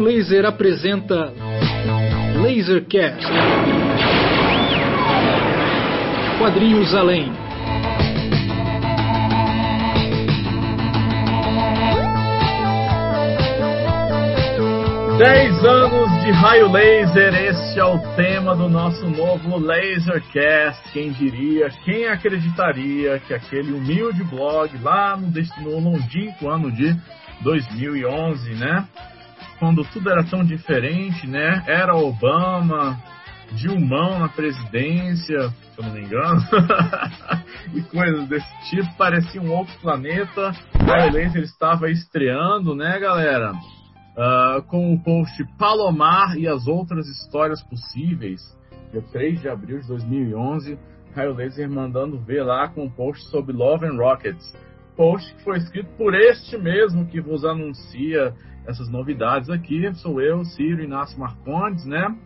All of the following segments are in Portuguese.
Raio Laser apresenta Lasercast. Quadrinhos além. Dez anos de raio laser, este é o tema do nosso novo Lasercast. Quem diria, quem acreditaria que aquele humilde blog lá no, no longínquo ano de 2011, né? Quando tudo era tão diferente, né? Era Obama, Dilmão na presidência, se eu não me engano, e coisas desse tipo. Parecia um outro planeta. O Laser estava estreando, né, galera? Uh, com o post Palomar e as outras histórias possíveis, dia 3 de abril de 2011. Caio Laser mandando ver lá com um post sobre Love and Rockets. Post que foi escrito por este mesmo que vos anuncia essas novidades aqui. Sou eu, Ciro Inácio Marcondes, né?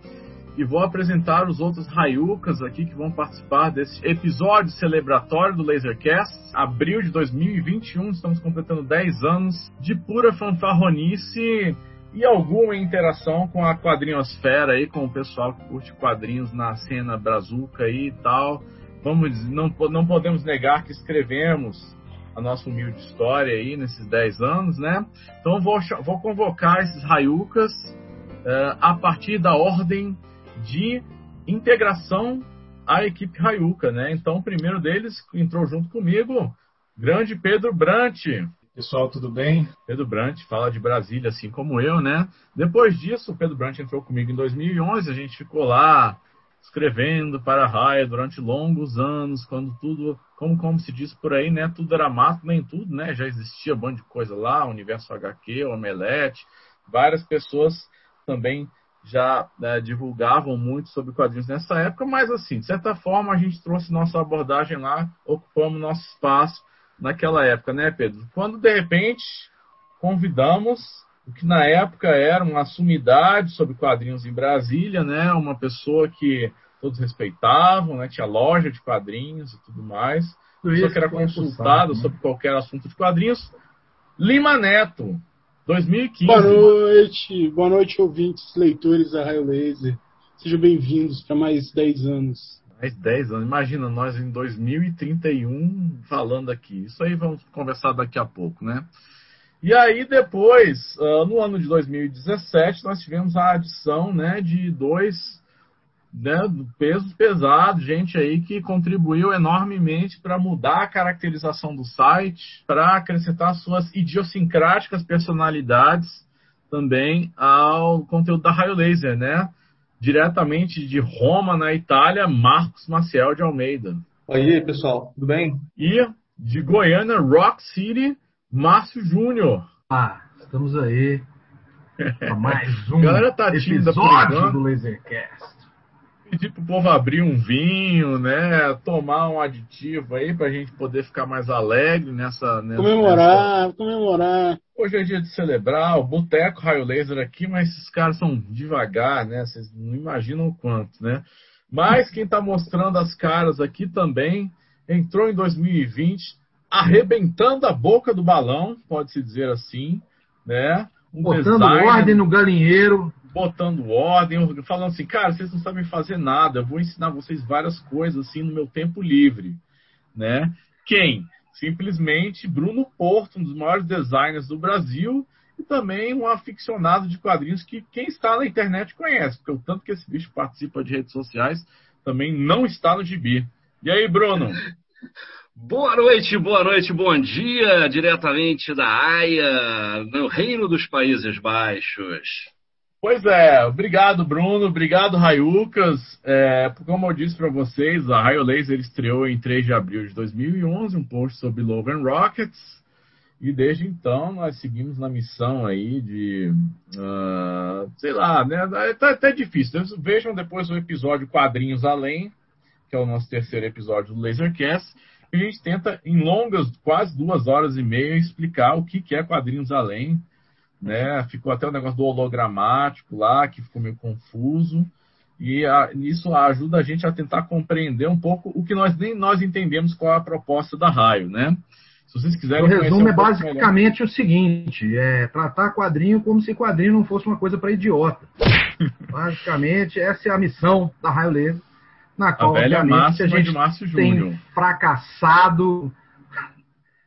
e vou apresentar os outros Raiucas aqui que vão participar desse episódio celebratório do Lasercast. Abril de 2021, estamos completando 10 anos de pura fanfarronice e alguma interação com a quadrinhosfera aí, com o pessoal que curte quadrinhos na cena brazuca aí e tal. Vamos não, não podemos negar que escrevemos a nossa humilde história aí nesses 10 anos, né? Então vou, vou convocar esses Raiucas uh, a partir da ordem de integração à equipe Rayuca, né? Então, o primeiro deles entrou junto comigo, grande Pedro Brant. Pessoal, tudo bem? Pedro Brant fala de Brasília, assim como eu, né? Depois disso, o Pedro Brant entrou comigo em 2011, a gente ficou lá escrevendo para a Raia durante longos anos, quando tudo, como, como se diz por aí, né? Tudo era mato, nem tudo, né? Já existia um monte de coisa lá, Universo HQ, Omelete, várias pessoas também já né, divulgavam muito sobre quadrinhos nessa época, mas assim, de certa forma a gente trouxe nossa abordagem lá, ocupamos nosso espaço naquela época, né, Pedro? Quando de repente convidamos o que na época era uma sumidade sobre quadrinhos em Brasília, né, uma pessoa que todos respeitavam, né, tinha loja de quadrinhos e tudo mais, pessoa que era consultada né? sobre qualquer assunto de quadrinhos, Lima Neto, 2015. Boa noite, boa noite, ouvintes, leitores da Raio Laser. Sejam bem-vindos para mais 10 anos. Mais 10 anos. Imagina nós em 2031 falando aqui. Isso aí vamos conversar daqui a pouco, né? E aí depois, uh, no ano de 2017, nós tivemos a adição né, de dois né, pesos pesados, gente aí que contribuiu enormemente para mudar a caracterização do site, para acrescentar suas idiosincráticas personalidades também ao conteúdo da Raio Laser, né? Diretamente de Roma, na Itália, Marcos Maciel de Almeida. Oi, pessoal, tudo bem? E de Goiânia, Rock City, Márcio Júnior. Ah, estamos aí. mais um Galera tá episódio do Lasercast pedir pro povo abrir um vinho, né? Tomar um aditivo aí pra gente poder ficar mais alegre nessa. nessa comemorar, nessa... comemorar. Hoje é dia de celebrar o Boteco Raio Laser aqui, mas esses caras são devagar, né? Vocês não imaginam o quanto, né? Mas quem tá mostrando as caras aqui também entrou em 2020 arrebentando a boca do balão, pode-se dizer assim, né? Um Botando design... ordem no galinheiro botando ordem, falando assim, cara, vocês não sabem fazer nada, eu vou ensinar vocês várias coisas assim no meu tempo livre, né? Quem? Simplesmente Bruno Porto, um dos maiores designers do Brasil e também um aficionado de quadrinhos que quem está na internet conhece, porque o tanto que esse bicho participa de redes sociais também não está no gibi. E aí, Bruno? Boa noite, boa noite, bom dia, diretamente da AIA, no Reino dos Países Baixos. Pois é, obrigado Bruno, obrigado Raiucas. É, como eu disse para vocês, a Raio Laser estreou em 3 de abril de 2011, um post sobre Logan Rockets. E desde então nós seguimos na missão aí de, uh, sei lá, né? É tá até difícil. Vejam depois o episódio Quadrinhos Além, que é o nosso terceiro episódio do Lasercast. A gente tenta, em longas, quase duas horas e meia, explicar o que é Quadrinhos Além né? Ficou até o negócio do hologramático lá, que ficou meio confuso. E a, isso ajuda a gente a tentar compreender um pouco o que nós nem nós entendemos qual é a proposta da raio, né? Se vocês quiserem. O resumo um é basicamente melhor. o seguinte: é tratar quadrinho como se quadrinho não fosse uma coisa para idiota. basicamente, essa é a missão da Raio na qual, a obviamente, a gente tem fracassado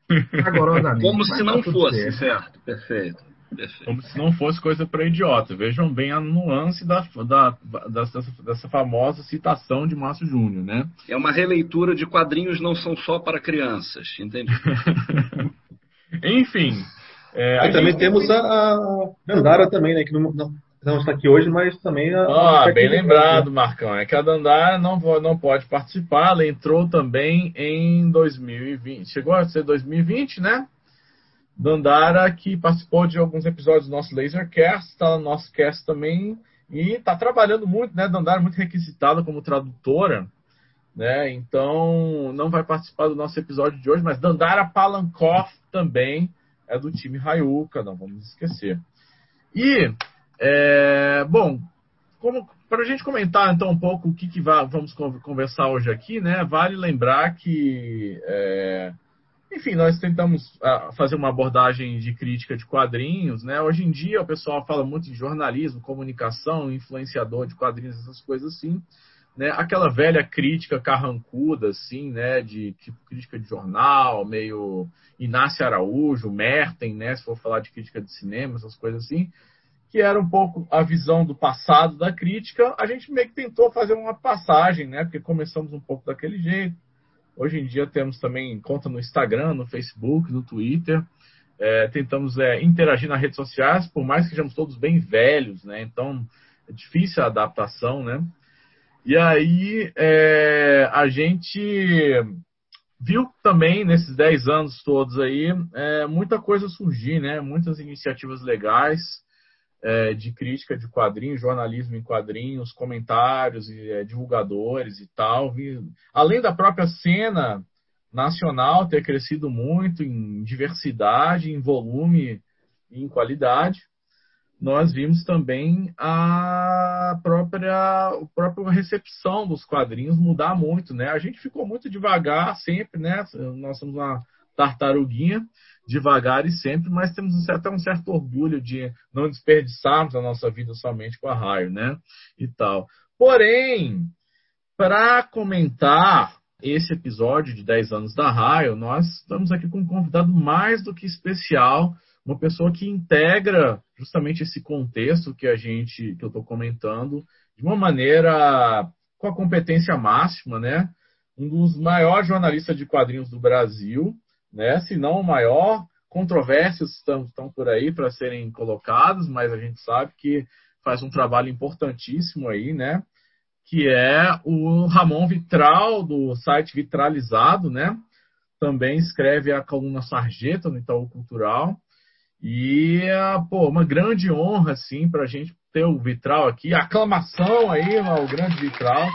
rigorosamente. Como se não tá fosse, certo. certo, perfeito. Perfeito. Como se não fosse coisa para idiota. Vejam bem a nuance da, da, dessa, dessa famosa citação de Márcio Júnior, né? É uma releitura de quadrinhos não são só para crianças, entende? Enfim. É, também gente... temos a, a Dandara também, né? Que não, não, não, está aqui hoje, mas também a. Ah, bem lembrado, Marcão. É que a Dandara não, não pode participar. Ela entrou também em 2020. Chegou a ser 2020, né? Dandara, que participou de alguns episódios do nosso Lasercast, está no nosso cast também, e está trabalhando muito, né? Dandara muito requisitada como tradutora, né? Então não vai participar do nosso episódio de hoje, mas Dandara Palankoff também é do time Rayuka, não vamos esquecer. E, é, bom, para a gente comentar então um pouco o que, que vamos conversar hoje aqui, né? Vale lembrar que é, enfim, nós tentamos uh, fazer uma abordagem de crítica de quadrinhos, né? Hoje em dia o pessoal fala muito de jornalismo, comunicação, influenciador de quadrinhos, essas coisas assim, né? Aquela velha crítica carrancuda, assim, né? De tipo crítica de jornal, meio Inácio Araújo, Merten, né? Se for falar de crítica de cinema, essas coisas assim, que era um pouco a visão do passado da crítica. A gente meio que tentou fazer uma passagem, né? Porque começamos um pouco daquele jeito Hoje em dia temos também conta no Instagram, no Facebook, no Twitter. É, tentamos é, interagir nas redes sociais, por mais que sejamos todos bem velhos, né? Então é difícil a adaptação, né? E aí é, a gente viu também nesses 10 anos todos aí é, muita coisa surgir, né? Muitas iniciativas legais é, de crítica de quadrinhos, jornalismo em quadrinhos, comentários e é, divulgadores e tal. Além da própria cena nacional ter crescido muito em diversidade, em volume e em qualidade, nós vimos também a própria, a própria recepção dos quadrinhos mudar muito, né? A gente ficou muito devagar sempre, né? Nós somos uma tartaruguinha, devagar e sempre, mas temos até um certo orgulho de não desperdiçarmos a nossa vida somente com a raio, né? E tal. Porém, para comentar esse episódio de 10 anos da Raio, nós estamos aqui com um convidado mais do que especial, uma pessoa que integra justamente esse contexto que a gente, que eu estou comentando, de uma maneira com a competência máxima, né? Um dos maiores jornalistas de quadrinhos do Brasil, né? Se não o maior, controvérsias estão, estão por aí para serem colocadas, mas a gente sabe que faz um trabalho importantíssimo aí, né? Que é o Ramon Vitral, do site Vitralizado, né? Também escreve a coluna Sarjeta no Itaú Cultural. E, pô, uma grande honra, assim, para a gente ter o Vitral aqui. Aclamação aí ao grande Vitral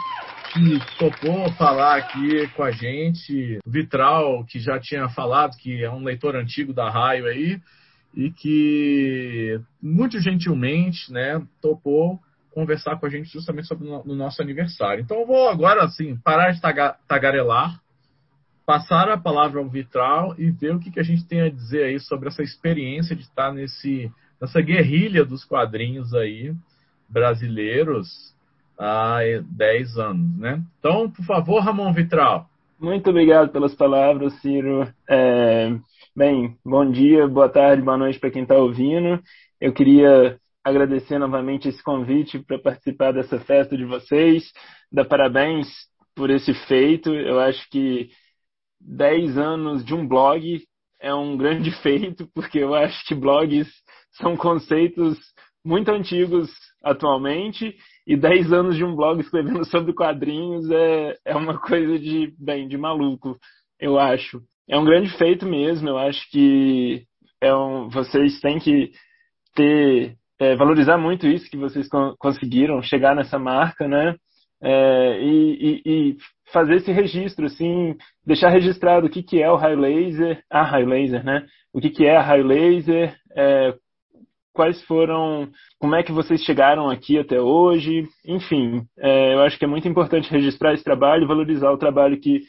que topou falar aqui com a gente, Vitral, que já tinha falado que é um leitor antigo da Raio aí, e que muito gentilmente, né, topou conversar com a gente justamente sobre o nosso aniversário. Então eu vou agora, assim, parar de tagarelar, passar a palavra ao Vitral e ver o que, que a gente tem a dizer aí sobre essa experiência de estar nesse, nessa guerrilha dos quadrinhos aí brasileiros há 10 anos, né? Então, por favor, Ramon Vitral. Muito obrigado pelas palavras, Ciro. É, bem, bom dia, boa tarde, boa noite para quem está ouvindo. Eu queria agradecer novamente esse convite para participar dessa festa de vocês, dar parabéns por esse feito. Eu acho que 10 anos de um blog é um grande feito, porque eu acho que blogs são conceitos muito antigos atualmente e 10 anos de um blog escrevendo sobre quadrinhos é, é uma coisa de, bem, de maluco, eu acho. É um grande feito mesmo, eu acho que é um, vocês têm que ter, é, valorizar muito isso que vocês conseguiram chegar nessa marca, né? É, e, e, e, fazer esse registro, assim, deixar registrado o que, que é o raio laser, a raio laser, né? O que, que é a raio laser, é, quais foram, como é que vocês chegaram aqui até hoje, enfim, é, eu acho que é muito importante registrar esse trabalho valorizar o trabalho que,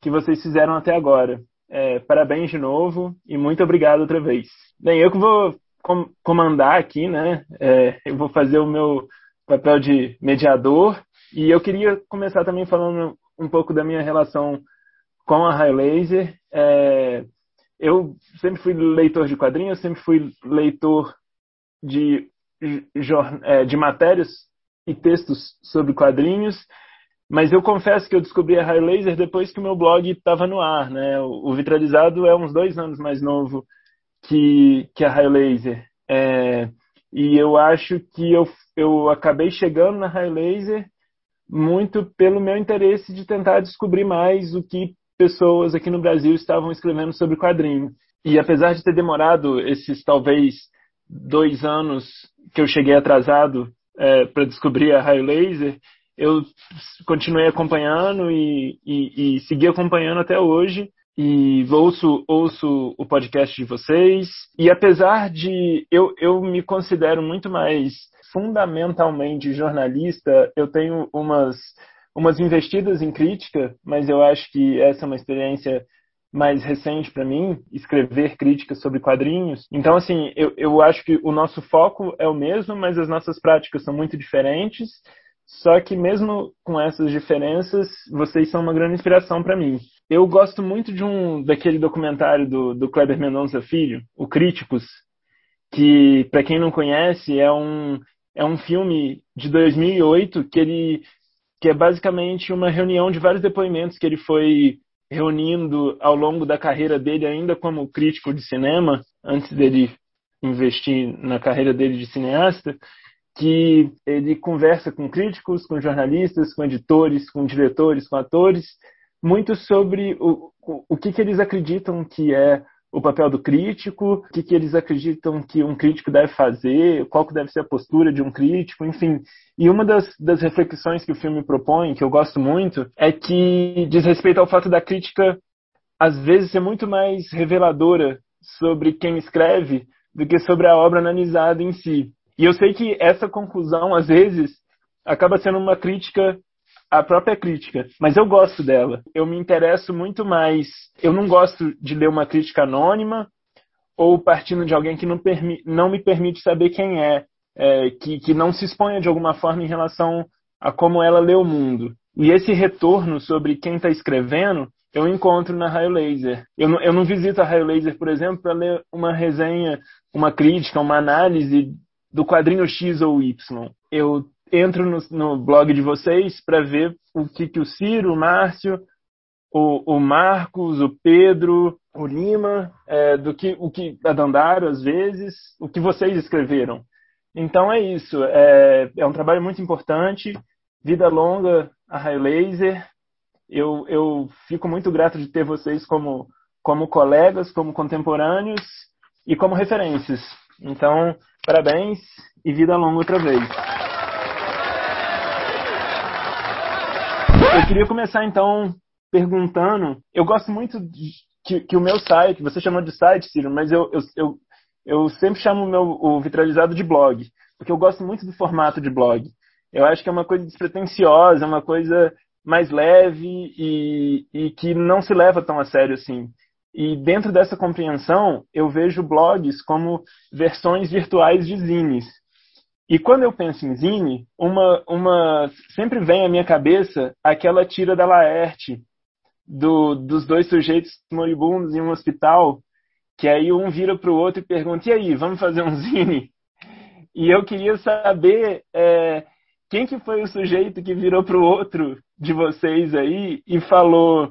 que vocês fizeram até agora. É, parabéns de novo e muito obrigado outra vez. Bem, eu que vou com comandar aqui, né? É, eu vou fazer o meu papel de mediador e eu queria começar também falando um pouco da minha relação com a High Laser. É, eu sempre fui leitor de quadrinhos, sempre fui leitor de, é, de matérias e textos sobre quadrinhos, mas eu confesso que eu descobri a High Laser depois que o meu blog estava no ar. Né? O, Vitralizado é uns dois anos mais novo que, que a High Laser. É, e eu acho que eu, eu acabei chegando na High Laser muito pelo meu interesse de tentar descobrir mais o que pessoas aqui no Brasil estavam escrevendo sobre quadrinho. E apesar de ter demorado esses talvez dois anos que eu cheguei atrasado é, para descobrir a Raio Laser, eu continuei acompanhando e, e, e, segui acompanhando até hoje. E ouço, ouço o podcast de vocês. E apesar de eu, eu me considero muito mais fundamentalmente jornalista, eu tenho umas, umas investidas em crítica, mas eu acho que essa é uma experiência mais recente para mim, escrever críticas sobre quadrinhos. Então, assim, eu, eu acho que o nosso foco é o mesmo, mas as nossas práticas são muito diferentes. Só que mesmo com essas diferenças, vocês são uma grande inspiração para mim. Eu gosto muito de um daquele documentário do, do Kleber Mendonça Filho, o Críticos, que para quem não conhece é um é um filme de 2008 que ele que é basicamente uma reunião de vários depoimentos que ele foi reunindo ao longo da carreira dele, ainda como crítico de cinema, antes dele investir na carreira dele de cineasta, que ele conversa com críticos, com jornalistas, com editores, com diretores, com atores, muito sobre o, o, o que, que eles acreditam que é o papel do crítico, o que, que eles acreditam que um crítico deve fazer, qual que deve ser a postura de um crítico, enfim. E uma das, das reflexões que o filme propõe, que eu gosto muito, é que diz respeito ao fato da crítica, às vezes, ser muito mais reveladora sobre quem escreve do que sobre a obra analisada em si. E eu sei que essa conclusão, às vezes, acaba sendo uma crítica a própria crítica, mas eu gosto dela. Eu me interesso muito mais. Eu não gosto de ler uma crítica anônima ou partindo de alguém que não, permi não me permite saber quem é, é que, que não se exponha de alguma forma em relação a como ela lê o mundo. E esse retorno sobre quem está escrevendo eu encontro na Raio Laser. Eu não, eu não visito a Raio Laser, por exemplo, para ler uma resenha, uma crítica, uma análise do quadrinho X ou Y. Eu entro no, no blog de vocês para ver o que, que o Ciro, o Márcio, o, o Marcos, o Pedro, o Lima, é, do que o que a Dandaro às vezes, o que vocês escreveram. Então é isso. É, é um trabalho muito importante. Vida longa a Raio Laser. Eu, eu fico muito grato de ter vocês como, como colegas, como contemporâneos e como referências. Então, parabéns e vida longa outra vez. Eu queria começar então perguntando. Eu gosto muito de, que, que, o meu site, você chamou de site, Ciro, mas eu, eu, eu, eu sempre chamo o meu o vitralizado de blog, porque eu gosto muito do formato de blog. Eu acho que é uma coisa despretensiosa, uma coisa mais leve e, e que não se leva tão a sério assim. E dentro dessa compreensão, eu vejo blogs como versões virtuais de zines. E quando eu penso em Zine, uma, uma sempre vem à minha cabeça aquela tira da Laerte, do, dos dois sujeitos moribundos em um hospital, que aí um vira para o outro e pergunta: e aí, vamos fazer um Zine? E eu queria saber é, quem que foi o sujeito que virou para o outro de vocês aí e falou: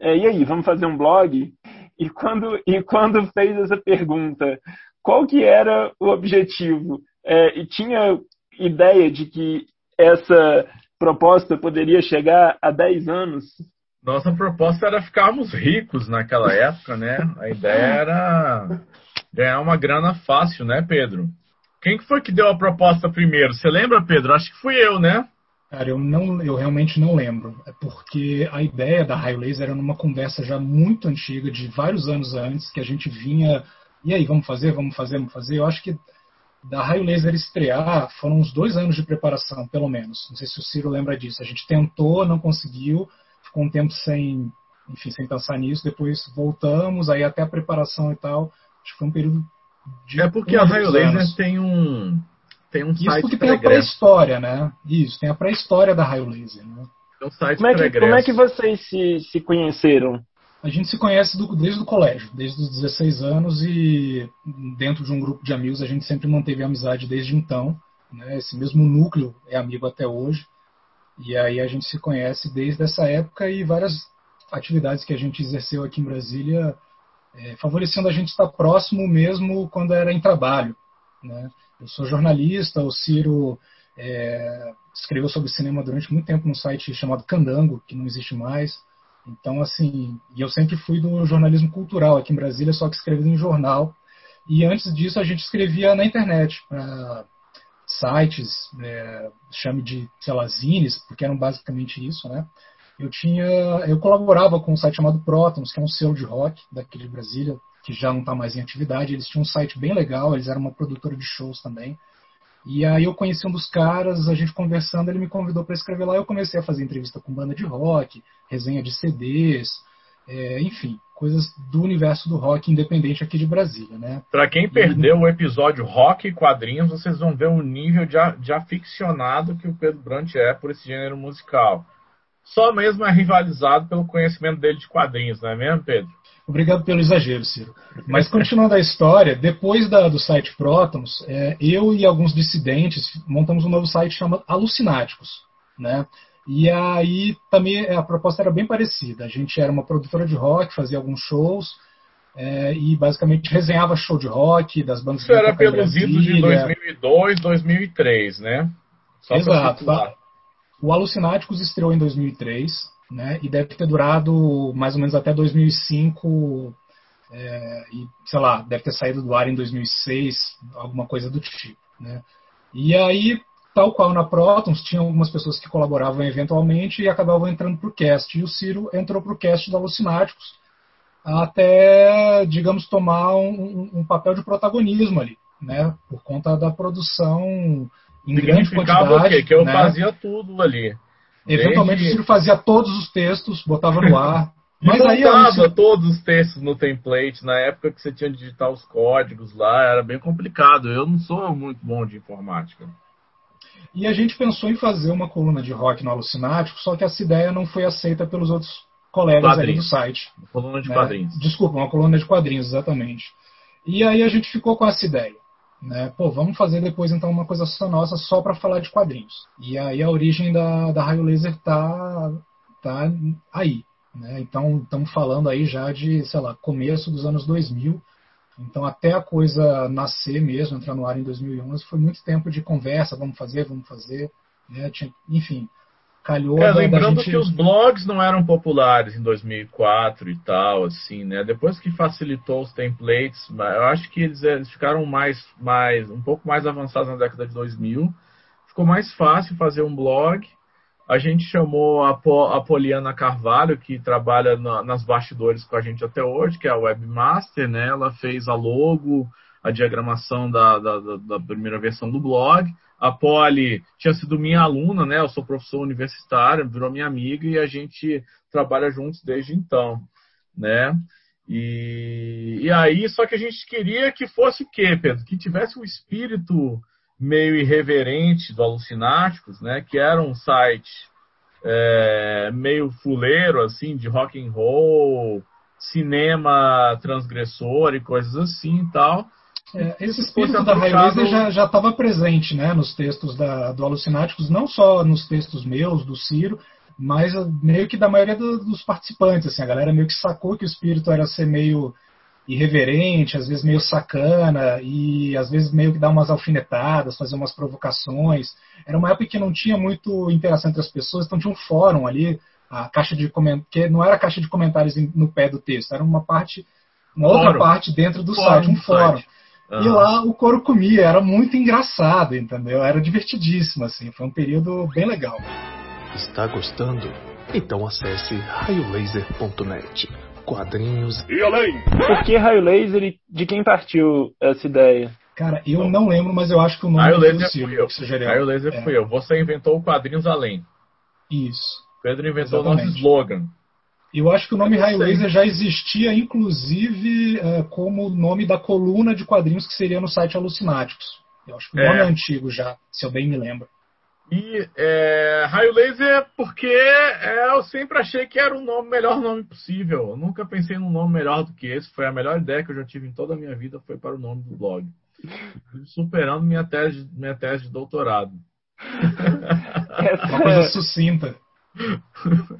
é, e aí, vamos fazer um blog? E quando, e quando fez essa pergunta, qual que era o objetivo? É, e tinha ideia de que essa proposta poderia chegar a 10 anos? Nossa proposta era ficarmos ricos naquela época, né? A ideia era ganhar uma grana fácil, né, Pedro? Quem que foi que deu a proposta primeiro? Você lembra, Pedro? Acho que fui eu, né? Cara, eu não, eu realmente não lembro. É porque a ideia da Raio Laser era numa conversa já muito antiga, de vários anos antes, que a gente vinha. E aí, vamos fazer, vamos fazer, vamos fazer. Eu acho que da Raio Laser estrear, foram uns dois anos de preparação, pelo menos. Não sei se o Ciro lembra disso. A gente tentou, não conseguiu, ficou um tempo sem, enfim, sem pensar nisso. Depois voltamos, aí até a preparação e tal. Acho que foi um período de. É porque a Raio Laser tem um. Tem um Isso site porque tem a pré-história, né? Isso, tem a pré-história da Raio Laser, né? Tem um site Como é que, como é que vocês se, se conheceram? A gente se conhece do- desde o colégio, desde os 16 anos e dentro de um grupo de amigos a gente sempre manteve amizade desde então. Né? Esse mesmo núcleo é amigo até hoje. E aí a gente se conhece desde essa época e várias atividades que a gente exerceu aqui em Brasília eh, favorecendo a gente estar próximo mesmo quando era em trabalho. Né? Eu sou jornalista, o Ciro eh, escreveu sobre cinema durante muito tempo num site chamado Candango, que não existe mais. Então, assim, e eu sempre fui do jornalismo cultural aqui em Brasília, só que escrevendo em jornal. E antes disso, a gente escrevia na internet, para sites, é, chame de, sei porque eram basicamente isso, né? Eu tinha, eu colaborava com um site chamado Protons, que é um selo de rock daqui de Brasília, que já não está mais em atividade. Eles tinham um site bem legal, eles eram uma produtora de shows também. E aí eu conheci um dos caras, a gente conversando, ele me convidou para escrever lá. Eu comecei a fazer entrevista com banda de rock, resenha de CDs, é, enfim, coisas do universo do rock independente aqui de Brasília, né? Pra quem perdeu o episódio Rock e Quadrinhos, vocês vão ver o nível de, de aficionado que o Pedro Brant é por esse gênero musical. Só mesmo é rivalizado pelo conhecimento dele de quadrinhos, não é mesmo, Pedro? Obrigado pelo exagero, Ciro. Mas continuando a história, depois da- do site Protons, é, eu e alguns dissidentes montamos um novo site chamado Alucináticos, né? E aí também a proposta era bem parecida. A gente era uma produtora de rock, fazia alguns shows é, e basicamente resenhava show de rock das bandas Isso era pelos idos de Brasília. 2002, 2003, né? Só Exato. O Alucináticos estreou em 2003, né? E deve ter durado mais ou menos até 2005 é, e sei lá, deve ter saído do ar em 2006, alguma coisa do tipo, né? E aí, tal qual na Protons, tinha algumas pessoas que colaboravam eventualmente e acabavam entrando pro cast. E o Ciro entrou pro cast do Alucináticos até, digamos, tomar um- um papel de protagonismo ali, né? Por conta da produção em grande quantidade. o quê? Que eu né? fazia tudo ali. Eventualmente Desde- o Ciro fazia todos os textos, botava no ar. Mas aí montava o Ciro- todos os textos no template, na época que você tinha que digitar os códigos lá, era bem complicado. Eu não sou muito bom de informática. E a gente pensou em fazer uma coluna de rock no Alucinático, só que essa ideia não foi aceita pelos outros colegas ali do site. Coluna de né? quadrinhos. Desculpa, uma coluna de quadrinhos, exatamente. E aí a gente ficou com essa ideia. Né? Pô, vamos fazer depois então uma coisa só nossa só para falar de quadrinhos. E aí a origem da, da Raio Laser tá, tá aí. Né? Então estamos falando aí já de, sei lá, começo dos anos 2000. Então até a coisa nascer mesmo, entrar no ar em 2011, foi muito tempo de conversa, vamos fazer, vamos fazer. Né? Enfim, calhou É, lembrando gente- que os blogs não eram populares em 2004 e tal, assim, né? Depois que facilitou os templates, eu acho que eles, eles ficaram mais, mais, um pouco mais avançados na década de 2000. Ficou mais fácil fazer um blog. A gente chamou a, a Poliana Carvalho, que trabalha na- nas bastidores com a gente até hoje, que é a webmaster, né? Ela fez a logo, a diagramação da, da, da- primeira versão do blog. A Poli tinha sido minha aluna, né? Eu sou professor universitário, virou minha amiga e a gente trabalha juntos desde então, né? E, e aí, só que a gente queria que fosse o quê, Pedro? Que tivesse o espírito meio irreverente do Alucináticos, né? Que era um site é, meio fuleiro, assim, de rock and roll, cinema transgressor e coisas assim e tal. É, esse espírito da Raio aplicado- Laser já estava presente né, nos textos da, do Alucináticos, não só nos textos meus, do Ciro, mas ah, meio que da maioria do- dos participantes. Assim, a galera meio que sacou que o espírito era ser meio irreverente, às vezes meio sacana, e às vezes meio que dar umas alfinetadas, fazer umas provocações. Era uma época que não tinha muito interação entre as pessoas, então tinha um fórum ali, a caixa de comentários, que não era caixa de comentários no pé do texto, era uma parte, uma outra Fórum. parte dentro do Fórum site, um fórum. site. E Aham. lá o couro comia, era muito engraçado, entendeu? Era divertidíssimo, assim, foi um período bem legal. Está gostando? Então acesse raiolaser.net. Quadrinhos Por que raio laser e de quem partiu essa ideia? Cara, eu não lembro, mas eu acho que o nome Raio foi Laser fui eu. que sugeriu. Raio Laser É, fui eu. Você inventou o quadrinhos além. Isso, Pedro inventou o nosso Exatamente. slogan. Eu acho que o nome Raio Laser já existia, inclusive, é, como nome da coluna de quadrinhos que seria no site Alucináticos. Eu acho que o nome é, é antigo já, se eu bem me lembro. E é, Raio Laser, porque é, eu sempre achei que era o nome, melhor nome possível. Eu nunca pensei num nome melhor do que esse. Foi a melhor ideia que eu já tive em toda a minha vida, foi para o nome do blog. Superando minha tese, minha tese de doutorado. Uma coisa sucinta.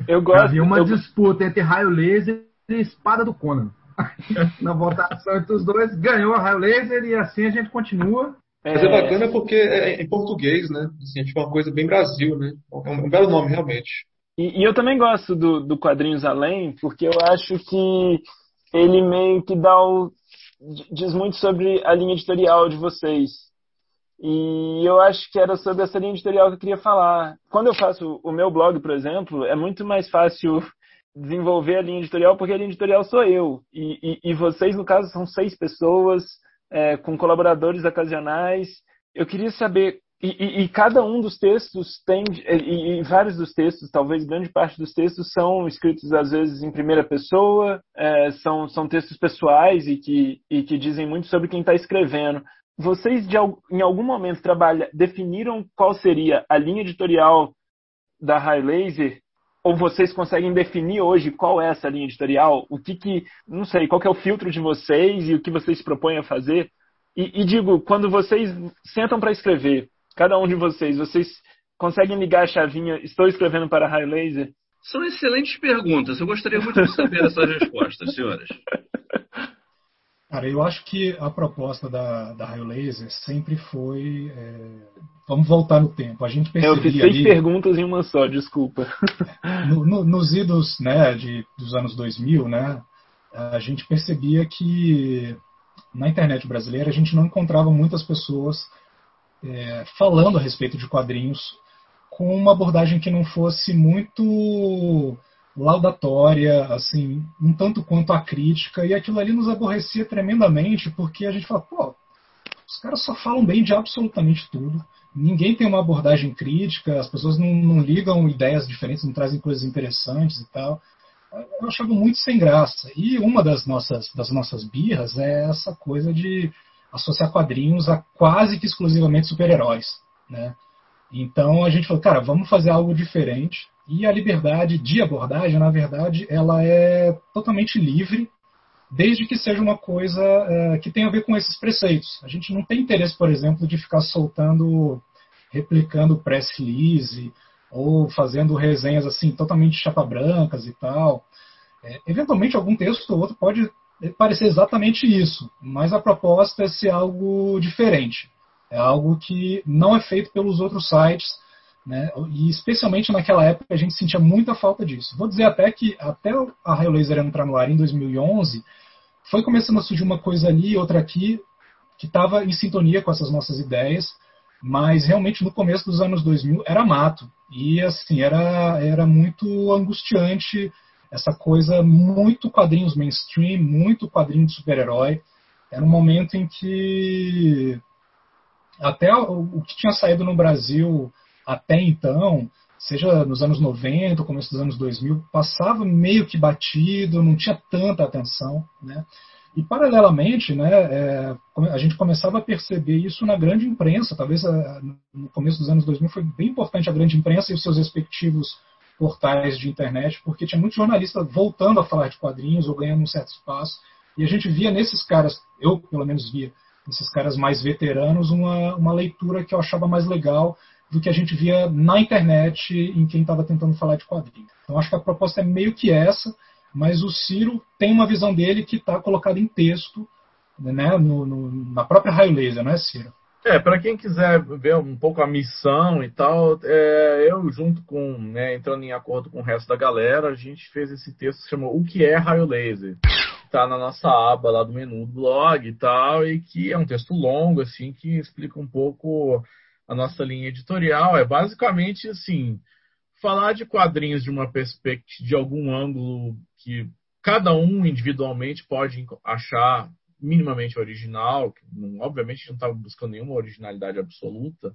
Eu gosto. Havia uma eu... disputa entre Raio Laser e Espada do Conan. Na votação entre os dois, ganhou a Raio Laser e assim a gente continua. Mas é, é bacana porque é em português, né? Assim, é tipo uma coisa bem Brasil, né? É um, é um belo nome, realmente. E, e, eu também gosto do, do Quadrinhos Além, porque eu acho que ele meio que dá o, diz muito sobre a linha editorial de vocês. E eu acho que era sobre essa linha editorial que eu queria falar. Quando eu faço o meu blog, por exemplo, é muito mais fácil desenvolver a linha editorial porque a linha editorial sou eu. E, e, e vocês, no caso, são seis pessoas é, com colaboradores ocasionais. Eu queria saber, e, e, cada um dos textos tem, e, vários dos textos, talvez grande parte dos textos, são escritos às vezes em primeira pessoa, é, são, são textos pessoais e que, e que dizem muito sobre quem está escrevendo. Vocês, de, em algum momento, trabalha, definiram qual seria a linha editorial da High Laser ou vocês conseguem definir hoje qual é essa linha editorial? O que que, não sei, qual que é o filtro de vocês e o que vocês propõem a fazer? E, e digo, quando vocês sentam para escrever, cada um de vocês, vocês conseguem ligar a chavinha, estou escrevendo para High Laser? São excelentes perguntas. Eu gostaria muito de saber essas respostas, senhoras. Cara, eu acho que a proposta da, da Raio Laser sempre foi. É... Vamos voltar no tempo. A gente percebia. Eu fiz seis ali, perguntas em uma só, desculpa. No, no, nos idos né, de, dos anos 2000, né, a gente percebia que na internet brasileira a gente não encontrava muitas pessoas é, falando a respeito de quadrinhos com uma abordagem que não fosse muito laudatória, assim, um tanto quanto a crítica, e aquilo ali nos aborrecia tremendamente, porque a gente fala, pô, os caras só falam bem de absolutamente tudo, ninguém tem uma abordagem crítica, as pessoas não, não ligam ideias diferentes, não trazem coisas interessantes e tal. Eu achava muito sem graça. E uma das nossas, das nossas birras é essa coisa de associar quadrinhos a quase que exclusivamente super-heróis, né? Então a gente falou, cara, vamos fazer algo diferente. E a liberdade de abordagem, na verdade, ela é totalmente livre, desde que seja uma coisa é, que tenha a ver com esses preceitos. A gente não tem interesse, por exemplo, de ficar soltando, replicando press release ou fazendo resenhas assim totalmente chapa brancas e tal. É, eventualmente, algum texto ou outro pode parecer exatamente isso, mas a proposta é ser algo diferente. É algo que não é feito pelos outros sites, né? E especialmente naquela época a gente sentia muita falta disso. Vou dizer até que até a Raio Laser entrar no ar em 2011, foi começando a surgir uma coisa ali, outra aqui, que estava em sintonia com essas nossas ideias, mas realmente no começo dos anos 2000 era mato. E assim, era, era muito angustiante essa coisa, muito quadrinhos mainstream, muito quadrinho de super-herói. Era um momento em que até o, que tinha saído no Brasil até então, seja nos anos 90, começo dos anos 2000, passava meio que batido, não tinha tanta atenção, né? E paralelamente, né, é, a gente começava a perceber isso na grande imprensa. Talvez a, no começo dos anos 2000 foi bem importante a grande imprensa e os seus respectivos portais de internet, porque tinha muitos jornalistas voltando a falar de quadrinhos ou ganhando um certo espaço. E a gente via nesses caras, eu pelo menos via, esses caras mais veteranos, uma, uma leitura que eu achava mais legal do que a gente via na internet em quem estava tentando falar de quadrinhos. Então acho que a proposta é meio que essa, mas o Ciro tem uma visão dele que está colocada em texto, né, no, no, na própria raio laser, não é, Ciro? É, para quem quiser ver um pouco a missão e tal, é, eu junto com, né, entrando em acordo com o resto da galera, a gente fez esse texto que chamou O que é raio laser? está na nossa aba lá do menu do blog e tal, e que é um texto longo, assim, que explica um pouco a nossa linha editorial. É basicamente assim, falar de quadrinhos de uma perspectiva, de algum ângulo que cada um individualmente pode achar minimamente original, não, obviamente não estava buscando nenhuma originalidade absoluta,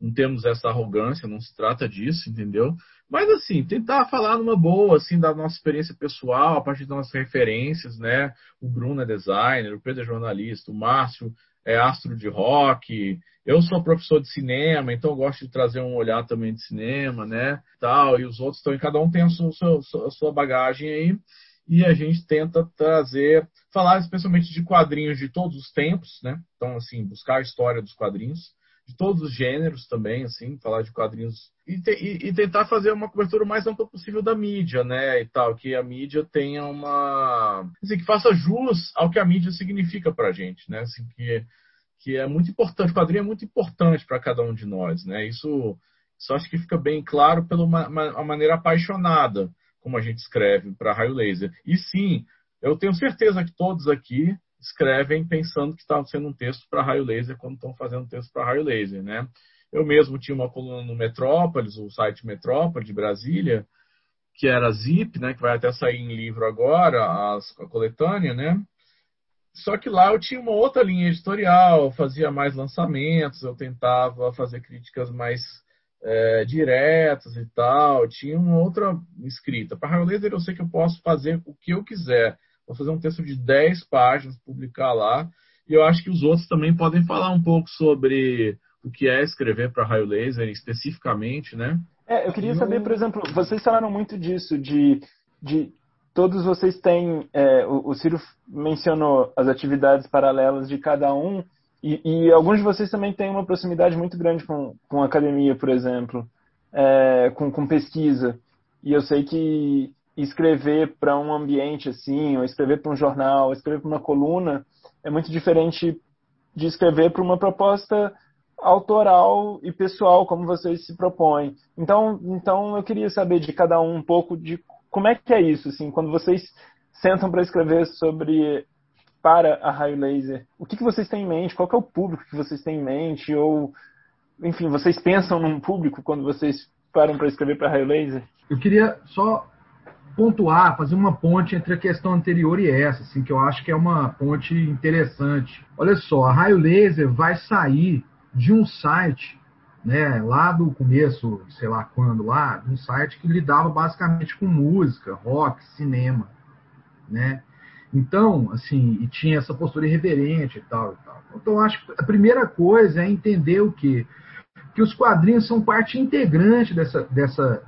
não temos essa arrogância, não se trata disso, entendeu? Mas assim, tentar falar numa boa, assim, da nossa experiência pessoal, a partir das nossas referências, né? O Bruno é designer, o Pedro é jornalista, o Márcio é astro de rock, eu sou professor de cinema, então gosto de trazer um olhar também de cinema, né? Tal, e os outros estão, cada um tem a sua, a sua bagagem aí, e a gente tenta trazer, falar especialmente de quadrinhos de todos os tempos, né? Então, assim, buscar a história dos quadrinhos de todos os gêneros também, assim, falar de quadrinhos e, te, e, e, tentar fazer uma cobertura mais ampla possível da mídia, né, e tal, que a mídia tenha uma, assim, que faça jus ao que a mídia significa para a gente, né, assim, que que é muito importante, o quadrinho é muito importante para cada um de nós, né, isso, isso acho que fica bem claro pela uma, uma maneira apaixonada como a gente escreve para raio laser. E sim, eu tenho certeza que todos aqui escrevem pensando que está sendo um texto para raio laser quando estão fazendo texto para raio laser, né? Eu mesmo tinha uma coluna no Metrópolis, o site Metrópolis de Brasília, que era Zip, né, que vai até sair em livro agora, a, a coletânea, né? Só que lá eu tinha uma outra linha editorial, fazia mais lançamentos, eu tentava fazer críticas mais é, diretas e tal, tinha uma outra escrita. Para raio laser eu sei que eu posso fazer o que eu quiser Vou fazer um texto de 10 páginas, publicar lá. E eu acho que os outros também podem falar um pouco sobre o que é escrever para raio laser especificamente, né? É, eu queria saber, por exemplo, vocês falaram muito disso, de, de todos vocês têm, é, o, o, Ciro mencionou as atividades paralelas de cada um, e, e, alguns de vocês também têm uma proximidade muito grande com, com academia, por exemplo, é, com, com pesquisa. E eu sei que escrever para um ambiente assim, ou escrever para um jornal, ou escrever para uma coluna, é muito diferente de escrever para uma proposta autoral e pessoal, como vocês se propõem. Então, então eu queria saber de cada um um pouco de como é que é isso, assim, quando vocês sentam para escrever sobre para a raio laser, o que, que vocês têm em mente? Qual é o público que vocês têm em mente? Ou, enfim, vocês pensam num público quando vocês param para escrever para raio laser? Eu queria só pontuar, fazer uma ponte entre a questão anterior e essa, assim, que eu acho que é uma ponte interessante. Olha só, a Raio Laser vai sair de um site, né, lá do começo, sei lá quando, lá, um site que lidava basicamente com música, rock, cinema, né? Então, assim, e tinha essa postura irreverente e tal, e tal. Então, eu acho que a primeira coisa é entender o quê? Que os quadrinhos são parte integrante dessa, dessa,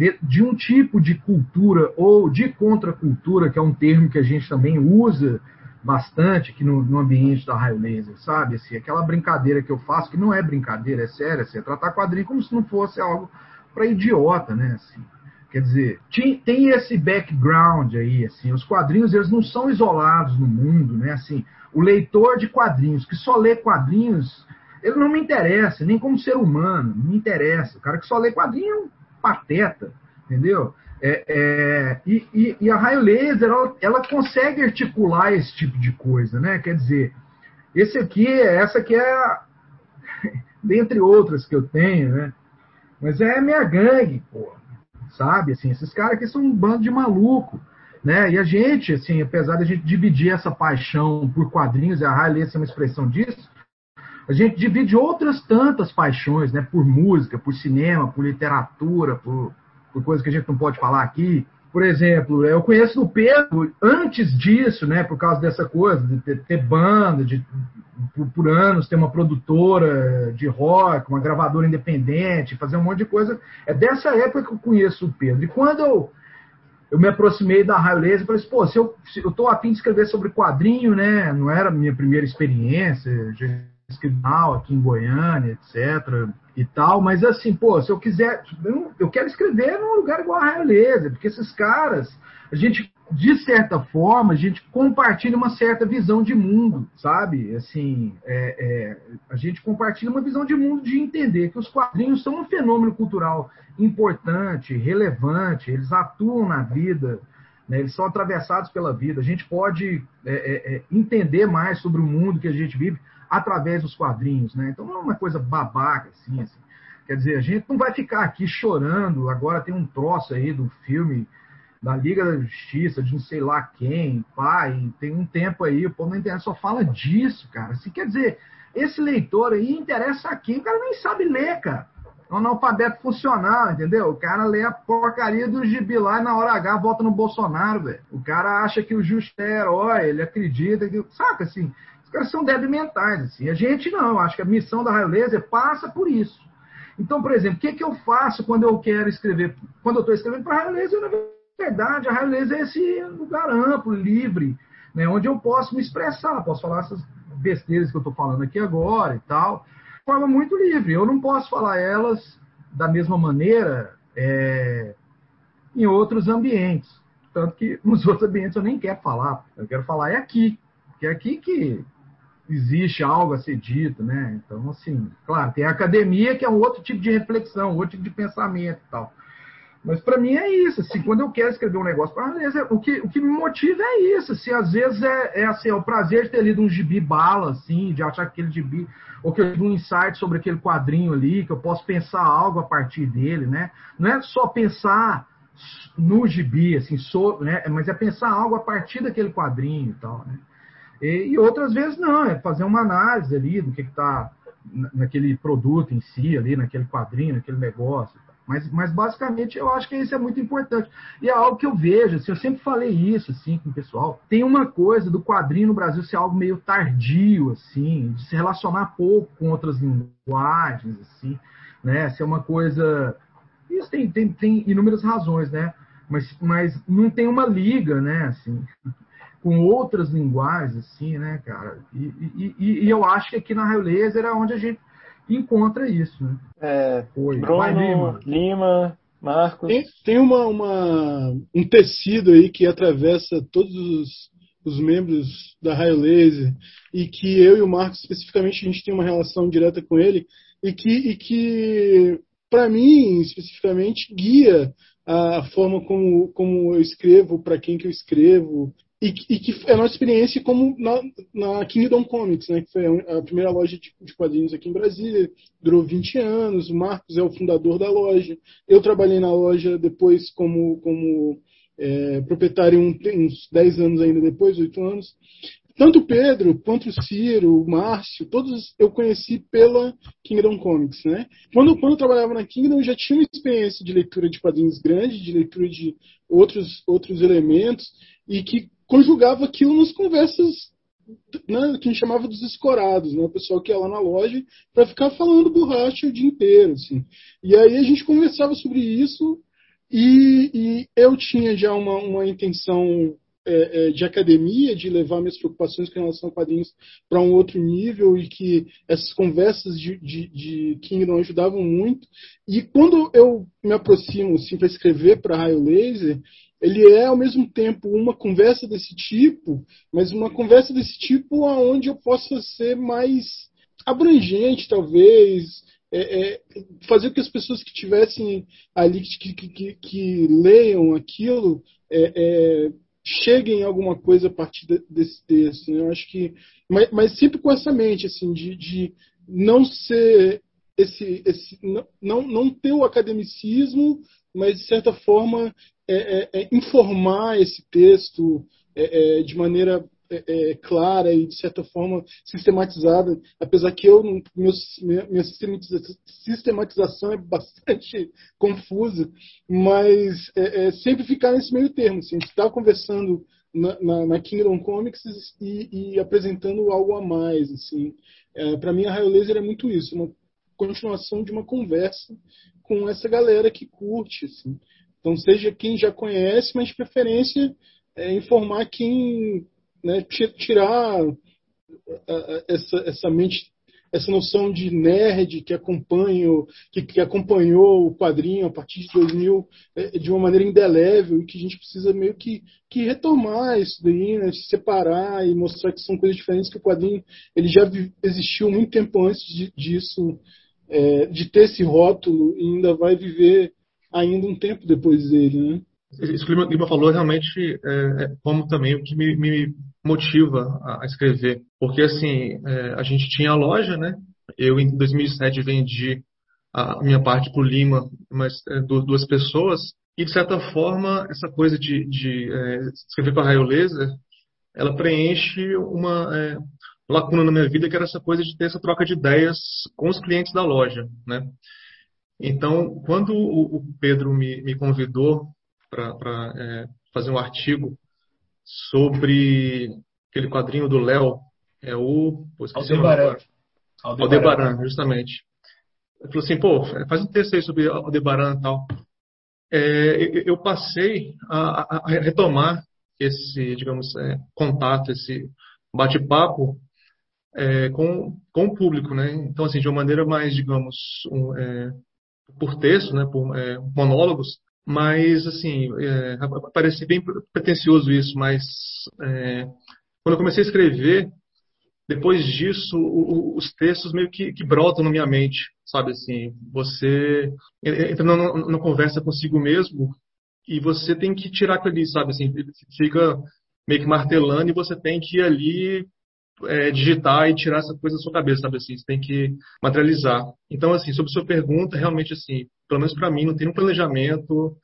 de, de, um tipo de cultura ou de contracultura, que é um termo que a gente também usa bastante aqui no, no ambiente da raio laser, sabe? Assim, aquela brincadeira que eu faço, que não é brincadeira, é sério, assim, é tratar quadrinho como se não fosse algo para idiota, né? Assim, quer dizer, tem esse background aí, assim, os quadrinhos eles não são isolados no mundo, né? Assim, o leitor de quadrinhos que só lê quadrinhos, ele não me interessa, nem como ser humano, me interessa. O cara que só lê quadrinho pateta, entendeu? É, é, e, e, e, a raio laser, ela, ela, consegue articular esse tipo de coisa, né? Quer dizer, esse aqui, essa aqui é, dentre outras que eu tenho, né? Mas é minha gangue, pô, sabe? Assim, esses caras aqui são um bando de maluco, né? E a gente, assim, apesar de a gente dividir essa paixão por quadrinhos, e a raio laser é uma expressão disso, a gente divide outras tantas paixões, né? Por música, por cinema, por literatura, por, por coisas que a gente não pode falar aqui. Por exemplo, eu conheço o Pedro antes disso, né? Por causa dessa coisa, de ter, ter banda, de por, por, anos ter uma produtora de rock, uma gravadora independente, fazer um monte de coisa. É dessa época que eu conheço o Pedro. E quando eu, eu me aproximei da Raio Laser, falei assim, pô, se eu, se eu tô afim de escrever sobre quadrinho, né? Não era a minha primeira experiência, escrital aqui em Goiânia, etc. e tal, mas assim, pô, se eu quiser, eu, eu quero escrever num lugar igual a Laser, porque esses caras, a gente, de certa forma, a gente compartilha uma certa visão de mundo, sabe? Assim, é, é, a gente compartilha uma visão de mundo de entender que os quadrinhos são um fenômeno cultural importante, relevante, eles atuam na vida, né, eles são atravessados pela vida. A gente pode é, é, é entender mais sobre o mundo que a gente vive através dos quadrinhos, né? Então não é uma coisa babaca, assim, assim. Quer dizer, a gente não vai ficar aqui chorando. Agora tem um troço aí do filme da Liga da Justiça, de não sei lá quem, pai, tem um tempo aí, o povo na internet só fala disso, cara. Assim, quer dizer, esse leitor aí interessa a quem? O cara nem sabe ler, cara. É um analfabeto funcional, entendeu? O cara lê a porcaria do gibi lá e na hora H volta no Bolsonaro, velho. O cara acha que o justo é herói, ele acredita que. Saca assim? Caras são débeis mentais, assim. A gente não, acho que a missão da Raio Laser passa por isso. Então, por exemplo, o que, que eu faço quando eu quero escrever? Quando eu estou escrevendo para Raio Laser, na verdade, a Raio Laser é esse lugar amplo, livre, né, onde eu posso me expressar, posso falar essas besteiras que eu estou falando aqui agora e tal forma muito livre. Eu não posso falar elas da mesma maneira é, em outros ambientes. Tanto que nos outros ambientes eu nem quero falar. Eu quero falar é aqui. Que é aqui que existe algo a ser dito, né? Então, assim, claro, tem a academia que é um outro tipo de reflexão, outro tipo de pensamento e tal. Mas para mim é isso, assim, quando eu quero escrever um negócio para o que, o que me motiva é isso, assim, às vezes é, é, assim, é o prazer de ter lido um gibi bala, assim, de achar que aquele gibi, ou que eu tive um insight sobre aquele quadrinho ali, que eu posso pensar algo a partir dele, né? Não é só pensar no gibi, assim, so, né? mas é pensar algo a partir daquele quadrinho e tal, né? E, e outras vezes não, é fazer uma análise ali do que está naquele produto em si, ali, naquele quadrinho, naquele negócio. Mas, mas basicamente eu acho que isso é muito importante. E é algo que eu vejo, assim, eu sempre falei isso assim, com o pessoal. Tem uma coisa do quadrinho no Brasil ser algo meio tardio, assim, de se relacionar pouco com outras linguagens, assim, né? Ser uma coisa. Isso tem, tem, tem inúmeras razões, né? Mas, mas não tem uma liga, né? Assim, com outras linguagens, assim, né, cara? E, e, e eu acho que aqui na Raio Laser é onde a gente encontra isso. Né? É, Foi. Bruno, Vai, Lima. Lima, Marcos. Tem, tem uma, uma, um tecido aí que atravessa todos os, os membros da Raio Laser e que eu e o Marcos especificamente a gente tem uma relação direta com ele e que, e que para mim especificamente guia a forma como, como eu escrevo, para quem que eu escrevo, e, e, que é a nossa experiência como na, na, Kingdom Comics, né, que foi a primeira loja de, de, quadrinhos aqui em Brasília, durou 20 anos, o Marcos é o fundador da loja, eu trabalhei na loja depois como, como é, proprietário uns 10 anos ainda depois, 8 anos. Tanto o Pedro quanto o Ciro, o Márcio, todos eu conheci pela Kingdom Comics, né? Quando, quando eu trabalhava na Kingdom, eu já tinha uma experiência de leitura de quadrinhos grande, de leitura de outros, outros elementos, e que conjugava aquilo nas conversas né, que a gente chamava dos escorados, né, o pessoal que ia lá na loja para ficar falando borracha o dia inteiro. Assim. E aí a gente conversava sobre isso e, e eu tinha já uma, uma intenção é, é, de academia, de levar minhas preocupações com relação a quadrinhos para um outro nível e que essas conversas de, de, de Kingdom ajudavam muito. E quando eu me aproximo assim, para escrever para Raio Laser, ele é ao mesmo tempo uma conversa desse tipo, mas uma conversa desse tipo aonde eu possa ser mais abrangente, talvez, é, é, fazer com que as pessoas que tivessem ali, que, que, que, que leiam aquilo, é, é cheguem a alguma coisa a partir de, desse texto. Né? Eu acho que, mas, mas, sempre com essa mente, assim, de, de não ser esse, esse não, não ter o academicismo, mas de certa forma é, é, é, informar esse texto é, é, de maneira clara e de certa forma sistematizada, apesar que eu meu, minha sistematização é bastante confusa, mas sempre ficar nesse meio termo. Assim, a gente está conversando na, na, na, Kingdom Comics e, e, apresentando algo a mais. Assim. Para mim, a Raio Laser é muito isso, uma continuação de uma conversa com essa galera que curte. Assim. Então, seja quem já conhece, mas de preferência é informar quem né, tirar essa, essa mente, essa noção de nerd que acompanha, que, que acompanhou o quadrinho a partir de 2000 é, de uma maneira indelével e que a gente precisa meio que, que retomar isso daí, né, se separar e mostrar que são coisas diferentes que o quadrinho ele já existiu muito tempo antes de, disso, é, de ter esse rótulo e ainda vai viver ainda um tempo depois dele, né? Isso que o Lima falou realmente é, é, como também o que me, me motiva a, escrever. Porque, assim, é, a gente tinha a loja, né? Eu, em 2007, vendi a minha parte para o Lima, mas é, duas pessoas. E, de certa forma, essa coisa de, de é, escrever com a raio laser, ela preenche uma é, lacuna na minha vida, que era essa coisa de ter essa troca de ideias com os clientes da loja, né? Então, quando o, Pedro me, me convidou para é, fazer um artigo sobre aquele quadrinho do Léo, é o... Aldebaran. Aldebaran. Aldebaran, justamente. Ele falou assim, pô, faz um texto aí sobre Aldebaran e tal. É, eu passei a, a, retomar esse, digamos, é, contato, esse bate-papo é, com, com o público, né? Então, assim, de uma maneira mais, digamos, um, é, por texto, né, por é, monólogos, mas, assim, é, parece bem pretencioso isso, mas quando eu comecei a escrever, depois disso, o, os textos meio que, que, brotam na minha mente, sabe assim, você entra numa, conversa consigo mesmo e você tem que tirar aquilo ali, sabe assim, fica meio que martelando e você tem que ir ali é, digitar e tirar essa coisa da sua cabeça, sabe assim, você tem que materializar. Então, assim, sobre a sua pergunta, realmente, assim, pelo menos para mim, não tem um planejamento,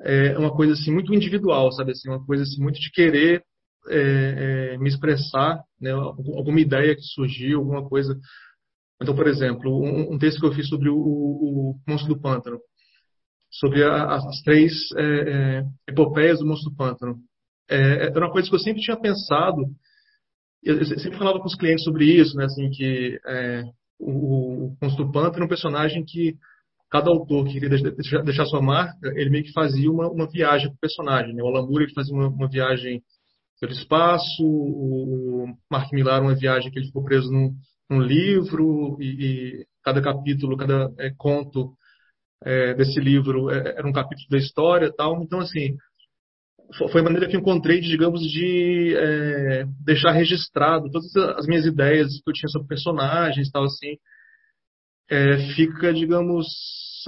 é uma coisa assim muito individual, sabe assim, uma coisa assim muito de querer é, é, me expressar, né, alguma ideia que surgiu, alguma coisa. Então, por exemplo, um, um texto que eu fiz sobre o, o, Monstro do Pântano, sobre a, as três é, é, epopeias do Monstro do Pântano. É, era uma coisa que eu sempre tinha pensado, eu sempre falava com os clientes sobre isso, né, assim, que o, o Pântano é um personagem que cada autor que queria deixar, deixar sua marca, ele meio que fazia uma, uma viagem com o personagem. Né? O Alan Moore ele fazia uma, uma viagem pelo espaço, o Mark Millar, uma viagem que ele ficou preso num, num livro, e, e, cada capítulo, cada é, conto é, desse livro é, era um capítulo da história tal. Então, assim, foi a maneira que encontrei, digamos, de é, deixar registrado todas as minhas ideias que eu tinha sobre personagens tal, assim, é, fica, digamos,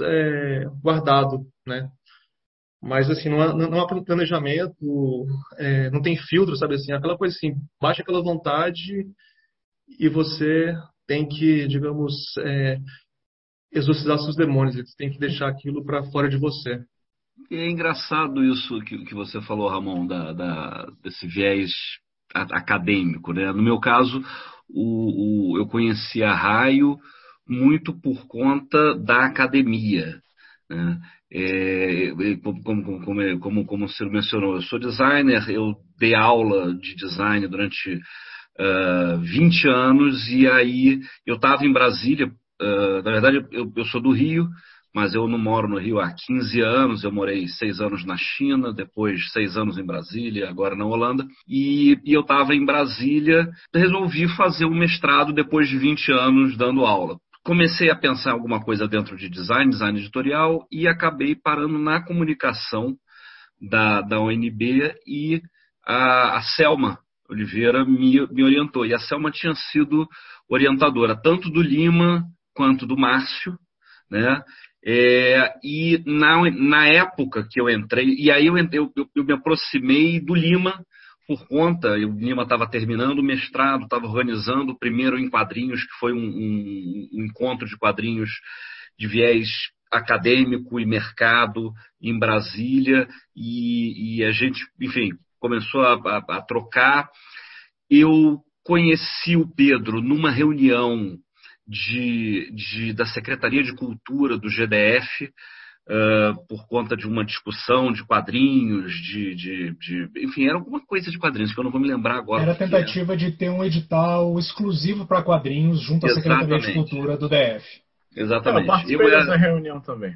é, guardado, né? Mas, assim, não há, não há planejamento, é, não tem filtro, sabe assim? Aquela coisa assim, baixa aquela vontade e você tem que, digamos, é, exorcizar seus demônios, você tem que deixar aquilo para fora de você. É engraçado isso que, que você falou, Ramon, da, da, desse viés acadêmico. Né? No meu caso, o, o, eu conheci a Raio muito por conta da academia. Né? É, como, como, como, como, como o Ciro mencionou, eu sou designer, eu dei aula de design durante uh, 20 anos e aí eu estava em Brasília, uh, na verdade eu, eu, sou do Rio, mas eu não moro no Rio há 15 anos, eu morei seis anos na China, depois seis anos em Brasília, agora na Holanda, e, e eu estava em Brasília, resolvi fazer um mestrado depois de 20 anos dando aula comecei a pensar alguma coisa dentro de design, design editorial, e acabei parando na comunicação da, da ONB e a, a Selma Oliveira me, me orientou. E a Selma tinha sido orientadora tanto do Lima quanto do Márcio, né? É, e na, na época que eu entrei, e aí eu, eu, eu me aproximei do Lima por conta, o Lima estava terminando o mestrado, estava organizando o primeiro em quadrinhos, que foi um, um, um encontro de quadrinhos de viés acadêmico e mercado em Brasília, e, e a gente, enfim, começou a, a, a trocar. Eu conheci o Pedro numa reunião de, de, da Secretaria de Cultura do GDF, uh, por conta de uma discussão de quadrinhos, de, de, de, Enfim, era alguma coisa de quadrinhos que eu não vou me lembrar agora. Era a tentativa de ter um edital exclusivo para quadrinhos junto à Secretaria de Cultura do DF. Exatamente. Eu participei eu dessa reunião também.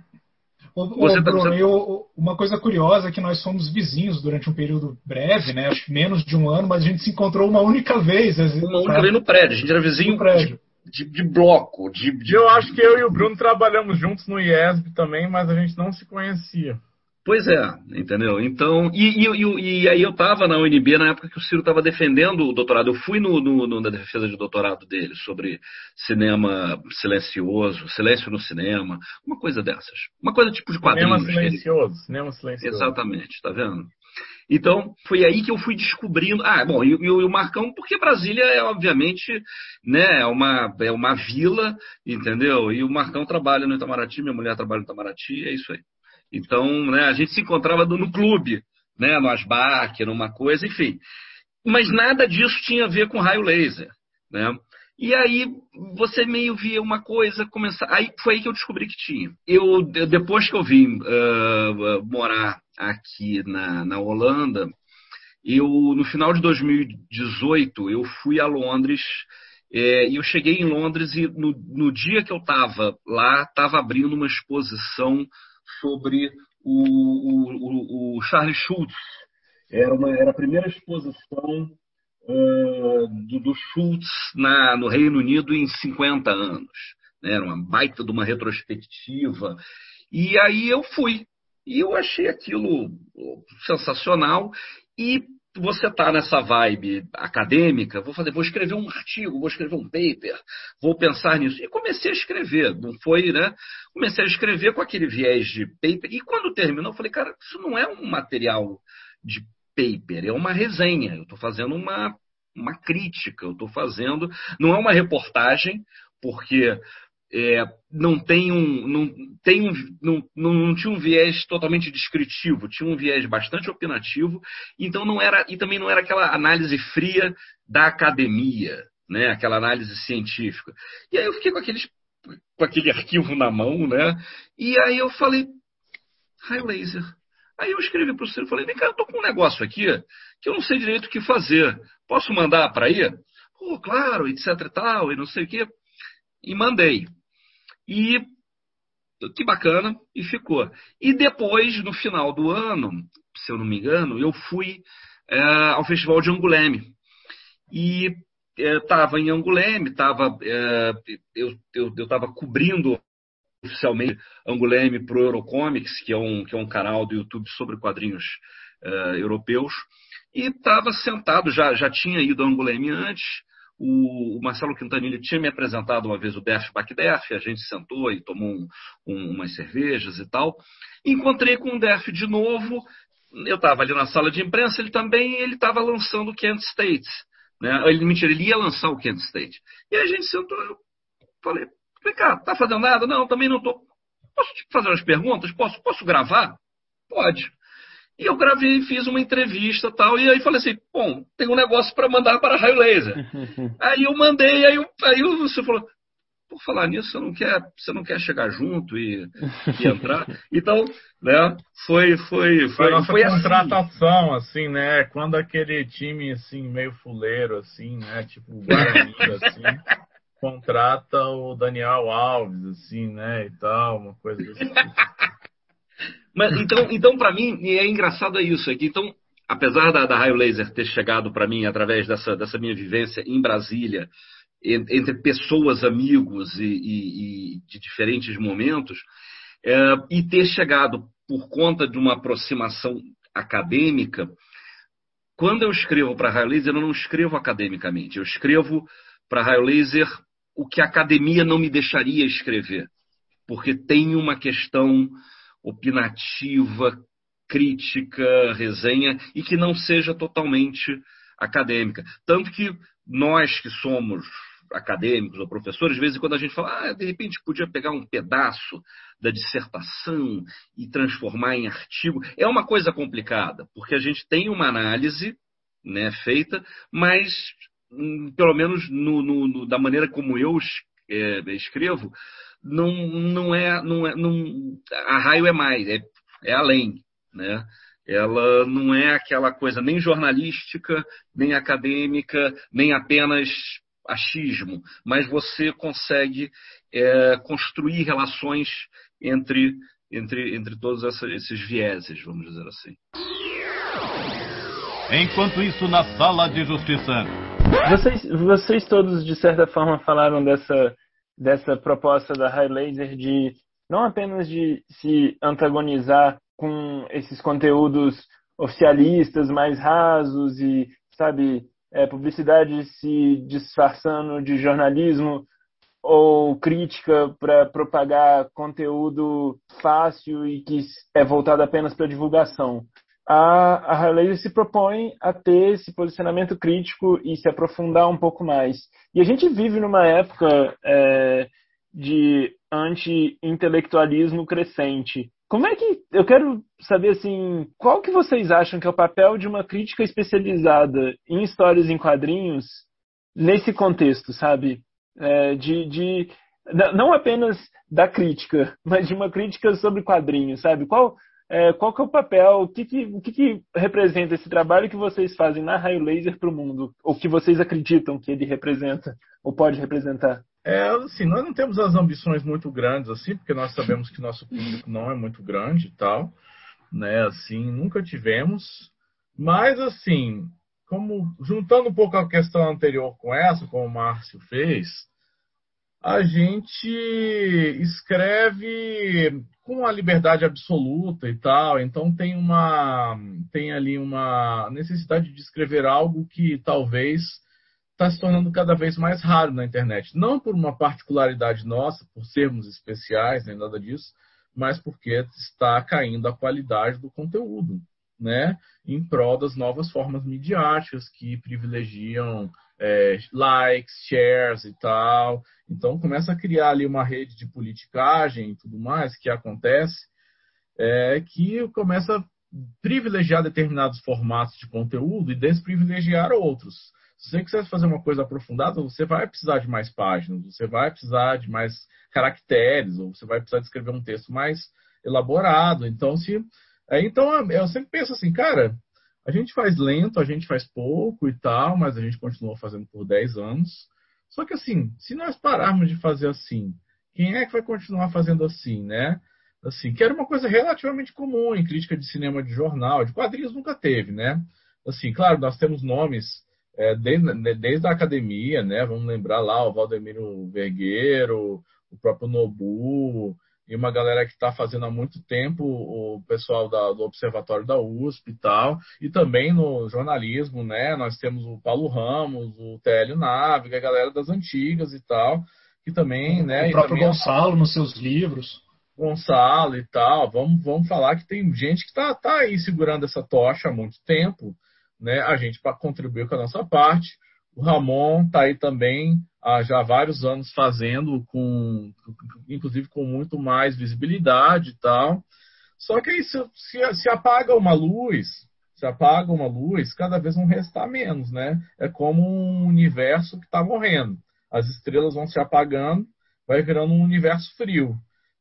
Ô, você, tá Bruno, eu, uma coisa curiosa é que nós somos vizinhos durante um período breve, né? Acho que menos de um ano, mas a gente se encontrou uma única vez. Uma única vez no prédio. A gente era vizinho no prédio de, de bloco. De, de, Eu acho que eu e o Bruno trabalhamos juntos no IESB também, mas a gente não se conhecia. Pois é, entendeu? Então, e, e, e aí eu estava na UNB na época que o Ciro estava defendendo o doutorado. Eu fui no, no, no, na defesa de doutorado dele sobre cinema silencioso, silêncio no cinema, uma coisa dessas. Uma coisa tipo de quadrinhos. Cinema silencioso, cinema silencioso. Exatamente, tá vendo? Então, foi aí que eu fui descobrindo. Ah, bom, e, e o Marcão, porque Brasília é, obviamente, né, é uma, é uma vila, entendeu? E o Marcão trabalha no Itamaraty, minha mulher trabalha no Itamaraty, é isso aí. Então, né, a gente se encontrava no, no clube, né, no Asbac, numa coisa, enfim. Mas nada disso tinha a ver com raio laser, né? E aí você meio via uma coisa começar. Aí foi aí que eu descobri que tinha. Eu depois que eu vim uh, morar aqui na, na Holanda, eu no final de 2018 eu fui a Londres é, e eu cheguei em Londres e no, no dia que eu estava lá estava abrindo uma exposição sobre o, o, o, Charles Schultz. Era, uma, era a primeira exposição uh, do, do, Schultz na, no Reino Unido em 50 anos. Né? Era uma baita de uma retrospectiva. E aí eu fui. E eu achei aquilo sensacional. E você está nessa vibe acadêmica, vou fazer, vou escrever um artigo, vou escrever um paper, vou pensar nisso. E comecei a escrever, não foi, né? Comecei a escrever com aquele viés de paper. E quando terminou, eu falei, cara, isso não é um material de paper, é uma resenha. Eu estou fazendo uma, uma crítica, eu estou fazendo. Não é uma reportagem, porque é, não tem um, não, tem um não, não, não, tinha um viés totalmente descritivo, tinha um viés bastante opinativo, então não era e também não era aquela análise fria da academia, né, aquela análise científica. E aí eu fiquei com aqueles com aquele arquivo na mão, né? E aí eu falei, raio laser. Aí eu escrevi para o Ciro falei, vem cá, eu tô com um negócio aqui que eu não sei direito o que fazer. Posso mandar para aí? Oh, claro, etc e tal, e não sei o quê. E mandei. E que bacana, e ficou. E depois, no final do ano, se eu não me engano, eu fui é, ao Festival de Anguleme. E estava é, em Anguleme, tava, é, eu estava cobrindo oficialmente Anguleme para o Eurocomics, que é, um, que é um canal do YouTube sobre quadrinhos é, europeus, e estava sentado, já, já tinha ido a Anguleme antes, o, Marcelo Quintanilha tinha me apresentado uma vez o Derf Bacderf, a gente sentou e tomou um, um, umas cervejas e tal. Encontrei com o Derf de novo, eu estava ali na sala de imprensa, ele também ele estava lançando o Kent State. Né? Ele, mentira, ele ia lançar o Kent State. E a gente sentou, eu falei, vem cá, tá fazendo nada? Não, também não estou. Posso te fazer umas perguntas? Posso, posso gravar? Pode. E eu gravei, fiz uma entrevista tal, e aí falei assim, bom, tem um negócio para mandar para raio laser. aí eu mandei, aí, eu, aí você falou, por falar nisso, você não quer, você não quer chegar junto e, e entrar? Então, né, foi, foi, foi, foi nossa foi assim. contratação, assim. assim, né? Quando aquele time assim, meio fuleiro, assim, né? Tipo o Guarani, assim, contrata o Daniel Alves, assim, né? E tal, uma coisa assim. Mas, então, então para mim, e é engraçado é isso, é que então, apesar da, da Raio Laser ter chegado para mim através dessa, dessa minha vivência em Brasília, entre pessoas, amigos e, e, e de diferentes momentos, é, e ter chegado por conta de uma aproximação acadêmica, quando eu escrevo para Raio Laser, eu não escrevo academicamente, eu escrevo para Raio Laser o que a academia não me deixaria escrever, porque tem uma questão opinativa, crítica, resenha e que não seja totalmente acadêmica. Tanto que nós que somos acadêmicos ou professores, de vez em quando a gente fala, ah, de repente podia pegar um pedaço da dissertação e transformar em artigo. É uma coisa complicada, porque a gente tem uma análise né, feita, mas hum, pelo menos no, no, no, da maneira como eu é, escrevo, não, não é, não é não, a raio é mais, é, é além, né? Ela não é aquela coisa nem jornalística, nem acadêmica, nem apenas achismo, mas você consegue é, construir relações entre, entre, entre todos essa, esses vieses, vamos dizer assim. Enquanto isso, na sala de justiça. Vocês, vocês todos, de certa forma, falaram dessa dessa proposta da High Laser de não apenas de se antagonizar com esses conteúdos oficialistas mais rasos e, sabe, é, publicidade se disfarçando de jornalismo ou crítica para propagar conteúdo fácil e que é voltado apenas para divulgação. A, a Laser se propõe a ter esse posicionamento crítico e se aprofundar um pouco mais. E a gente vive numa época é, de anti-intelectualismo crescente. como é que eu quero saber assim, qual que vocês acham que é o papel de uma crítica especializada em histórias em quadrinhos nesse contexto, sabe? É, de, de não apenas da crítica, mas de uma crítica sobre quadrinhos, sabe? Qual é, qual que é o papel, o que que, o que que representa esse trabalho que vocês fazem na Raio Laser para o mundo, ou que vocês acreditam que ele representa, ou pode representar? É, assim, nós não temos as ambições muito grandes, assim, porque nós sabemos que nosso público não é muito grande e tal, né, assim, nunca tivemos, mas, assim, como, juntando um pouco a questão anterior com essa, como o Márcio fez, a gente escreve com a liberdade absoluta e tal, então tem uma, tem ali uma necessidade de escrever algo que talvez está se tornando cada vez mais raro na internet. Não por uma particularidade nossa, por sermos especiais, nem nada disso, mas porque está caindo a qualidade do conteúdo, né? Em prol das novas formas midiáticas que privilegiam é, likes, shares e tal. Então começa a criar ali uma rede de politicagem e tudo mais que acontece, é, que começa a privilegiar determinados formatos de conteúdo e desprivilegiar outros. Se você quiser fazer uma coisa aprofundada, você vai precisar de mais páginas, você vai precisar de mais caracteres, ou você vai precisar de escrever um texto mais elaborado. Então, se é, então eu sempre penso assim, cara, a gente faz lento, a gente faz pouco e tal, mas a gente continua fazendo por 10 anos. Só que assim, se nós pararmos de fazer assim, quem é que vai continuar fazendo assim, né? Assim, que era uma coisa relativamente comum em crítica de cinema de jornal, de quadrinhos nunca teve, né? Assim, claro, nós temos nomes é, desde, né, desde, a academia, né? Vamos lembrar lá o Valdemiro Vergueiro, o próprio Nobu, e uma galera que está fazendo há muito tempo, o pessoal da, do Observatório da USP e tal, e também no jornalismo, né? Nós temos o Paulo Ramos, o Télio Nave, a galera das antigas e tal, que também, né? O próprio também, Gonçalo nos seus livros. Gonçalo e tal, vamos, vamos falar que tem gente que está tá aí segurando essa tocha há muito tempo, né, a gente para contribuir com a nossa parte. O Ramon está aí também há já vários anos fazendo, com, inclusive com muito mais visibilidade e tal. Só que aí se, se, se apaga uma luz, se apaga uma luz, cada vez vão restar menos, né? É como um universo que está morrendo. As estrelas vão se apagando, vai virando um universo frio,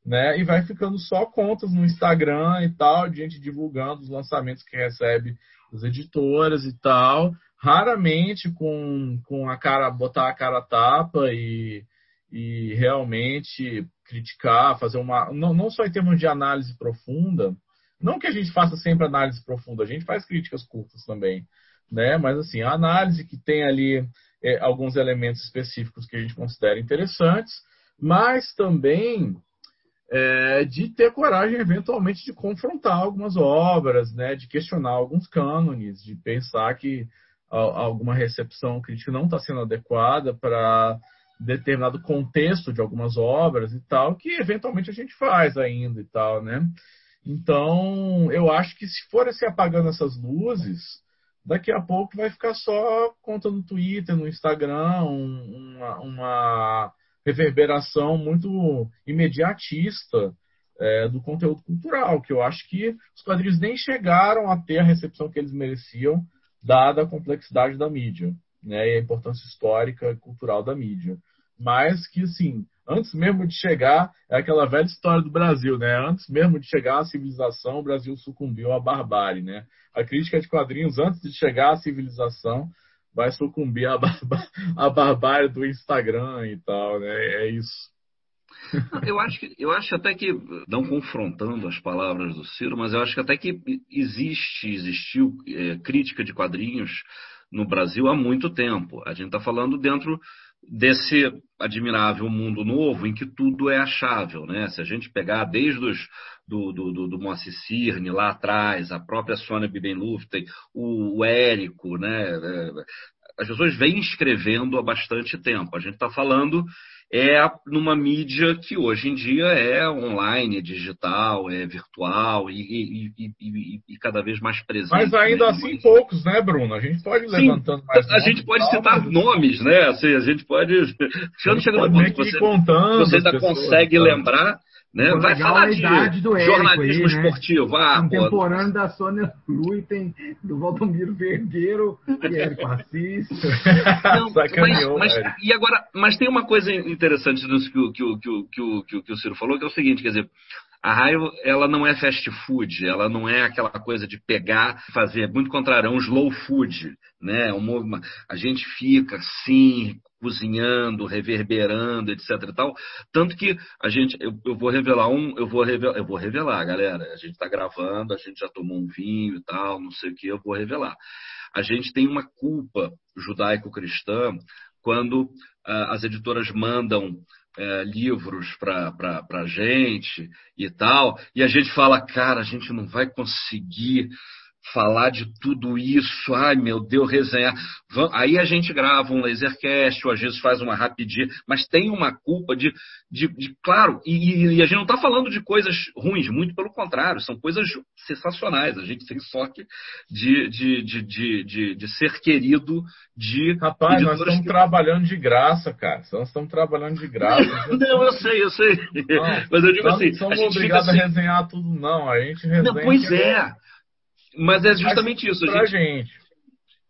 né? E vai ficando só contas no Instagram e tal, de gente divulgando os lançamentos que recebe as editoras e tal, raramente com, com a cara, botar a cara tapa e, e realmente criticar, fazer uma. Não, não só em termos de análise profunda, não que a gente faça sempre análise profunda, a gente faz críticas curtas também, né? Mas assim, a análise que tem ali é, alguns elementos específicos que a gente considera interessantes, mas também é, de ter coragem, eventualmente, de confrontar algumas obras, né, de questionar alguns cânones, de pensar que alguma recepção crítica não está sendo adequada para determinado contexto de algumas obras e tal, que eventualmente a gente faz ainda e tal, né? Então, eu acho que se for se apagando essas luzes, daqui a pouco vai ficar só conta no Twitter, no Instagram, uma, uma reverberação muito imediatista é, do conteúdo cultural, que eu acho que os quadrinhos nem chegaram a ter a recepção que eles mereciam, dada a complexidade da mídia, né, e a importância histórica e cultural da mídia. Mas que, assim, antes mesmo de chegar, é aquela velha história do Brasil, né? Antes mesmo de chegar à civilização, o Brasil sucumbiu à barbárie, né? A crítica de quadrinhos, antes de chegar à civilização, vai sucumbir à, barba, à barbárie do Instagram e tal, né? É isso. Eu acho, que, eu acho até que, não confrontando as palavras do Ciro, mas eu acho que até que existe, existiu é, crítica de quadrinhos no Brasil há muito tempo. A gente está falando dentro desse admirável mundo novo em que tudo é achável, né? Se a gente pegar desde os, do, do, do, do Moacir Cirne lá atrás, a própria Sônia Bibenluften, o, o Érico, né? É, as pessoas vêm escrevendo há bastante tempo. A gente está falando é numa mídia que hoje em dia é online, é digital, é virtual e, e, e, e cada vez mais presente. Mas ainda né? assim poucos, né, Bruno? A gente pode Sim, levantando mais. A gente pode citar mas... nomes, né? Assim, a gente pode. Chegando, pode ponto, você, contando você ainda pessoas, consegue lembrar. Né? Pô, Vai falar a de do jornalismo aí, né? esportivo. Ah, pô, Contemporâneo da Sônia Luiten, do Valdomiro Vergueiro e Érico Assis. Não, Sacaneou, mas, e agora, mas tem uma coisa interessante nisso que, o- que, o- que, o- que, o- que, o- que o Ciro falou, que é o seguinte, quer dizer, a raio, ela não é fast food, ela não é aquela coisa de pegar, fazer, muito contrário, é um slow food, né? É uma- uma- a gente fica assim, cozinhando, reverberando, etc e tal, tanto que a gente, eu, eu vou revelar um, eu vou eu vou revelar, galera, a gente está gravando, a gente já tomou um vinho e tal, não sei o que, eu vou revelar. A gente tem uma culpa judaico-cristã quando ah, as editoras mandam eh, livros para a gente e tal, e a gente fala, cara, a gente não vai conseguir falar de tudo isso, ai meu Deus, resenhar. Aí a gente grava um lasercast, ou às vezes faz uma rapidinha, mas tem uma culpa de, de, de- claro, e, e- a gente não está falando de coisas ruins, muito pelo contrário, são coisas sensacionais. A gente tem sorte de, de, de, de, de, de ser querido de Rapaz, nós estamos que- trabalhando de graça, cara. Nós estamos trabalhando de graça. Não, eu sei, eu sei. Não, Mas eu digo nós assim, não somos a gente fica obrigados assim, a resenhar tudo, não. A gente resenha. não, pois é. Mas é justamente isso. A gente, gente.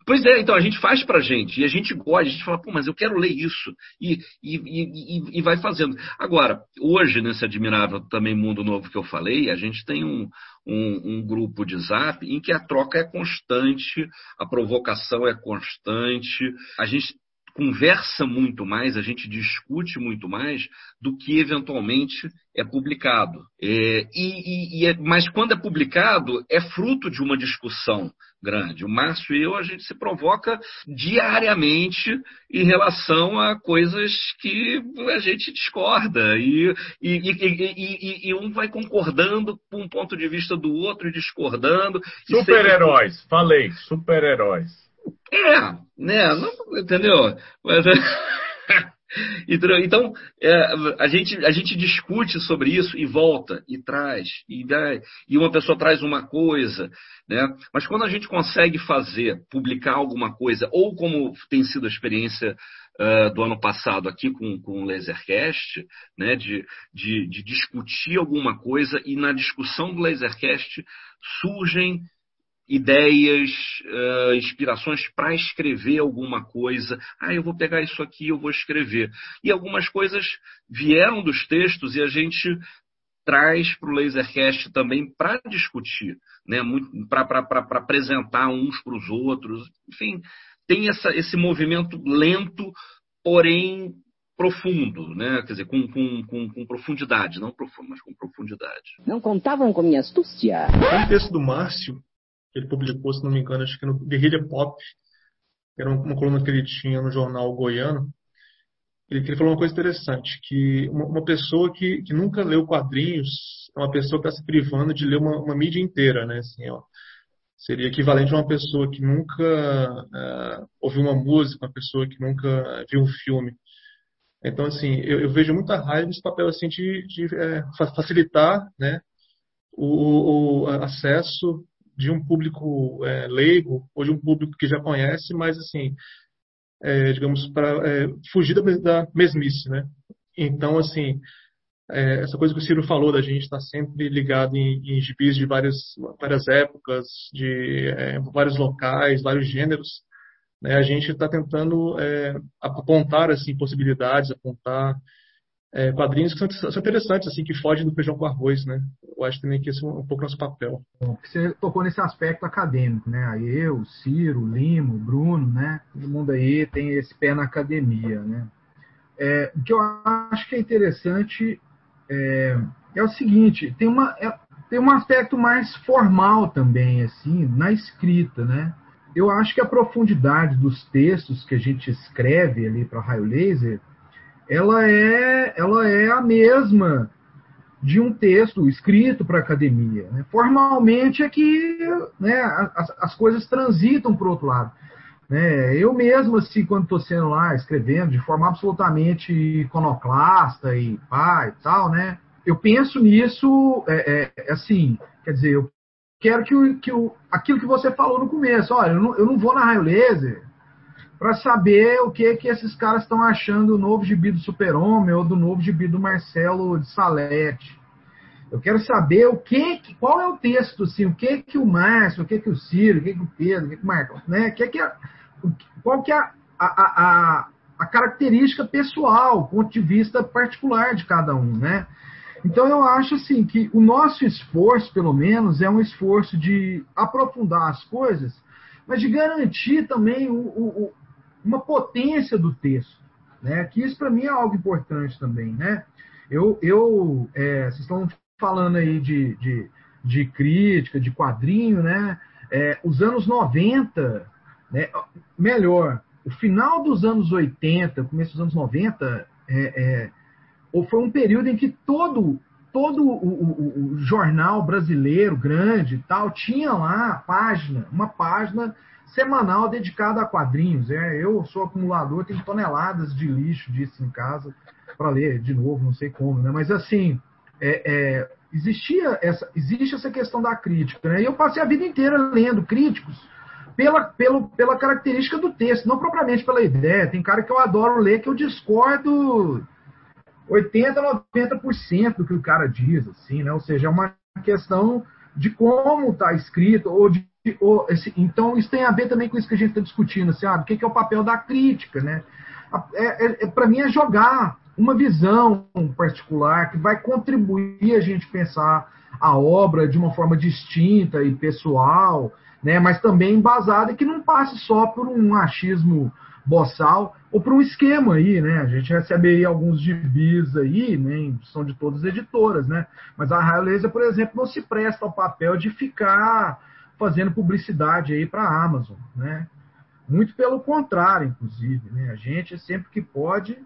Pois é, então a gente faz pra gente e a gente gosta, a gente fala, pô, mas eu quero ler isso e, e, e, e- e vai fazendo. Agora, hoje, nesse admirável também mundo novo que eu falei, a gente tem um, um, um grupo de zap em que a troca é constante, a provocação é constante, a gente conversa muito mais, a gente discute muito mais do que eventualmente é publicado. É, e, e- e é- mas quando é publicado, é fruto de uma discussão grande. O Márcio e eu, a gente se provoca diariamente em relação a coisas que a gente discorda. E, e, um vai concordando com um ponto de vista do outro e discordando. E sempre- Super-heróis. Falei, super-heróis. É, né? Não, entendeu? Mas? Então, é, a, gente, a gente discute sobre isso e volta, e traz, e, dá, e uma pessoa traz uma coisa, né? Mas quando a gente consegue fazer, publicar alguma coisa, ou como tem sido a experiência ah, do ano passado aqui com, com o Lasercast, né? De, de, de discutir alguma coisa e na discussão do Lasercast surgem ideias, eh, inspirações para escrever alguma coisa. Ah, eu vou pegar isso aqui, eu vou escrever. E algumas coisas vieram dos textos e a gente traz para o Lasercast também para discutir, né? para apresentar uns para os outros. Enfim, tem essa, esse movimento lento, porém profundo, né? Quer dizer, com, com, com, com profundidade, não profundo, mas com profundidade. Não contavam com minha astúcia. Tem um texto do Márcio, ele publicou, se não me engano, acho que no Guerrilha Pop, que era uma coluna que ele tinha no jornal goiano, ele, ele falou uma coisa interessante, que uma, uma pessoa que, que nunca leu quadrinhos é uma pessoa que está se privando de ler uma, uma mídia inteira, né? Assim, ó, seria equivalente a uma pessoa que nunca uh, ouviu uma música, uma pessoa que nunca viu um filme. Então, assim, eu, eu vejo muita raiva nesse papel assim de, de é, facilitar, né, o, o acesso de um público é, leigo ou de um público que já conhece, mas assim, é, digamos, para é, fugir da, mesmice, né? Então, assim, essa coisa que o Ciro falou da gente estar tá sempre ligado em, em gibis de várias, várias épocas, de vários locais, vários gêneros, né? A gente está tentando apontar assim possibilidades, apontar é, quadrinhos que são, são, interessantes, assim, que fogem do feijão com arroz, né? Eu acho também que esse é um, um pouco nosso papel. Você tocou nesse aspecto acadêmico, né? Eu, Ciro, Limo, Bruno, né? Todo mundo aí tem esse pé na academia, né? É, o que eu acho que é interessante é, é o seguinte, tem, uma, é, tem um aspecto mais formal também, assim, na escrita, né? Eu acho que a profundidade dos textos que a gente escreve ali para Raio Laser ela é, ela é a mesma de um texto escrito para a academia. Né? Formalmente é que né, as, as, coisas transitam para o outro lado. Né? Eu mesmo, assim, quando estou sendo lá escrevendo de forma absolutamente iconoclasta e pá e tal, né? eu penso nisso é, é, assim, quer dizer, eu quero que, o, que o, aquilo que você falou no começo, olha, eu não, eu não vou na raio laser para saber o que que esses caras estão achando do novo gibi do Super-Homem ou do novo gibi do Marcelo de Salete. Eu quero saber o que, qual é o texto, assim, o que que o Márcio, o que que o Ciro, o que que o Pedro, o que que o Marcos, né? Que que é, qual que é a, a, a, a característica pessoal, o ponto de vista particular de cada um, né? Então eu acho assim que o nosso esforço, pelo menos, é um esforço de aprofundar as coisas, mas de garantir também o, o, uma potência do texto, né? Que isso para mim é algo importante também, né? Eu, eu é, vocês estão falando aí de, de, de, crítica, de quadrinho, né? É, os anos 90, né? melhor, o final dos anos 80, começo dos anos 90, é, é, foi um período em que todo, todo o, o, o, jornal brasileiro grande tal tinha lá a página, uma página semanal dedicada a quadrinhos. É, eu sou acumulador, tenho toneladas de lixo disso em casa para ler de novo, não sei como, né? Mas assim, é, é, existia essa, existe essa questão da crítica, né? E eu passei a vida inteira lendo críticos pela, pelo, pela característica do texto, não propriamente pela ideia. Tem cara que eu adoro ler que eu discordo 80, 90% do que o cara diz, assim, né? Ou seja, é uma questão de como está escrito, ou de. Então, isso tem a ver também com isso que a gente está discutindo, assim, ah, o que, que é o papel da crítica, né? É, é, é Para mim, é jogar uma visão particular que vai contribuir a gente pensar a obra de uma forma distinta e pessoal, né, mas também embasada e que não passe só por um achismo boçal ou por um esquema aí, né? A gente recebe aí alguns gibis aí, né? São de todas as editoras, né? Mas a Raio Laser, por exemplo, não se presta ao papel de ficar fazendo publicidade aí para a Amazon, né? Muito pelo contrário, inclusive, né? A gente sempre que pode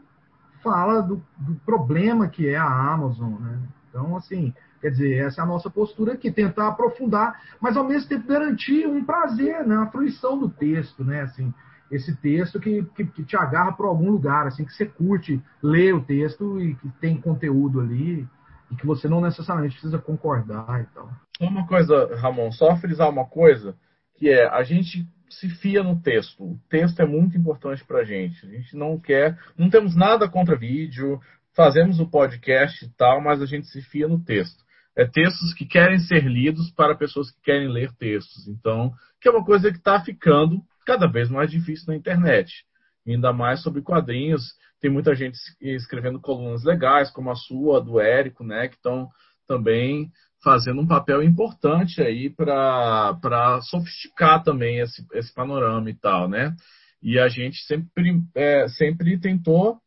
fala do, do problema que é a Amazon, né? Então, assim, quer dizer, essa é a nossa postura aqui, tentar aprofundar, mas ao mesmo tempo garantir um prazer, né? A fruição do texto, né? Assim, esse texto que, que, que te agarra para algum lugar, assim, que você curte ler o texto e que tem conteúdo ali e que você não necessariamente precisa concordar e tal. Uma coisa, Ramon, só frisar uma coisa, que é a gente se fia no texto. O texto é muito importante para a gente. A gente não quer, não temos nada contra vídeo, fazemos o podcast e tal, mas a gente se fia no texto. É textos que querem ser lidos para pessoas que querem ler textos. Então, que é uma coisa que está ficando cada vez mais difícil na internet. Ainda mais sobre quadrinhos. Tem muita gente escrevendo colunas legais, como a sua, do Érico, né, que estão também fazendo um papel importante aí para sofisticar também esse, esse panorama e tal, né? E a gente sempre, é, sempre tentou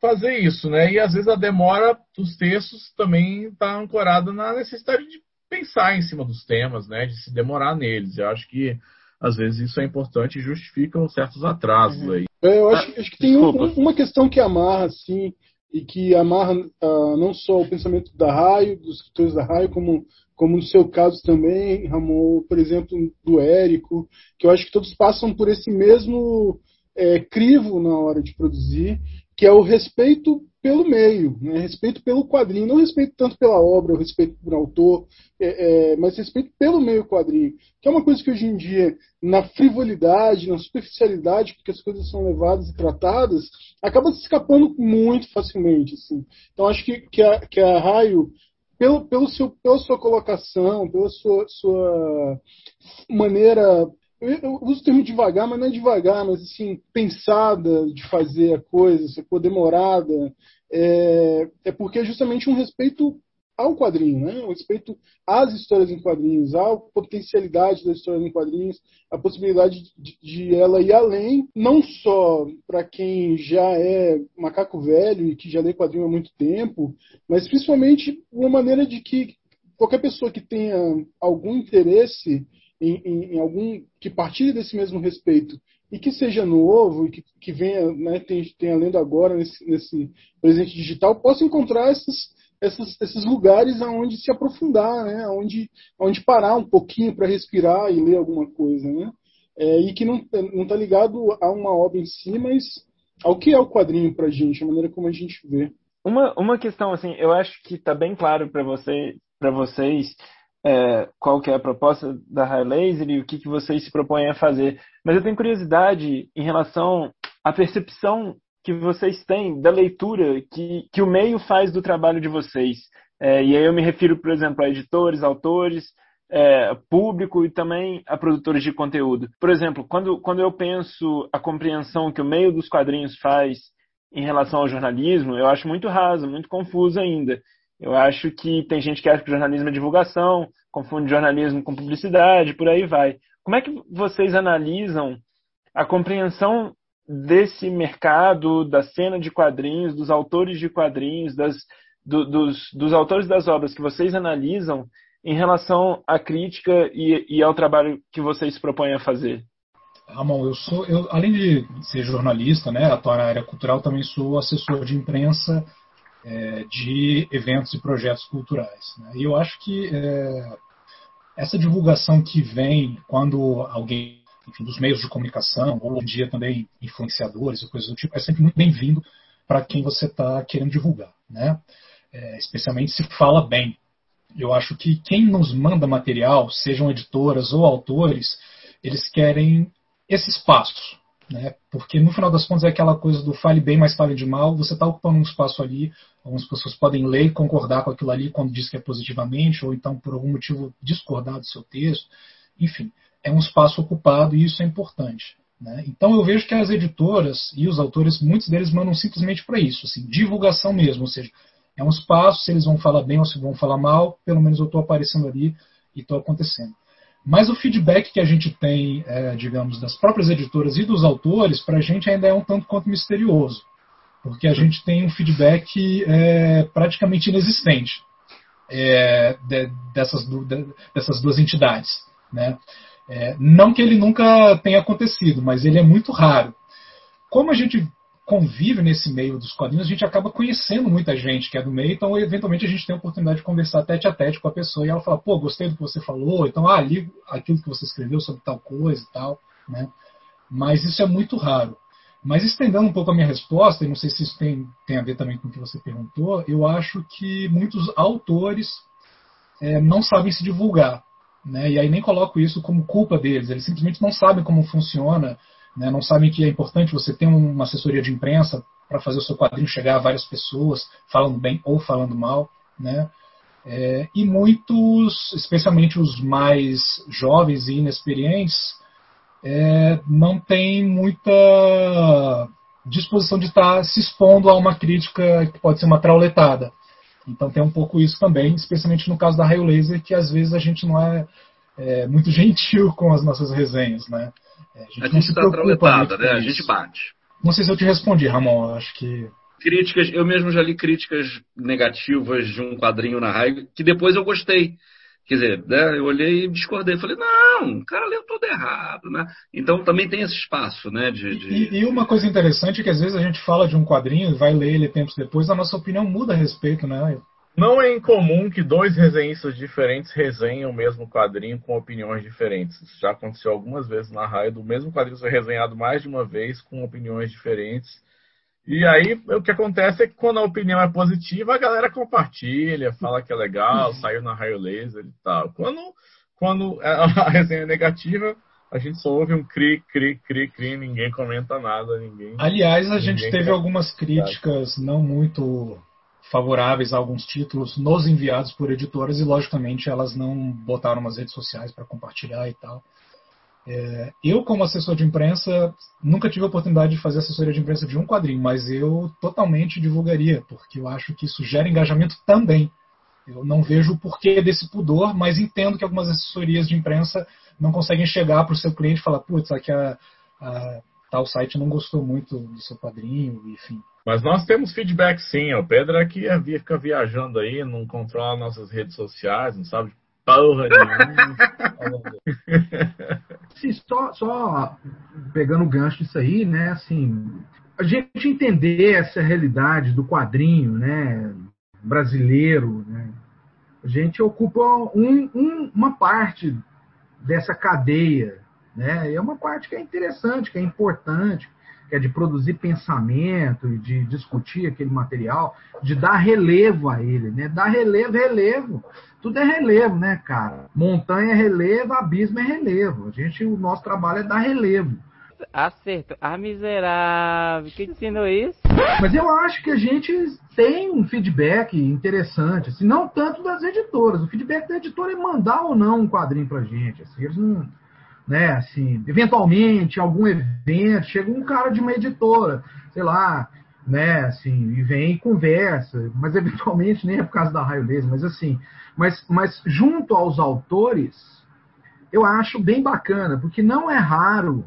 fazer isso, né? E às vezes a demora dos textos também está ancorada na necessidade de pensar em cima dos temas, né? De se demorar neles. Eu acho que às vezes isso é importante e justifica certos atrasos uhum. aí. É, eu acho, acho que tem um, uma questão que amarra, assim, e que amarra uh, não só o pensamento da Raio, dos escritores da Raio, como, como no seu caso também, Ramon, por exemplo, do Érico, que eu acho que todos passam por esse mesmo é, crivo na hora de produzir, que é o respeito pelo meio, né? respeito pelo quadrinho, não respeito tanto pela obra, respeito por autor, é, é, mas respeito pelo meio quadrinho, que é uma coisa que hoje em dia, na frivolidade, na superficialidade, porque as coisas são levadas e tratadas, acaba se escapando muito facilmente. Assim. Então acho que, que, a, que a Raio, pelo, pelo seu, pela sua colocação, pela sua, sua maneira eu uso o termo devagar, mas não é devagar, mas assim, pensada de fazer a coisa, for demorada, é, é porque é justamente um respeito ao quadrinho, né? O respeito às histórias em quadrinhos, à potencialidade das histórias em quadrinhos, a possibilidade de, de ela ir além, não só para quem já é macaco velho e que já lê quadrinho há muito tempo, mas principalmente uma maneira de que qualquer pessoa que tenha algum interesse em, em, em algum que partilhe desse mesmo respeito e que seja novo e que, que venha, né, tenha lendo agora nesse, nesse presente digital, possa encontrar esses, esses, lugares aonde se aprofundar, né, aonde, aonde parar um pouquinho para respirar e ler alguma coisa, né, é, e que não está ligado a uma obra em si, mas ao que é o quadrinho para a gente, a maneira como a gente vê. Uma, uma questão, assim, eu acho que está bem claro para você, para vocês é, qual que é a proposta da High Laser e o que, que vocês se propõem a fazer. Mas eu tenho curiosidade em relação à percepção que vocês têm da leitura que, que o meio faz do trabalho de vocês. É, e aí eu me refiro, por exemplo, a editores, autores, é, público e também a produtores de conteúdo. Por exemplo, quando, quando eu penso a compreensão que o meio dos quadrinhos faz em relação ao jornalismo, eu acho muito raso, muito confuso ainda. Eu acho que tem gente que acha que jornalismo é divulgação, confunde jornalismo com publicidade, por aí vai. Como é que vocês analisam a compreensão desse mercado, da cena de quadrinhos, dos autores de quadrinhos, das, do, dos, dos autores das obras que vocês analisam em relação à crítica e, e ao trabalho que vocês se propõem a fazer? Ramon, eu sou, eu, além de ser jornalista, né, atuar na área cultural, também sou assessor de imprensa é, de eventos e projetos culturais. Né? E eu acho que é, essa divulgação que vem quando alguém, enfim, dos meios de comunicação, ou hoje em dia também influenciadores e coisas do tipo, é sempre muito bem-vindo para quem você está querendo divulgar, né? É, especialmente se fala bem eu acho que quem nos manda material, sejam editoras ou autores, eles querem esse espaço. Né? Porque no final das contas é aquela coisa do fale bem, mas fale de mal. Você está ocupando um espaço ali, algumas pessoas podem ler e concordar com aquilo ali quando diz que é positivamente, ou então por algum motivo discordar do seu texto. Enfim, é um espaço ocupado e isso é importante. Né? Então eu vejo que as editoras e os autores, muitos deles mandam simplesmente para isso, assim, divulgação mesmo, ou seja, é um espaço, se eles vão falar bem ou se vão falar mal, pelo menos eu estou aparecendo ali e estou acontecendo. Mas o feedback que a gente tem, é, digamos, das próprias editoras e dos autores, para a gente ainda é um tanto quanto misterioso. Porque a gente tem um feedback é, praticamente inexistente é, de, dessas, de, dessas duas entidades. Né? É, não que ele nunca tenha acontecido, mas ele é muito raro. Como a gente convive nesse meio dos quadrinhos, a gente acaba conhecendo muita gente que é do meio, então eventualmente a gente tem a oportunidade de conversar tete a tete com a pessoa e ela fala, pô, gostei do que você falou, então, ah, li aquilo que você escreveu sobre tal coisa e tal, né? Mas isso é muito raro. Mas estendendo um pouco a minha resposta, e não sei se isso tem, tem a ver também com o que você perguntou, eu acho que muitos autores é, não sabem se divulgar. Né? E aí nem coloco isso como culpa deles, eles simplesmente não sabem como funciona né, não sabem que é importante você ter uma assessoria de imprensa para fazer o seu quadrinho chegar a várias pessoas, falando bem ou falando mal. Né? É, e muitos, especialmente os mais jovens e inexperientes, é, não têm muita disposição de estar se expondo a uma crítica que pode ser uma trauletada. Então tem um pouco isso também, especialmente no caso da Raio Laser, que às vezes a gente não é, é muito gentil com as nossas resenhas, né? É, a gente, a gente está trauletada, né? A gente bate. Não sei se eu te respondi, Ramon. Acho que. Críticas, eu mesmo já li críticas negativas de um quadrinho na raio que depois eu gostei. Quer dizer, né, eu olhei e discordei. Falei, não, o cara leu tudo errado, né? Então também tem esse espaço, né? De, de... E, e, uma coisa interessante é que às vezes a gente fala de um quadrinho e vai ler ele tempos depois, a nossa opinião muda a respeito, né? Não é incomum que dois resenhistas diferentes resenhem o mesmo quadrinho com opiniões diferentes. Isso já aconteceu algumas vezes na raia do mesmo quadrinho ser resenhado mais de uma vez com opiniões diferentes. E aí o que acontece é que quando a opinião é positiva, a galera compartilha, fala que é legal, saiu na raio laser e tal. Quando, quando a resenha é negativa, a gente só ouve um cri, cri, cri, cri, ninguém comenta nada, ninguém. Aliás, a gente teve algumas críticas não muito favoráveis a alguns títulos nos enviados por editoras e, logicamente, elas não botaram nas redes sociais para compartilhar e tal. É, eu, como assessor de imprensa, nunca tive a oportunidade de fazer assessoria de imprensa de um quadrinho, mas eu totalmente divulgaria, porque eu acho que isso gera engajamento também. Eu não vejo o porquê desse pudor, mas entendo que algumas assessorias de imprensa não conseguem chegar para o seu cliente e falar: putz, aqui a, a tal site não gostou muito do seu quadrinho, enfim. Mas nós temos feedback sim. O Pedro é que fica viajando aí, não controla nossas redes sociais, não sabe porra nenhuma. sim, só, só pegando o gancho disso aí, né? Assim, a gente entender essa realidade do quadrinho, né? Brasileiro, né? A gente ocupa um, um, uma parte dessa cadeia, né? E é uma parte que é interessante, que é importante, que é de produzir pensamento e de discutir aquele material, de dar relevo a ele, né? Dar relevo, relevo. Tudo é relevo, né, cara? Montanha é relevo, abismo é relevo. A gente, o nosso trabalho é dar relevo. acertou. Ah, miserável. Quem ensinou isso? Mas eu acho que a gente tem um feedback interessante, assim, não tanto das editoras. O feedback da editora é mandar ou não um quadrinho pra gente. Assim, eles não. Né, assim, eventualmente, algum evento, chega um cara de uma editora, sei lá, né, assim, e vem e conversa, mas eventualmente nem é por causa da raio laser, mas assim, mas, mas junto aos autores, eu acho bem bacana, porque não é raro,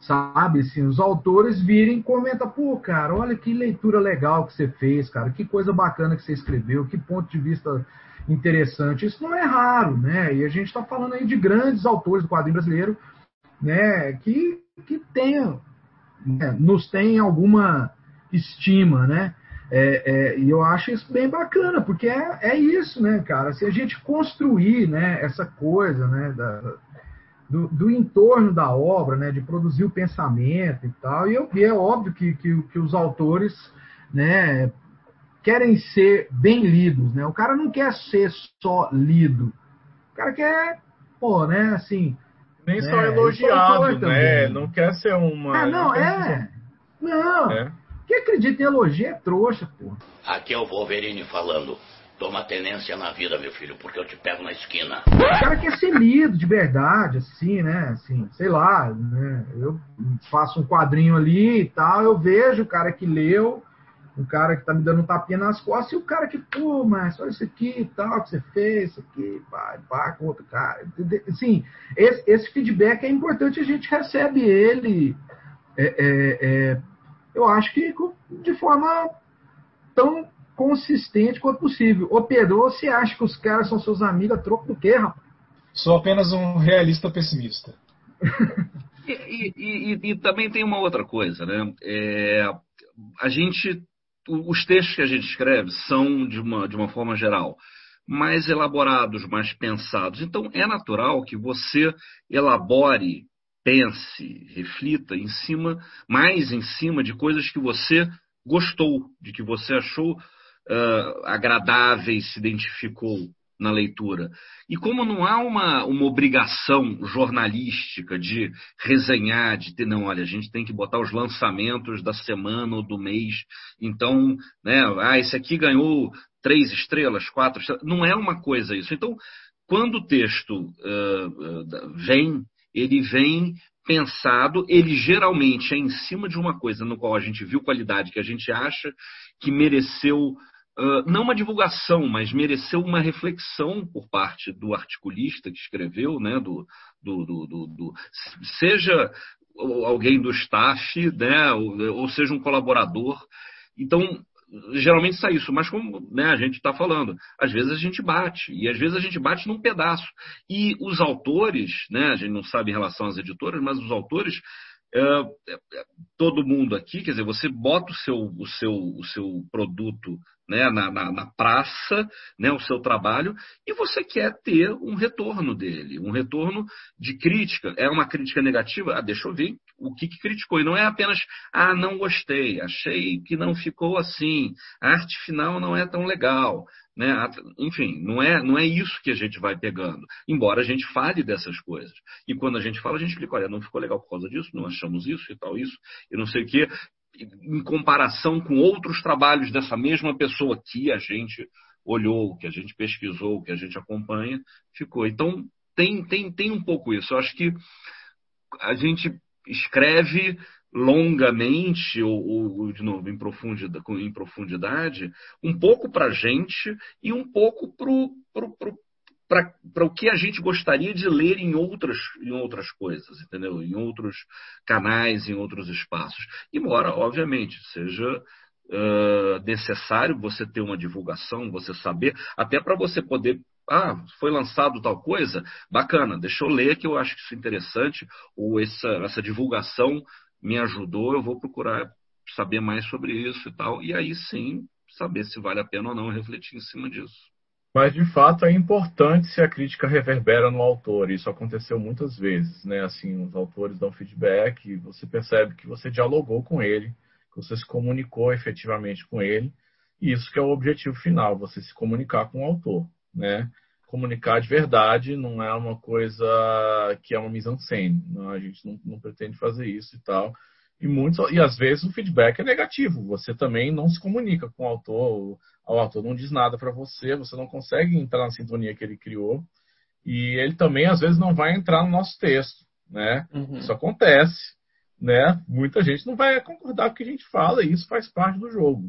sabe, assim, os autores virem e comentam, pô, cara, olha que leitura legal que você fez, cara, que coisa bacana que você escreveu, que ponto de vista interessante. Isso não é raro, né? E a gente está falando aí de grandes autores do quadrinho brasileiro, né, que, que tenham, né, nos tem alguma estima, né? É, é, e eu acho isso bem bacana, porque é, é isso, né, cara? Se a gente construir né, essa coisa né, da, do, do, entorno da obra, né, de produzir o pensamento e tal, e, eu, e é óbvio que, que, que, os autores né, querem ser bem lidos, né? O cara não quer ser só lido, o cara quer, pô, né, assim... Nem né, só elogiado, né? Não quer ser uma... Ah, não, não é... Não, é. Quem acredita em elogio é trouxa, pô. Aqui é o Wolverine falando. Toma tenência na vida, meu filho, porque eu te pego na esquina. O cara quer ser lido de verdade, assim, né? Assim, sei lá, né? Eu faço um quadrinho ali e tal, eu vejo o cara que leu, o cara que tá me dando um tapinha nas costas, e o cara que, pô, mas olha isso aqui e tal, que você fez, isso aqui, pá, pá, com outro cara. Assim, esse, esse feedback é importante, a gente recebe ele é, é, é, eu acho que de forma tão consistente quanto possível. Operou, você acha que os caras são seus amigos a troco do quê, rapaz? Sou apenas um realista pessimista. e, e, e, e, também tem uma outra coisa, né? É, a gente, os textos que a gente escreve são de uma, de uma forma geral mais elaborados, mais pensados. Então é natural que você elabore pense, reflita em cima, mais em cima de coisas que você gostou, de que você achou uh, agradáveis, se identificou na leitura. E como não há uma, uma obrigação jornalística de resenhar, de ter, não, olha, a gente tem que botar os lançamentos da semana ou do mês, então, né, ah, esse aqui ganhou três estrelas, quatro estrelas, não é uma coisa isso. Então, quando o texto uh, vem ele vem pensado, ele geralmente é em cima de uma coisa no qual a gente viu qualidade que a gente acha que mereceu não uma divulgação, mas mereceu uma reflexão por parte do articulista que escreveu, né, do, do, do, do seja alguém do staff, né, ou, ou seja um colaborador. Então, geralmente sai isso, mas como né, a gente está falando, às vezes a gente bate, e às vezes a gente bate num pedaço. E os autores, né, a gente não sabe em relação às editoras, mas os autores, todo mundo aqui, quer dizer, você bota o seu, o seu, o seu produto né, na, na, na, praça, né, o seu trabalho, e você quer ter um retorno dele, um retorno de crítica. É uma crítica negativa? Ah, deixa eu ver o que, que criticou. E não é apenas, ah, não gostei, achei que não ficou assim, a arte final não é tão legal. Né? Enfim, não é, não é isso que a gente vai pegando, embora a gente fale dessas coisas. E quando a gente fala, a gente explica, olha, não ficou legal por causa disso, não achamos isso e tal, isso, e não sei o quê em comparação com outros trabalhos dessa mesma pessoa que a gente olhou, que a gente pesquisou, que a gente acompanha, ficou. Então, tem, tem, tem um pouco isso. Eu acho que a gente escreve longamente, ou, ou de novo, em profundidade, em profundidade um pouco para a gente e um pouco para o que a gente gostaria de ler em outras, em outras coisas, entendeu? Em outros canais, em outros espaços. Embora, obviamente, seja uh, necessário você ter uma divulgação, você saber, até para você poder. Ah, foi lançado tal coisa? Bacana, deixa eu ler que eu acho isso interessante, ou essa, essa divulgação me ajudou, eu vou procurar saber mais sobre isso e tal, e aí sim saber se vale a pena ou não refletir em cima disso. Mas, de fato, é importante se a crítica reverbera no autor. Isso aconteceu muitas vezes, né? Assim, os autores dão feedback, você percebe que você dialogou com ele, que você se comunicou efetivamente com ele. E isso que é o objetivo final, você se comunicar com o autor, né? Comunicar de verdade, não é uma coisa que é uma mise-en-scène. A gente não, não, pretende fazer isso e tal. E, muitos, e às vezes o feedback é negativo. Você também não se comunica com o autor, o autor não diz nada para você, você não consegue entrar na sintonia que ele criou. E ele também, às vezes, não vai entrar no nosso texto. Né? Uhum. Isso acontece. Né? Muita gente não vai concordar com o que a gente fala, e isso faz parte do jogo.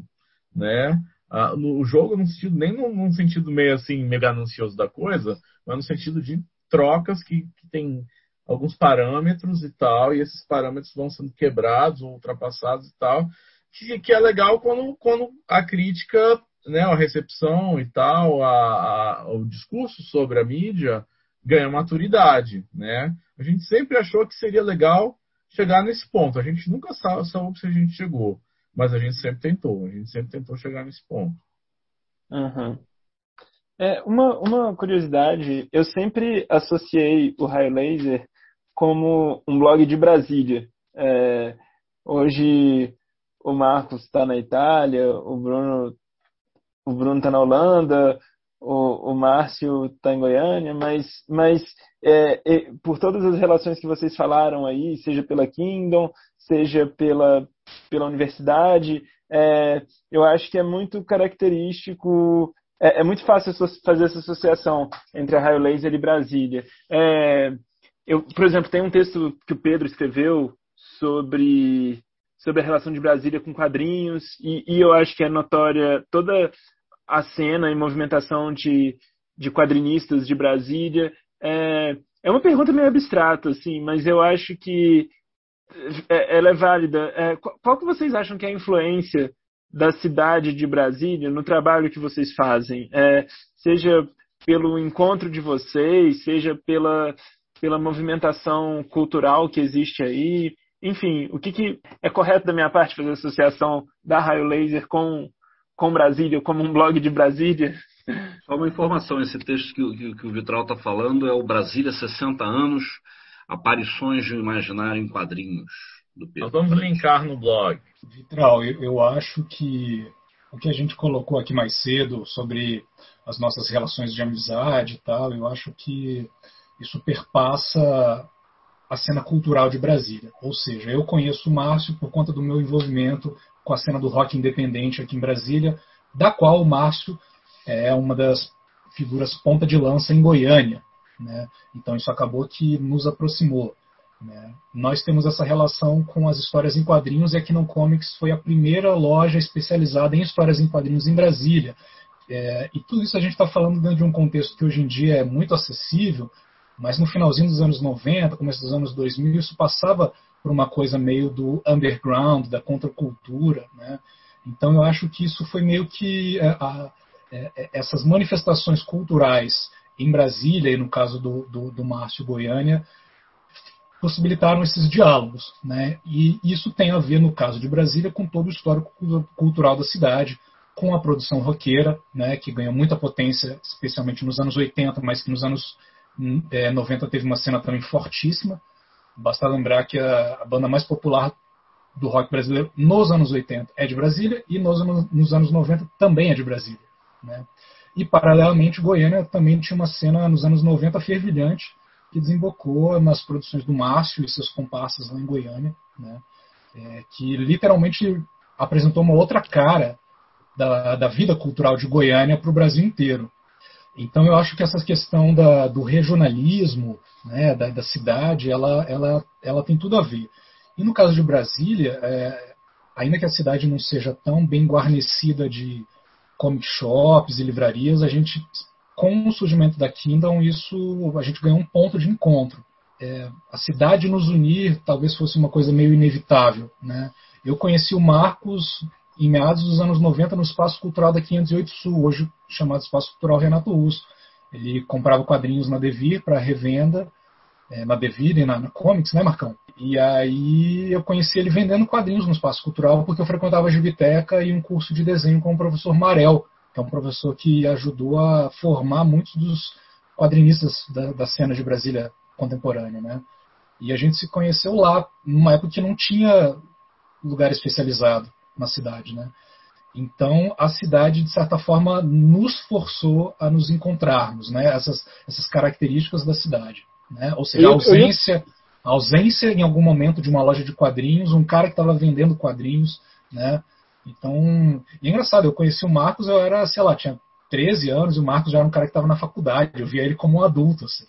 Né? Uh, no jogo no sentido, nem num, num, sentido meio assim, mega anuncioso da coisa, mas no sentido de trocas que, que tem alguns parâmetros e tal, e esses parâmetros vão sendo quebrados ou ultrapassados e tal, que, que é legal quando, quando a crítica, né, a recepção e tal, a, a, o discurso sobre a mídia ganha maturidade, né? A gente sempre achou que seria legal chegar nesse ponto. A gente nunca sabe, sabe se a gente chegou. Mas a gente sempre tentou, a gente sempre tentou chegar nesse ponto. Uhum. É, uma, uma curiosidade, eu sempre associei o Raio Laser como um blog de Brasília. É, hoje o Marcos está na Itália, o Bruno o Bruno está na Holanda, o, o Márcio está em Goiânia, mas, mas é, é, por todas as relações que vocês falaram aí, seja pela Kingdom, seja pela, pela universidade, é, eu acho que é muito característico, é, é, muito fácil fazer essa associação entre a Raio Laser e Brasília. É, eu, por exemplo, tem um texto que o Pedro escreveu sobre sobre a relação de Brasília com quadrinhos e, e eu acho que é notória toda a cena e movimentação de, de quadrinistas de Brasília. É, é uma pergunta meio abstrata, assim, mas eu acho que é, ela é válida. É, qual que vocês acham que é a influência da cidade de Brasília no trabalho que vocês fazem? É, seja pelo encontro de vocês, seja pela, pela movimentação cultural que existe aí. Enfim, o que, que é correto da minha parte fazer associação da Raio Laser com com Brasília, como um blog de Brasília. Só uma informação, esse texto que, que, que o Vitral está falando é o Brasília 60 anos, aparições de um imaginário em quadrinhos. Do Pedro Nós vamos linkar no blog. Vitral, eu, eu acho que o que a gente colocou aqui mais cedo sobre as nossas relações de amizade e tal, eu acho que isso perpassa a cena cultural de Brasília. Ou seja, eu conheço o Márcio por conta do meu envolvimento com a cena do rock independente aqui em Brasília, da qual o Márcio é uma das figuras ponta de lança em Goiânia. Né? Então isso acabou que nos aproximou. Né? Nós temos essa relação com as histórias em quadrinhos e a Kingdom Comics foi a primeira loja especializada em histórias em quadrinhos em Brasília. É, e tudo isso a gente está falando dentro de um contexto que hoje em dia é muito acessível, mas no finalzinho dos anos 90, começo dos anos 2000, isso passava por uma coisa meio do underground, da contracultura. Né? Então eu acho que isso foi meio que é, a, essas manifestações culturais em Brasília, e no caso do, do, do Márcio Goiânia, possibilitaram esses diálogos. Né? E isso tem a ver, no caso de Brasília, com todo o histórico cultural da cidade, com a produção roqueira, né, que ganhou muita potência, especialmente nos anos 80, mas que nos anos é, 90 teve uma cena também fortíssima. Basta lembrar que a, a, banda mais popular do rock brasileiro nos anos 80 é de Brasília e nos, nos anos 90 também é de Brasília. Né? E, paralelamente, Goiânia também tinha uma cena nos anos 90 fervilhante que desembocou nas produções do Márcio e seus comparsas lá em Goiânia, né? É, que literalmente apresentou uma outra cara da, da vida cultural de Goiânia para o Brasil inteiro. Então eu acho que essa questão da, do regionalismo, né, da, da, cidade, ela, ela, ela tem tudo a ver. E no caso de Brasília, é, ainda que a cidade não seja tão bem guarnecida de comic shops e livrarias, a gente, com o surgimento da Kingdom, isso a gente ganhou um ponto de encontro. É, a cidade nos unir talvez fosse uma coisa meio inevitável. Né? Eu conheci o Marcos em meados dos anos 90 no Espaço Cultural da 508 Sul, hoje chamado Espaço Cultural Renato Russo. Ele comprava quadrinhos na Devir para revenda, é, na Devir e na, na Comics, né, Marcão? E aí eu conheci ele vendendo quadrinhos no Espaço Cultural porque eu frequentava a Gibiteca e um curso de desenho com o professor Marel, que é um professor que ajudou a formar muitos dos quadrinistas da, da cena de Brasília contemporânea, né? E a gente se conheceu lá, numa época que não tinha lugar especializado na cidade, né? Então, a cidade, de certa forma, nos forçou a nos encontrarmos, né? essas, essas características da cidade. Né? Ou seja, a ausência, a ausência em algum momento de uma loja de quadrinhos, um cara que estava vendendo quadrinhos. Né? Então, é engraçado, eu conheci o Marcos, eu era, sei lá, tinha 13 anos e o Marcos já era um cara que estava na faculdade. Eu via ele como um adulto. Assim.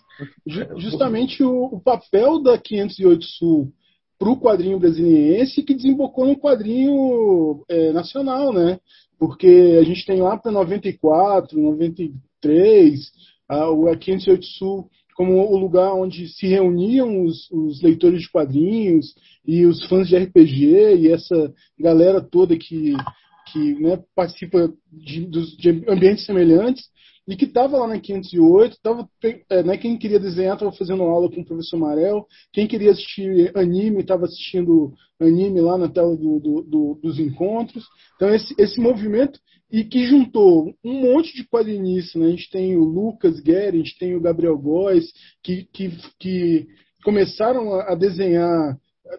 Justamente o, o papel da 508 Sul para o quadrinho brasiliense que desembocou no quadrinho é, nacional, né? Porque a gente tem lá para 94, 93, a, o 508 Sul como o lugar onde se reuniam os, os, leitores de quadrinhos e os fãs de RPG e essa galera toda que, que né, participa de, de ambientes semelhantes e que estava lá na 508, tava, é, né, quem queria desenhar estava fazendo aula com o professor Marel, quem queria assistir anime estava assistindo anime lá na tela do, do, do, dos encontros. Então, esse, esse movimento, e que juntou um monte de quadrinistas, né? a gente tem o Lucas Guerra, a gente tem o Gabriel Góes, que, que, que começaram a desenhar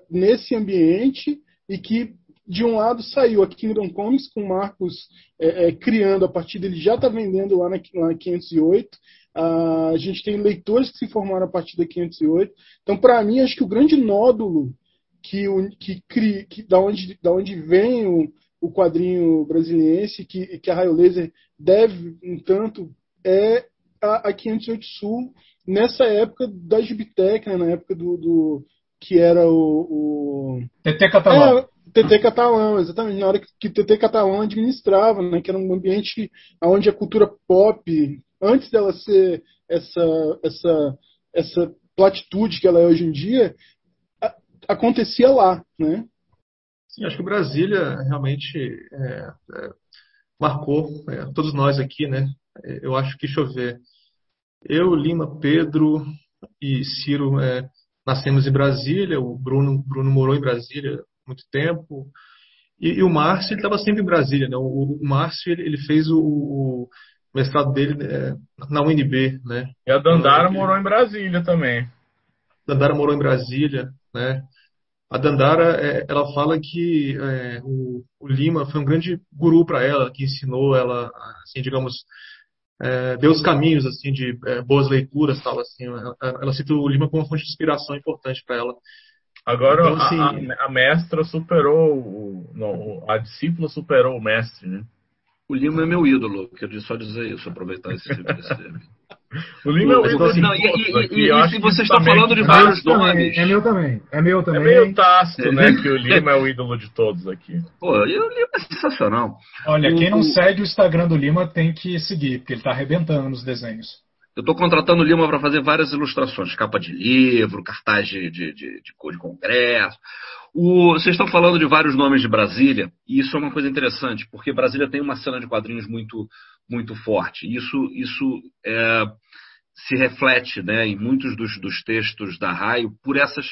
nesse ambiente e que de um lado saiu a Kingdom Comics com o Marcos é, é, criando a partir dele já está vendendo lá na, na 508 uh, a gente tem leitores que se formaram a partir da 508 então para mim acho que o grande nódulo que que, cria, que da onde da onde vem o, o quadrinho brasiliense que que a Raio Laser deve um tanto é a, a 508 Sul nessa época da Gibitec né, na época do, do que era o, o... TT Catalão. É, TT Catalão, exatamente, na hora que, TT Catalão administrava, né, que era um ambiente onde a cultura pop, antes dela ser essa, essa, essa platitude que ela é hoje em dia, a, acontecia lá, né? Sim, acho que Brasília realmente é, é, marcou é, todos nós aqui, né? Eu acho que, deixa eu ver, eu, Lima, Pedro e Ciro é, nascemos em Brasília, o Bruno, Bruno morou em Brasília muito tempo. E, e o Márcio, ele estava sempre em Brasília. Né? O, o Márcio, ele, ele fez o, o, mestrado dele é, na UNB. Né? E a Dandara morou em Brasília também. A Dandara morou em Brasília. Né? A Dandara, é, ela fala que é, o, o, Lima foi um grande guru para ela, que ensinou ela, assim, digamos, é, deu os caminhos assim de é, boas leituras tal assim ela, ela cita o Lima como uma fonte de inspiração importante para ela Agora então, assim, a, a, mestra superou, o, não, a discípula superou o mestre, né? O Lima é meu ídolo, quero só dizer isso, aproveitar esse, O Lima é o ídolo de não, e, e, e, e vocês estão falando de vários nomes. É meu também, é meu também. É meio tácito, né, que o Lima é o ídolo de todos aqui. Pô, o Lima é sensacional. Olha, o, quem não o... segue o Instagram do Lima tem que seguir, porque ele está arrebentando nos desenhos. Eu estou contratando Lima para fazer várias ilustrações, capa de livro, cartaz de, de, de, de, de congresso. O, vocês estão falando de vários nomes de Brasília, e isso é uma coisa interessante, porque Brasília tem uma cena de quadrinhos muito, muito forte. Isso, isso é, se reflete né, em muitos dos, dos textos da Raio por essas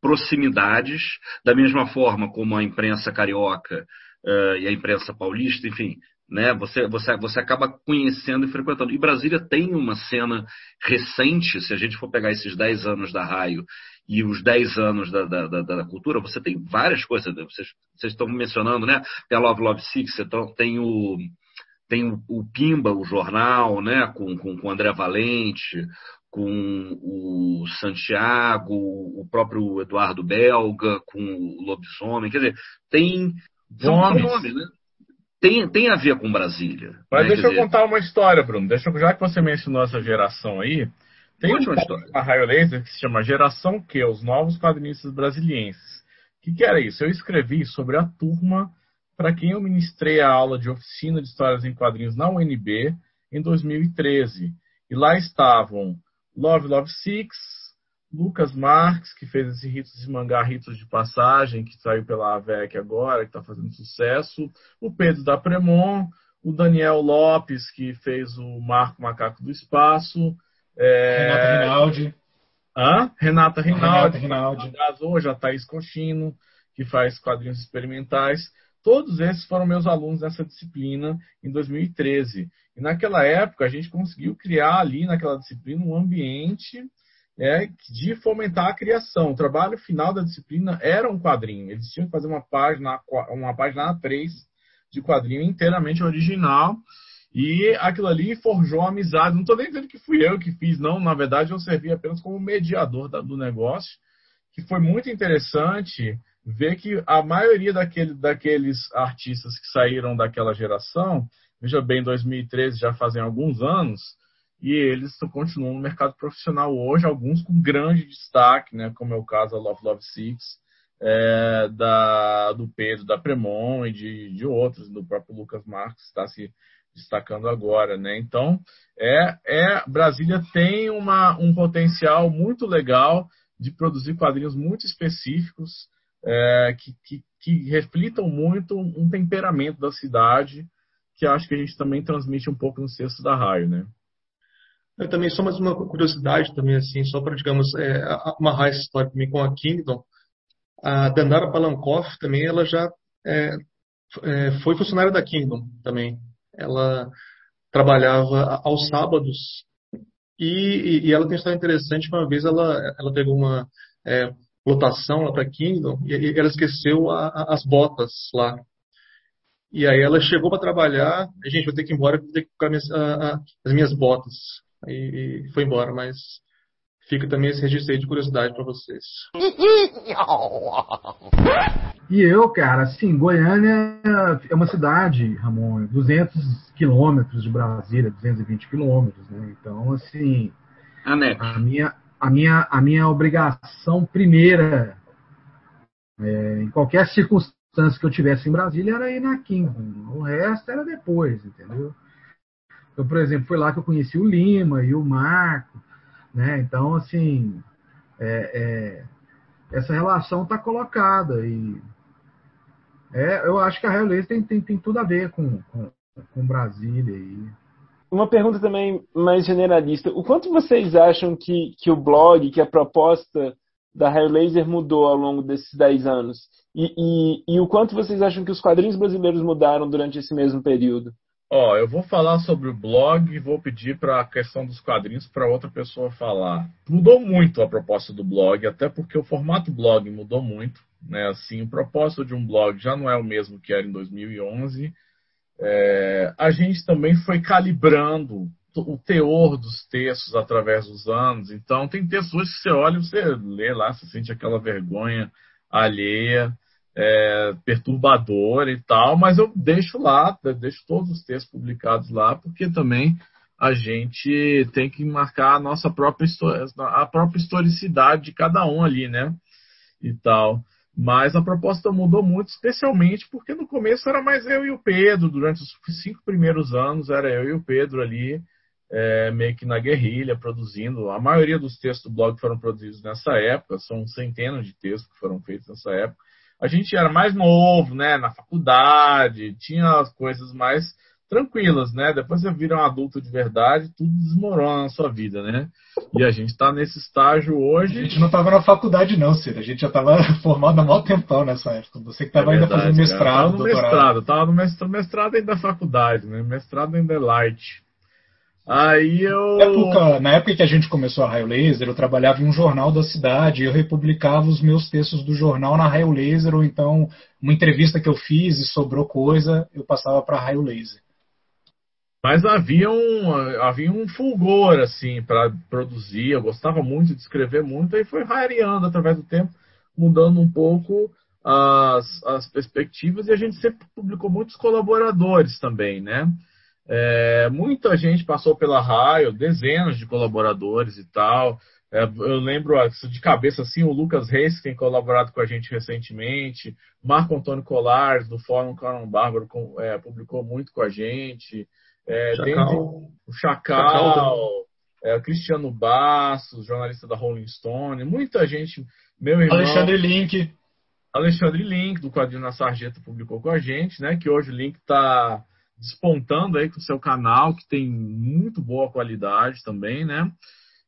proximidades, da mesma forma como a imprensa carioca uh, e a imprensa paulista, enfim, né? Você, você, você acaba conhecendo e frequentando. E Brasília tem uma cena recente, se a gente for pegar esses 10 anos da Raio e os 10 anos da, da, da, da cultura, você tem várias coisas. Vocês, vocês estão mencionando, né? Tem a Love Love Six, então tem o tem o, o Pimba, o jornal, né? Com, com, com o André Valente, com o Santiago, o próprio Eduardo Belga, com o Lobisomem. Quer dizer, tem. São, são nomes, né? Tem, tem a ver com Brasília. Mas né? deixa Quer eu dizer... contar uma história, Bruno. Deixa, já que você mencionou essa geração aí, tem uma história na Raio Laser que se chama Geração Q, os novos quadrinistas brasilienses. O que, que era isso? Eu escrevi sobre a turma para quem eu ministrei a aula de oficina de histórias em quadrinhos na UNB em 2013. E lá estavam Love Love Six, Lucas Marques, que fez esse Ritos de Mangá Ritos de Passagem, que saiu pela AVEC agora, que está fazendo sucesso, o Pedro da Premon, o Daniel Lopes, que fez o Marco Macaco do Espaço. É... Renata Rinaldi. Hã? Renata Rinaldi. Renata Rinaldi. Hoje a Thaís Cochino, que faz quadrinhos experimentais. Todos esses foram meus alunos nessa disciplina em 2013. E naquela época a gente conseguiu criar ali naquela disciplina um ambiente é, de fomentar a criação. O trabalho final da disciplina era um quadrinho. Eles tinham que fazer uma página, uma página A3 de quadrinho inteiramente original. E aquilo ali forjou amizade. Não estou nem dizendo que fui eu que fiz, não. Na verdade, eu servi apenas como mediador da, do negócio, que foi muito interessante ver que a maioria daquele, daqueles artistas que saíram daquela geração, veja bem, 2013 já fazem alguns anos, e eles continuam no mercado profissional hoje, alguns com grande destaque, né, como é o caso da Love Love Six, é, da, do Pedro da Premon e de, de outros, do próprio Lucas Marques está se destacando agora, né? Então, é, é Brasília tem uma, um potencial muito legal de produzir quadrinhos muito específicos é, que, que, que, reflitam muito um temperamento da cidade que acho que a gente também transmite um pouco no texto da raio, né? Eu também só mais uma curiosidade também assim, só para digamos é, amarrar essa história também com a Kingdom. A Dandara Palankoff também ela já é, é, foi funcionária da Kingdom também. Ela trabalhava aos sábados e, e ela tem uma história interessante. Uma vez ela, ela pegou uma é, lotação lá para Kingdom e, e, ela esqueceu a, a, as botas lá. E aí ela chegou para trabalhar, gente vai ter que ir embora, vou ter que colocar minhas, a, as minhas botas. Aí foi embora, mas fica também esse registro aí de curiosidade para vocês. E eu, cara, assim, Goiânia é uma cidade, Ramon, 200 quilômetros de Brasília, 220 quilômetros, né? Então, assim, a minha, a minha, a minha obrigação primeira, é, em qualquer circunstância que eu tivesse em Brasília, era ir na Kingdom. O resto era depois, entendeu? Então, por exemplo, foi lá que eu conheci o Lima e o Marco, né? Então, assim, é, é, essa relação está colocada e é, eu acho que a Raio tem, tem, tem tudo a ver com, com, com Brasília. E... Uma pergunta também mais generalista. O quanto vocês acham que, que o blog, que a proposta da Laser mudou ao longo desses 10 anos? E, e, e o quanto vocês acham que os quadrinhos brasileiros mudaram durante esse mesmo período? Ó, eu vou falar sobre o blog e vou pedir para a questão dos quadrinhos para outra pessoa falar. Mudou muito a proposta do blog, até porque o formato blog mudou muito. Né? Assim, o propósito de um blog já não é o mesmo que era em 2011. É, a gente também foi calibrando o teor dos textos através dos anos. Então, tem textos hoje que você olha e você lê lá, você sente aquela vergonha alheia é, perturbadora e tal, mas eu deixo lá, deixo todos os textos publicados lá, porque também a gente tem que marcar a nossa própria a própria historicidade de cada um ali, né? E tal. Mas a proposta mudou muito, especialmente porque no começo era mais eu e o Pedro. Durante os cinco primeiros anos era eu e o Pedro ali, é, meio que na guerrilha, produzindo. A maioria dos textos do blog foram produzidos nessa época, são centenas de textos que foram feitos nessa época a gente era mais novo, né, na faculdade, tinha as coisas mais tranquilas, né? Depois você vira um adulto de verdade, tudo desmorona na sua vida, né? E a gente está nesse estágio hoje. A gente não estava na faculdade, não, Ciro. A gente já estava formado há maior tempão nessa época. Você que estava é ainda fazendo mestrado. Cara. Tava no mestrado, tava no mestrado, mestrado ainda da faculdade, né? Mestrado ainda é light. Aí eu. Na época, na época que a gente começou a Raio Laser, eu trabalhava em um jornal da cidade, eu republicava os meus textos do jornal na Raio Laser, ou então uma entrevista que eu fiz e sobrou coisa, eu passava para Raio Laser. Mas havia um, havia um fulgor, assim, para produzir. Eu gostava muito de escrever muito, e foi rareando através do tempo, mudando um pouco as, as perspectivas, e a gente sempre publicou muitos colaboradores também, né? É, muita gente passou pela Raio, dezenas de colaboradores e tal. É, eu lembro de cabeça assim, o Lucas Reis, que tem colaborado com a gente recentemente, Marco Antônio Colares, do Fórum Carão Bárbaro, com, é, publicou muito com a gente. É, Chacal. o Chacal, Chacal é, Cristiano Bastos, jornalista da Rolling Stone, muita gente, meu irmão. Alexandre Link. Alexandre Link, do Quadrinho na Sarjeta, publicou com a gente, né? Que hoje o Link está despontando aí com o seu canal, que tem muito boa qualidade também, né?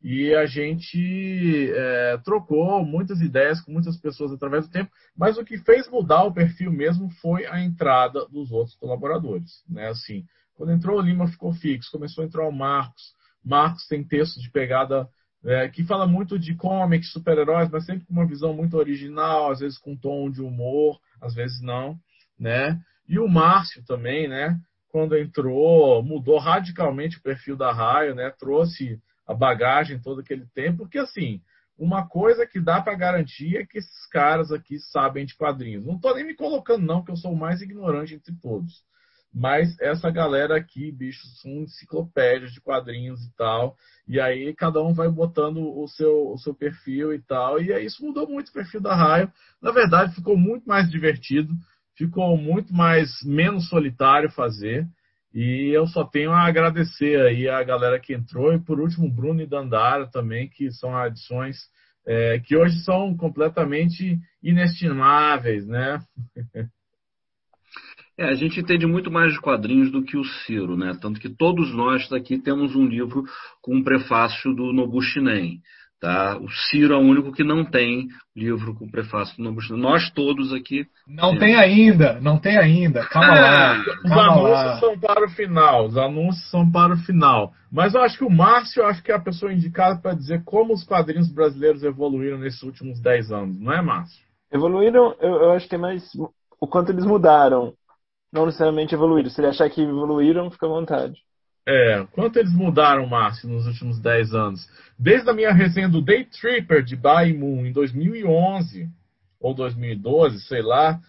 E a gente é, trocou muitas ideias com muitas pessoas através do tempo, mas o que fez mudar o perfil mesmo foi a entrada dos outros colaboradores, né? Assim, quando entrou o Lima ficou fixo, começou a entrar o Marcos. Marcos tem textos de pegada é, que fala muito de comics, super-heróis, mas sempre com uma visão muito original, às vezes com tom de humor, às vezes não, né? E o Márcio também, né? Quando entrou, mudou radicalmente o perfil da Raio, né? Trouxe a bagagem toda que ele tem, porque assim, uma coisa que dá para garantir é que esses caras aqui sabem de quadrinhos. Não estou nem me colocando, não, que eu sou o mais ignorante entre todos. Mas essa galera aqui, bicho, são enciclopédias de quadrinhos e tal. E aí cada um vai botando o seu, o seu perfil e tal. E aí isso mudou muito o perfil da Raio. Na verdade, ficou muito mais divertido, ficou muito mais menos solitário fazer. E eu só tenho a agradecer aí a galera que entrou e por último Bruno e Dandara também, que são adições é, que hoje são completamente inestimáveis, né? É, a gente entende muito mais de quadrinhos do que o Ciro, né? Tanto que todos nós aqui temos um livro com um prefácio do Nobushinen. Tá? O Ciro é o único que não tem livro com prefácio do Nobushinen. Nós todos aqui. Não temos. tem ainda, não tem ainda. Calma lá. Os calma anúncios lá. são para o final. Os anúncios são para o final. Mas eu acho que o Márcio, eu acho que é a pessoa indicada para dizer como os quadrinhos brasileiros evoluíram nesses últimos 10 anos, não é, Márcio? Evoluíram, eu, eu acho que é mais o quanto eles mudaram não necessariamente evoluíram. Se ele achar que evoluíram, fica à vontade. É, quanto eles mudaram, Márcio, nos últimos 10 anos? Desde a minha resenha do Day Tripper de Bay Moon em 2011 ou 2012, sei lá,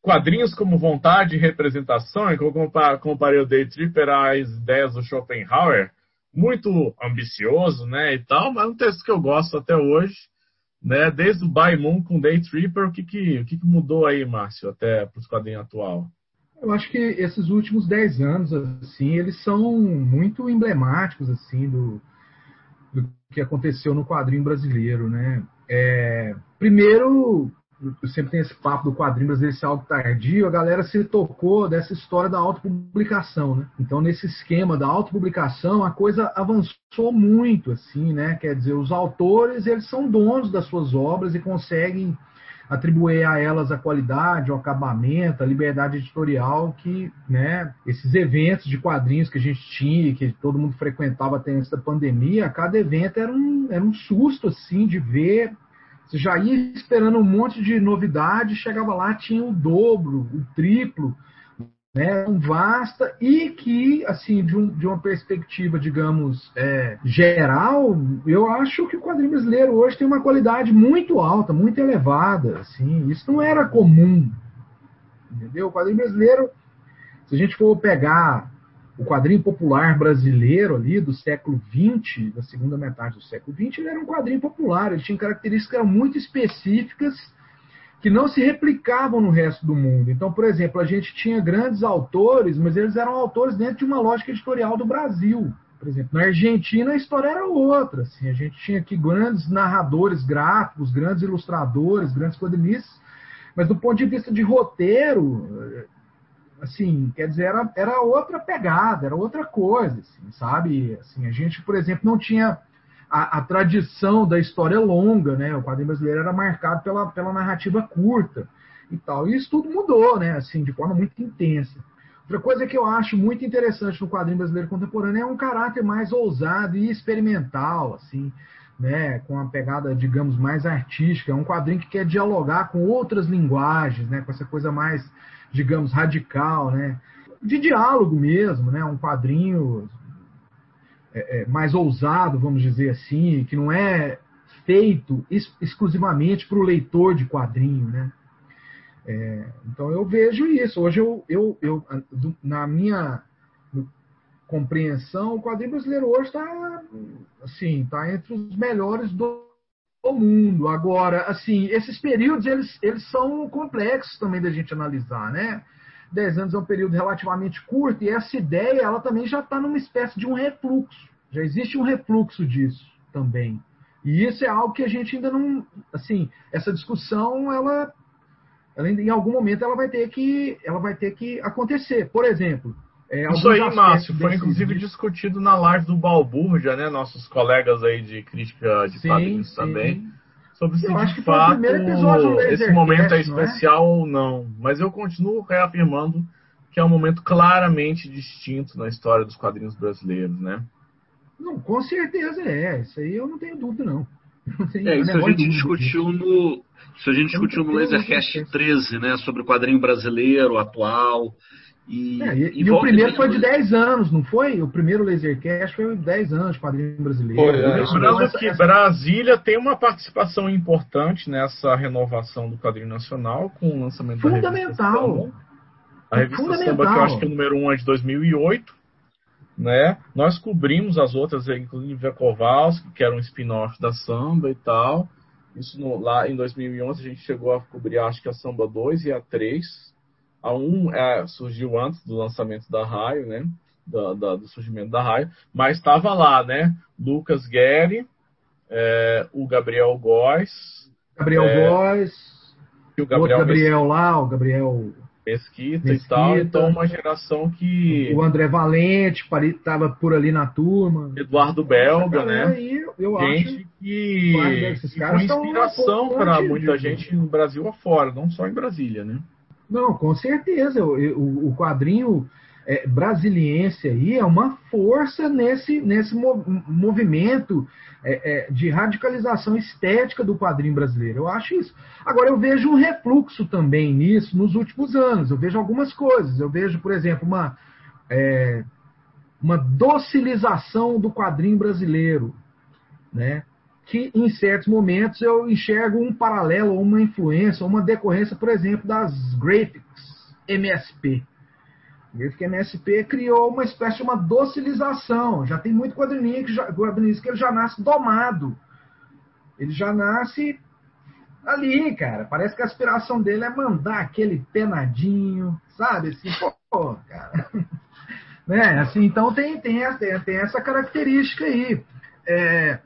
quadrinhos como vontade e representação, é que eu comparei o Day Tripper às ideias do Schopenhauer, muito ambicioso, né, e tal, mas um texto que eu gosto até hoje, né, desde o Bay Moon com Day Tripper, o que que, o que, que mudou aí, Márcio, até para os quadrinhos atual? Eu acho que esses últimos dez anos, assim, eles são muito emblemáticos, assim, do, do que aconteceu no quadrinho brasileiro, né? É, primeiro, sempre tem esse papo do quadrinho brasileiro ser algo tardio, a galera se tocou dessa história da autopublicação, né? Então, nesse esquema da autopublicação, a coisa avançou muito, assim, né? Quer dizer, os autores, eles são donos das suas obras e conseguem atribuir a elas a qualidade, o acabamento, a liberdade editorial que, né, esses eventos de quadrinhos que a gente tinha, que todo mundo frequentava até antes da pandemia, cada evento era um, era um susto, assim, de ver. Você já ia esperando um monte de novidade, chegava lá, tinha o dobro, o triplo, né, vasta e que, assim, de, um, de uma perspectiva, digamos, é, geral, eu acho que o quadrinho brasileiro hoje tem uma qualidade muito alta, muito elevada, assim, isso não era comum, entendeu? O quadrinho brasileiro, se a gente for pegar o quadrinho popular brasileiro ali do século XX, da segunda metade do século XX, ele era um quadrinho popular, ele tinha características muito específicas que não se replicavam no resto do mundo. Então, por exemplo, a gente tinha grandes autores, mas eles eram autores dentro de uma lógica editorial do Brasil. Por exemplo, na Argentina a história era outra. Assim, a gente tinha aqui grandes narradores gráficos, grandes ilustradores, grandes quadrinistas, mas do ponto de vista de roteiro, assim, quer dizer, era, era outra pegada, era outra coisa, assim, sabe? Assim, a gente, por exemplo, não tinha a, a, tradição da história longa, né? O quadrinho brasileiro era marcado pela, pela narrativa curta e tal. E isso tudo mudou, né? Assim, de forma muito intensa. Outra coisa que eu acho muito interessante no quadrinho brasileiro contemporâneo é um caráter mais ousado e experimental, assim, né? Com uma pegada, digamos, mais artística. É um quadrinho que quer dialogar com outras linguagens, né? Com essa coisa mais, digamos, radical, né? De diálogo mesmo, né? Um quadrinho é, é, mais ousado, vamos dizer assim, que não é feito ex exclusivamente para o leitor de quadrinho, né? É, então eu vejo isso. Hoje eu, eu, eu na minha compreensão, o quadrinho brasileiro hoje está assim, tá entre os melhores do, do, mundo. Agora, assim, esses períodos eles, eles são complexos também da gente analisar, né? Dez anos é um período relativamente curto e essa ideia ela também já está numa espécie de um refluxo. Já existe um refluxo disso também. E isso é algo que a gente ainda não, assim, essa discussão ela, ela em algum momento ela vai ter que, ela vai ter que acontecer. Por exemplo, é, isso aí, Márcio, foi inclusive discutido na live do Balburja, né? Nossos colegas aí de crítica de sim, quadrinhos sim. também. Sobre se de fato esse momento é especial é? ou não. Mas eu continuo reafirmando que é um momento claramente distinto na história dos quadrinhos brasileiros, né? Não, com certeza é. Isso aí eu não tenho dúvida, não. é, isso a gente discutiu no. Isso a gente discutiu no Lasercast 13, né? Sobre o quadrinho brasileiro atual. E, é, e, e, o primeiro foi de 10 anos, não foi? O primeiro Lasercast foi de 10 anos, quadrinho brasileiro. Foi, é. Lembrando que essa... Brasília tem uma participação importante nessa renovação do quadrinho nacional com o lançamento Fundamental. da revista Samba. A revista Fundamental. Samba, que eu acho que é o número 1 um é de 2008. Né? Nós cobrimos as outras, inclusive a Kowalski, que era um spin-off da Samba e tal. Isso no, lá em 2011 a gente chegou a cobrir, acho que a Samba 2 e a 3 a 1 é, surgiu antes do lançamento da Raio, né? Da, da, do surgimento da Raio, mas estava lá, né? Lucas Guerri, é, o Gabriel Góes. Gabriel é, Góes. O Gabriel, outro Gabriel lá, o Gabriel Mesquita, e tal. Então, uma geração que. O André Valente estava por ali na turma. Eduardo Belga, né? Aí, eu gente acho que, que foi inspiração para muita gente no Brasil afora, não só em Brasília, né? Não, com certeza. O, o, o quadrinho é, brasiliense aí é uma força nesse, nesse movimento é, é, de radicalização estética do quadrinho brasileiro. Eu acho isso. Agora, eu vejo um refluxo também nisso nos últimos anos. Eu vejo algumas coisas. Eu vejo, por exemplo, uma, é, uma docilização do quadrinho brasileiro. Né? Que em certos momentos eu enxergo um paralelo, uma influência, uma decorrência, por exemplo, das Graphics MSP. O Graphic MSP criou uma espécie de uma docilização. Já tem muito quadrinho que, já, que ele já nasce domado. Ele já nasce ali, cara. Parece que a aspiração dele é mandar aquele penadinho, sabe? Assim, pô, cara. né? Assim, então tem, tem, tem, tem essa característica aí. É,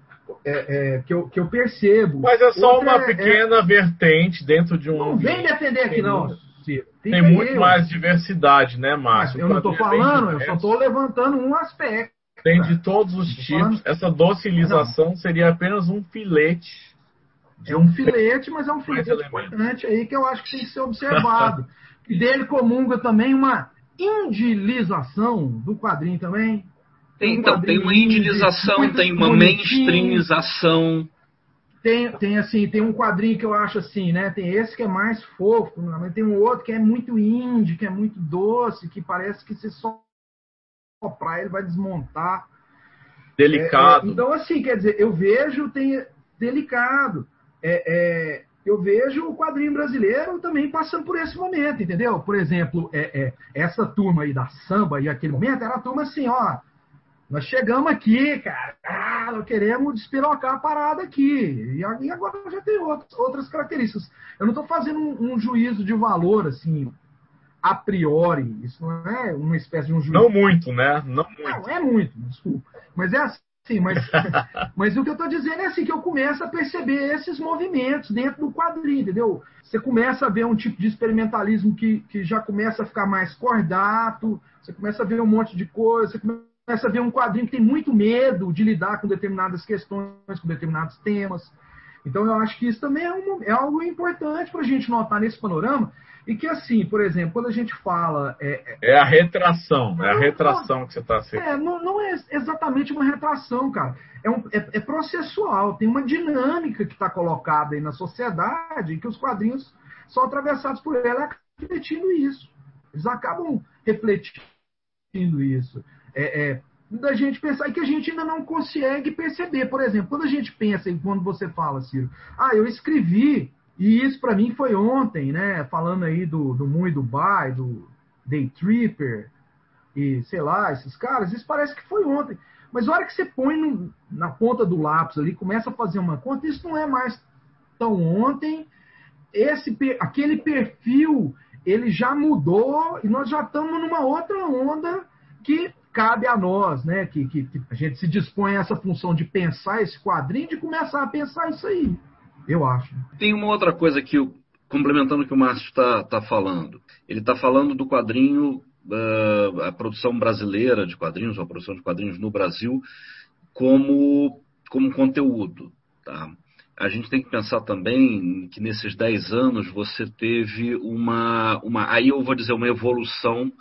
é, é, que, eu, que eu percebo. Mas é só Outra uma é, pequena vertente dentro de um. Não vem defender aqui, não. Tem, tem muito eu. mais diversidade, né, Márcio? Eu não estou falando, eu só estou levantando um aspecto. Tem de todos os tipos. Falando... Essa docilização não. seria apenas um filete. É um filete, mas é um filete importante aí que eu acho que tem que ser observado. e dele comunga também uma indilização do quadrinho também. Tem, então, tem uma indilização, tem uma mainstreamização. Tem, tem assim, tem um quadrinho que eu acho assim, né? Tem esse que é mais fofo, mas tem um outro que é muito indie, que é muito doce, que parece que se soprar ele vai desmontar. Delicado. É, é, então, assim, quer dizer, eu vejo, tem delicado. É, é, eu vejo o quadrinho brasileiro também passando por esse momento, entendeu? Por exemplo, é, é, essa turma aí da samba e aquele momento era a turma assim, ó, nós chegamos aqui, cara. Ah, nós queremos despirocar a parada aqui. E agora já tem outras, características. Eu não estou fazendo um, um, juízo de valor, assim, a priori. Isso não é uma espécie de um juízo. Não muito, né? Não muito. Não, é muito, desculpa. Mas é assim, mas, mas o que eu estou dizendo é assim, que eu começo a perceber esses movimentos dentro do quadrinho, entendeu? Você começa a ver um tipo de experimentalismo que, que já começa a ficar mais cordato, você começa a ver um monte de coisa, você começa começa a ver um quadrinho que tem muito medo de lidar com determinadas questões, com determinados temas. Então, eu acho que isso também é, um, é algo importante para a gente notar nesse panorama. E que, assim, por exemplo, quando a gente fala. É, é, a retração, é a retração não, que você está sendo. É, não, não, é exatamente uma retração, cara. É, um, é, é processual, tem uma dinâmica que está colocada aí na sociedade que os quadrinhos são atravessados por ela refletindo isso. Eles acabam refletindo isso é, é, da gente pensar e que a gente ainda não consegue perceber. Por exemplo, quando a gente pensa, e quando você fala, Ciro, ah, eu escrevi, e isso para mim foi ontem, né? Falando aí do, do Moon e do Dubai, do Day Tripper, e sei lá, esses caras, isso parece que foi ontem. Mas a hora que você põe no, na ponta do lápis ali, começa a fazer uma conta, isso não é mais tão ontem. Esse, aquele perfil, ele já mudou e nós já estamos numa outra onda que cabe a nós, né, que, que, que, a gente se dispõe a essa função de pensar esse quadrinho, de começar a pensar isso aí, eu acho. Tem uma outra coisa que, complementando o que o Márcio está tá falando. Ele está falando do quadrinho, uh, a produção brasileira de quadrinhos, a produção de quadrinhos no Brasil, como, como conteúdo. Tá? A gente tem que pensar também que nesses 10 anos você teve uma, uma. Aí eu vou dizer uma evolução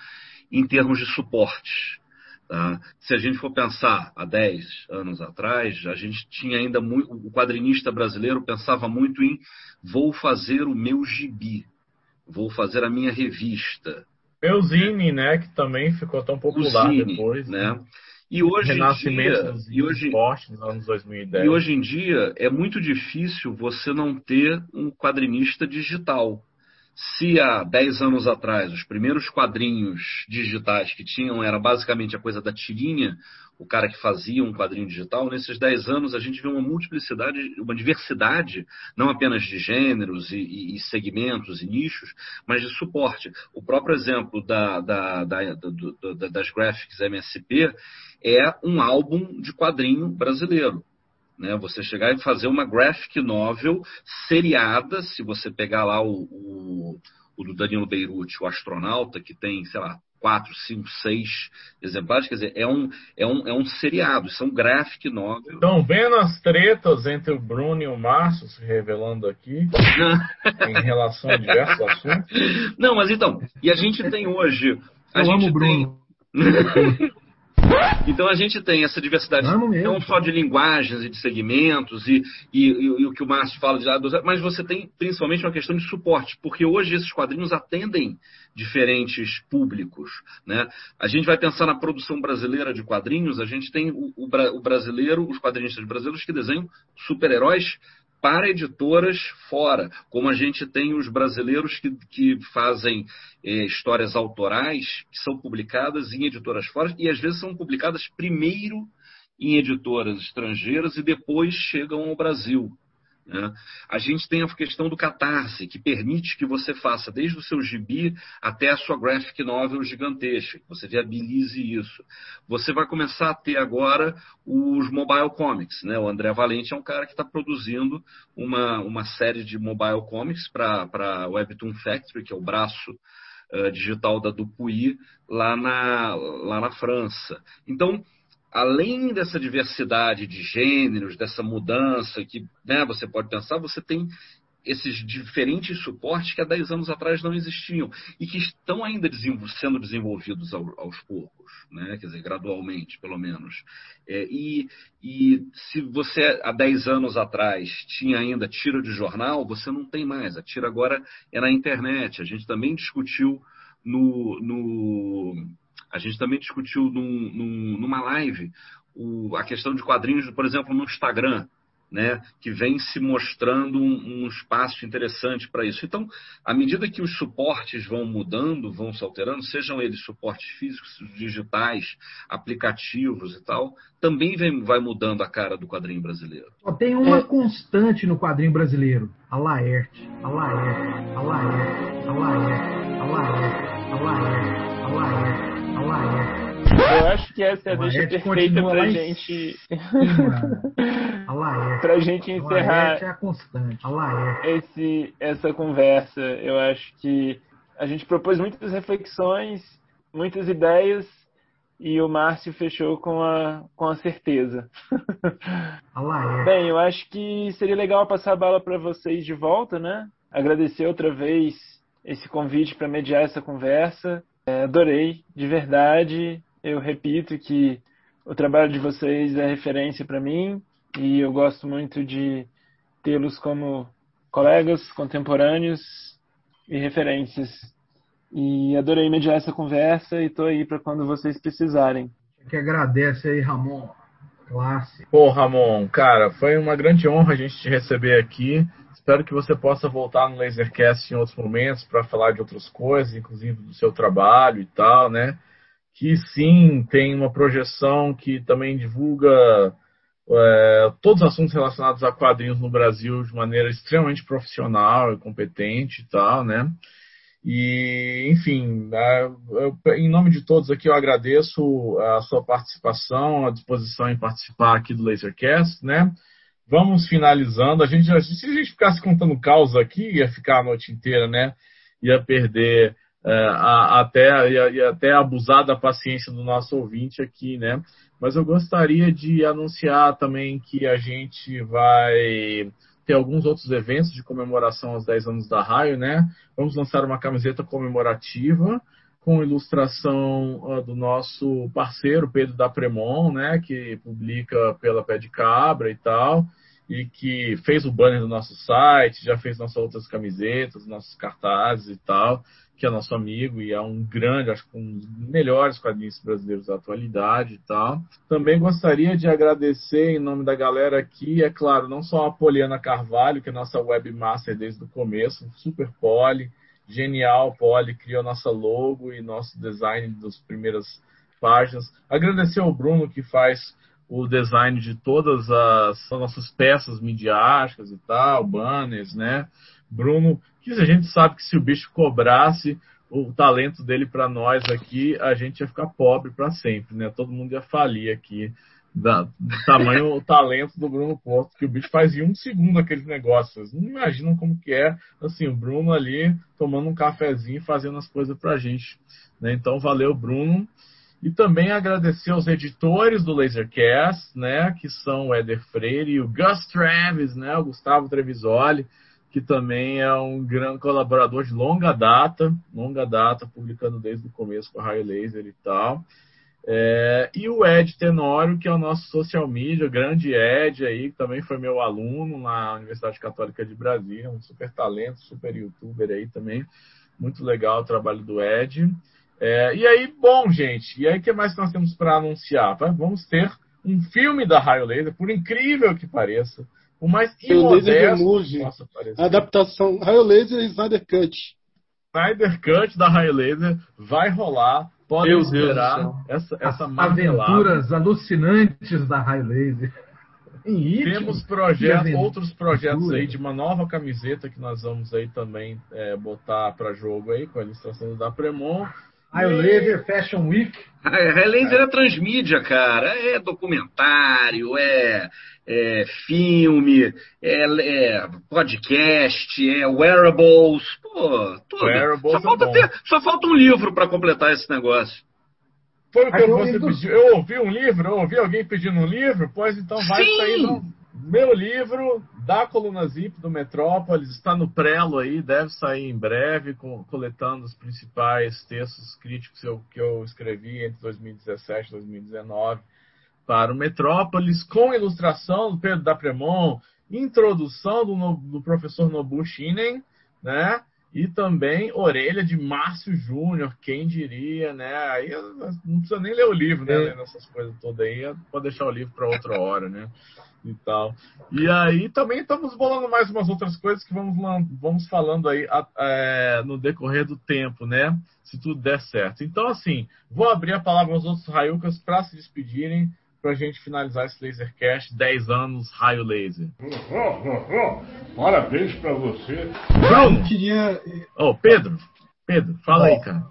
em termos de suporte. Tá? Se a gente for pensar há 10 anos atrás, a gente tinha ainda muito. O quadrinista brasileiro pensava muito em vou fazer o meu gibi, vou fazer a minha revista. Meu Zine, né? Que também ficou tão popular Zine, depois. Né? E hoje Renascimento dia, e hoje, esportes nos anos 2010. E hoje em dia é muito difícil você não ter um quadrinista digital. Se há 10 anos atrás os primeiros quadrinhos digitais que tinham era basicamente a coisa da tirinha, o cara que fazia um quadrinho digital, nesses 10 anos a gente vê uma multiplicidade, uma diversidade, não apenas de gêneros e, e, e segmentos e nichos, mas de suporte. O próprio exemplo da, da, da, das graphics MSP é um álbum de quadrinho brasileiro. Né? Você chegar e fazer uma graphic novel seriada, se você pegar lá o, o, o do Danilo Beirute, o astronauta, que tem, sei lá, quatro, cinco, seis exemplares, quer dizer, é um, é um, é um seriado, são é graphic novel. Estão vendo as tretas entre o Bruno e o Márcio se revelando aqui em relação a diversos assuntos? Não, mas então, e a gente tem hoje. A Eu gente amo o Bruno. Tem... Então a gente tem essa diversidade não só de linguagens e de segmentos e, e, e, e o que o Márcio fala de lado, mas você tem principalmente uma questão de suporte, porque hoje esses quadrinhos atendem diferentes públicos. Né? A gente vai pensar na produção brasileira de quadrinhos, a gente tem o, o, o brasileiro, os quadrinistas brasileiros que desenham super-heróis para editoras fora, como a gente tem os brasileiros que, que fazem eh, histórias autorais, que são publicadas em editoras fora, e às vezes são publicadas primeiro em editoras estrangeiras e depois chegam ao Brasil. Né? A gente tem a questão do catarse, que permite que você faça desde o seu gibi até a sua graphic novel gigantesca, que você viabilize isso. Você vai começar a ter agora os mobile comics. Né? O André Valente é um cara que está produzindo uma, uma série de mobile comics para a Webtoon Factory, que é o braço uh, digital da Dupuy, lá na, lá na França. Então, além dessa diversidade de gêneros, dessa mudança que né, você pode pensar, você tem esses diferentes suportes que há 10 anos atrás não existiam e que estão ainda sendo desenvolvidos ao, aos poucos, né? quer dizer, gradualmente, pelo menos. É, e, e, se você há 10 anos atrás tinha ainda tira de jornal, você não tem mais. A tira agora é na internet. A gente também discutiu no, no a gente também discutiu num, num, numa live o, a questão de quadrinhos, por exemplo, no Instagram, né, que vem se mostrando um, um espaço interessante para isso. Então, à medida que os suportes vão mudando, vão se alterando, sejam eles suportes físicos, digitais, aplicativos e tal, também vem, vai mudando a cara do quadrinho brasileiro. Só tem uma constante no quadrinho brasileiro: a Laerte, a Laerte, a Laerte, a Laerte, a Laerte, a Laerte, a Laerte. Eu acho que essa é a deixa perfeita pra gente. pra gente encerrar é esse, essa conversa. Eu acho que a gente propôs muitas reflexões, muitas ideias, e o Márcio fechou com a, com a certeza. Bem, eu acho que seria legal passar a bala para vocês de volta, né? Agradecer outra vez esse convite para mediar essa conversa. É, adorei, de verdade. Eu repito que o trabalho de vocês é referência para mim e eu gosto muito de tê-los como colegas, contemporâneos e referências. E adorei mediar essa conversa e estou aí para quando vocês precisarem. Que agradece aí, Ramon. Classe. Pô, Ramon, cara, foi uma grande honra a gente te receber aqui. Espero que você possa voltar no Lasercast em outros momentos para falar de outras coisas, inclusive do seu trabalho e tal, né? Que sim, tem uma projeção que também divulga é, todos os assuntos relacionados a quadrinhos no Brasil de maneira extremamente profissional e competente e tal, né? E, enfim, é, eu, em nome de todos aqui, eu agradeço a sua participação, a disposição em participar aqui do Lasercast, né? Vamos finalizando. A gente, se a gente ficasse contando causa aqui, ia ficar a noite inteira, né? Ia perder é, a, até, ia, ia até abusar da paciência do nosso ouvinte aqui, né? Mas eu gostaria de anunciar também que a gente vai ter alguns outros eventos de comemoração aos 10 anos da Raio, né? Vamos lançar uma camiseta comemorativa com ilustração uh, do nosso parceiro Pedro da Premon, né, que publica pela Pé de Cabra e tal, e que fez o banner do nosso site, já fez nossas outras camisetas, nossos cartazes e tal, que é nosso amigo e é um grande, acho que um dos melhores quadrinhos brasileiros da atualidade tal. Também gostaria de agradecer em nome da galera aqui, é claro, não só a Poliana Carvalho, que é nossa webmaster desde o começo, super poli, genial, Poli, criou nossa logo e nosso design das primeiras páginas. Agradecer ao Bruno que faz o design de todas as, as nossas peças midiáticas e tal, banners, né? Bruno, que a gente sabe que se o bicho cobrasse o talento dele para nós aqui, a gente ia ficar pobre para sempre, né? Todo mundo ia falir aqui da, do tamanho, o talento do Bruno Porto, que o bicho faz em um segundo aqueles negócios. Não imaginam como que é, assim, o Bruno ali tomando um cafezinho e fazendo as coisas pra gente. Né? Então, valeu, Bruno. E também agradecer aos editores do Lasercast, né, que são o Eder Freire e o Gus Travis, né, o Gustavo Trevisoli, que também é um grande colaborador de longa data, longa data, publicando desde o começo com a Raio Laser e tal. É, e o Ed Tenório, que é o nosso social media, grande Ed aí, que também foi meu aluno na Universidade Católica de Brasília, um super talento, super youtuber aí também. Muito legal o trabalho do Ed. É, e aí, bom, gente, e aí o que mais nós temos para anunciar? Vamos ter um filme da Raio Laser, por incrível que pareça, o mais imodesto possa parecer. Adaptação Raio Laser e Snyder Cut. Snyder Cut da Raio Laser vai rolar Podem Meu esperar essa, essa aventuras alucinantes da High Laser. Temos projetos, outros projetos aí de uma nova camiseta que nós vamos aí também é, botar para jogo aí com a ilustração da Premon. High Laser Fashion Week. High Laser é transmídia, cara. É documentário, é, é filme, é, é, podcast, é wearables. Pô, tudo. Wearables só, é falta é ter, só falta um livro para completar esse negócio. Foi o que você pediu. Eu ouvi um livro, eu ouvi alguém pedindo um livro, pois então vai Sim. sair no meu livro da coluna Zip do Metrópolis, está no prelo aí, deve sair em breve, coletando os principais textos críticos que eu, que eu escrevi entre 2017 e 2019 para o Metrópolis, com ilustração do Pedro da Premon, introdução do, do professor Nobu Shinen, né? E também Orelha de Márcio Júnior, quem diria, né? Aí não precisa nem ler o livro, né? É. Lendo essas coisas todas aí, pode deixar o livro para outra hora, né? E tal. E aí também estamos bolando mais umas outras coisas que vamos, vamos falando aí é, no decorrer do tempo, né? Se tudo der certo. Então, assim, vou abrir a palavra aos outros Raiucas para se despedirem para a gente finalizar esse Lasercast 10 anos raio laser. Oh, oh, oh. Parabéns para você. Bruno! Eu queria. Oh, Pedro, Pedro, fala aí, cara.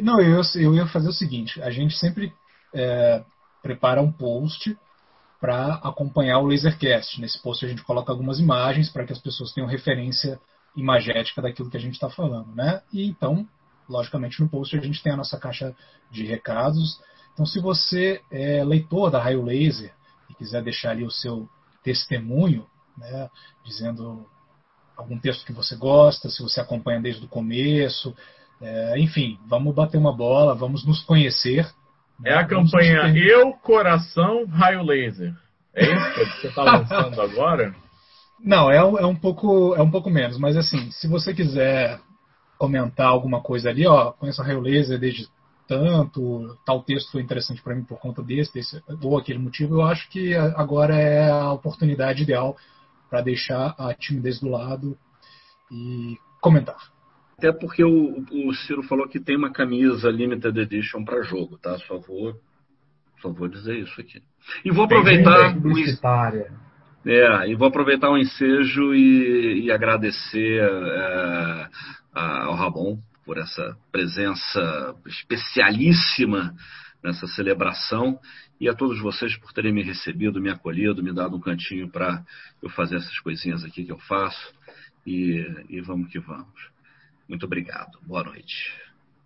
Não, eu, eu ia fazer o seguinte: a gente sempre é, prepara um post para acompanhar o Lasercast. Nesse post a gente coloca algumas imagens para que as pessoas tenham referência imagética daquilo que a gente está falando, né? E então, logicamente, no post a gente tem a nossa caixa de recados então, se você é leitor da Raio Laser e quiser deixar ali o seu testemunho, né, dizendo algum texto que você gosta, se você acompanha desde o começo, é, enfim, vamos bater uma bola, vamos nos conhecer. É a campanha Eu, Coração, Raio Laser. É isso que você está lançando agora? Não, é, é, um pouco, é um pouco menos, mas assim, se você quiser comentar alguma coisa ali, ó, conheço a Raio Laser desde tanto, tal texto foi interessante para mim por conta desse, desse, ou aquele motivo, eu acho que agora é a oportunidade ideal para deixar a timidez do lado e comentar. Até porque o, o Ciro falou que tem uma camisa limited edition para jogo, tá? Só vou, só vou dizer isso aqui. E vou aproveitar. É, e vou aproveitar o ensejo e, e agradecer é, ao Ramon por essa presença especialíssima nessa celebração e a todos vocês por terem me recebido, me acolhido, me dado um cantinho para eu fazer essas coisinhas aqui que eu faço e, e vamos que vamos. Muito obrigado. Boa noite.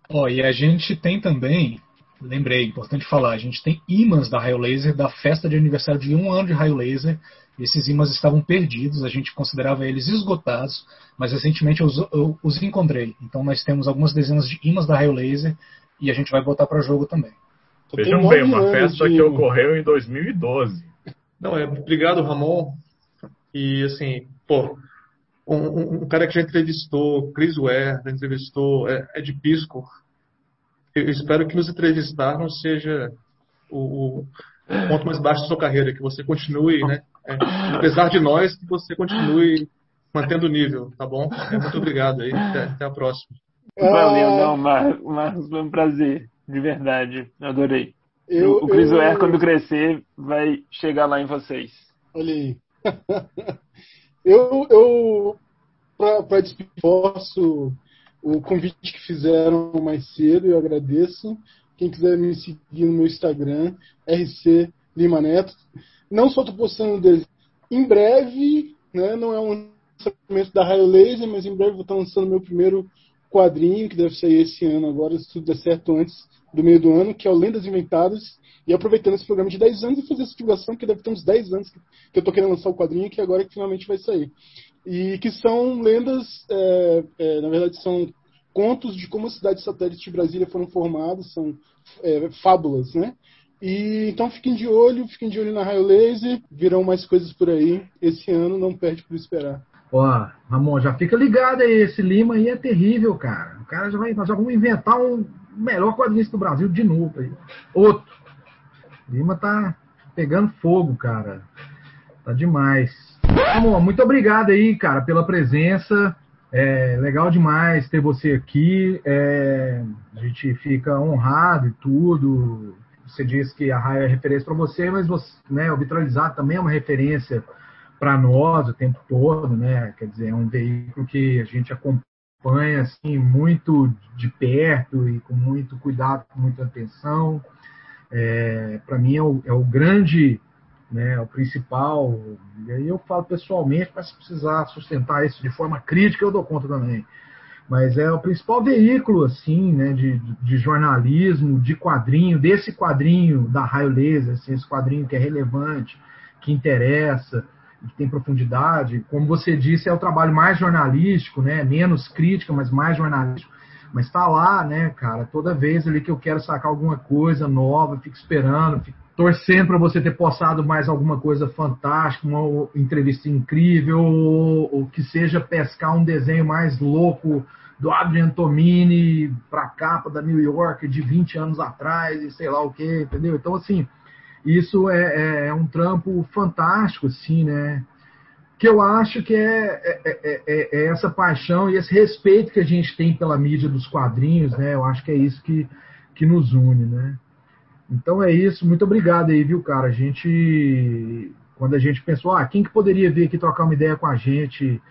Ó, oh, e a gente tem também, lembrei, importante falar, a gente tem imãs da Raio Laser da festa de aniversário de um ano de Raio Laser. Esses imãs estavam perdidos, a gente considerava eles esgotados, mas recentemente eu, eu os encontrei. Então nós temos algumas dezenas de imãs da Raio Laser e a gente vai botar para jogo também. Vejam bem, uma festa de... que ocorreu em 2012. Não, é, obrigado, Ramon. E assim, pô, um, um, cara que já entrevistou Chris Ware, já entrevistou é, Ed Pisco. Eu espero que nos entrevistar não seja o, o ponto mais baixo da sua carreira, que você continue, né? É, apesar de nós, que você continue mantendo o nível, tá bom? É, muito obrigado aí. Até, até, a próxima. Valeu, não, Marcos, Marcos, foi um prazer, de verdade. Adorei. Eu, o Chris eu... Ware, quando crescer, vai chegar lá em vocês. Olha aí. eu, eu para posso o convite que fizeram mais cedo, eu agradeço. Quem quiser me seguir no meu Instagram, RC Lima Neto. Não só estou postando dele. Em breve, né, não é um lançamento da Raio Laser, mas em breve vou estar lançando meu primeiro quadrinho, que deve sair esse ano agora, se tudo der certo antes do meio do ano, que é o Lendas Inventadas. E aproveitando esse programa de 10 anos e fazer essa divulgação, que deve ter uns 10 anos que, eu estou querendo lançar o quadrinho, que agora que finalmente vai sair. E que são lendas, é, é, na verdade, são contos de como as cidades satélites de Brasília foram formadas, são é, fábulas, né? E então fiquem de olho, fiquem de olho na Raio Laser, virão mais coisas por aí. Esse ano não perde por esperar. Ó, Ramon, já fica ligado aí, esse Lima aí é terrível, cara. O cara já vai, nós já vamos inventar um melhor quadrinista do Brasil de novo aí. Outro. Lima tá pegando fogo, cara. Tá demais. Ramon, muito obrigado aí, cara, pela presença. É legal demais ter você aqui. É, a gente fica honrado e tudo. Você disse que a Raia é referência para você, mas você, né, o Vitralizado também é uma referência para nós o tempo todo, né? Quer dizer, é um veículo que a gente acompanha assim muito de perto e com muito cuidado, com muita atenção. É, para mim é o, é o grande né, o principal. E aí eu falo pessoalmente, mas se precisar sustentar isso de forma crítica, eu dou conta também. Mas é o principal veículo, assim, né, de, de jornalismo, de quadrinho, desse quadrinho da Raio Laser, assim, esse quadrinho que é relevante, que interessa, que tem profundidade. Como você disse, é o trabalho mais jornalístico, né, menos crítica, mas mais jornalístico. Mas está lá, né, cara, toda vez ali que eu quero sacar alguma coisa nova, fico esperando, fico torcendo para você ter postado mais alguma coisa fantástica, uma entrevista incrível, ou, que seja pescar um desenho mais louco do Adrian Tomini para a capa da New York de 20 anos atrás e sei lá o que, entendeu? Então, assim, isso é, é, um trampo fantástico, assim, né? Que eu acho que é, é, é, essa paixão e esse respeito que a gente tem pela mídia dos quadrinhos, né? Eu acho que é isso que, que nos une, né? Então é isso, muito obrigado aí, viu, cara? A gente, quando a gente pensou, ah, quem que poderia vir aqui trocar uma ideia com a gente,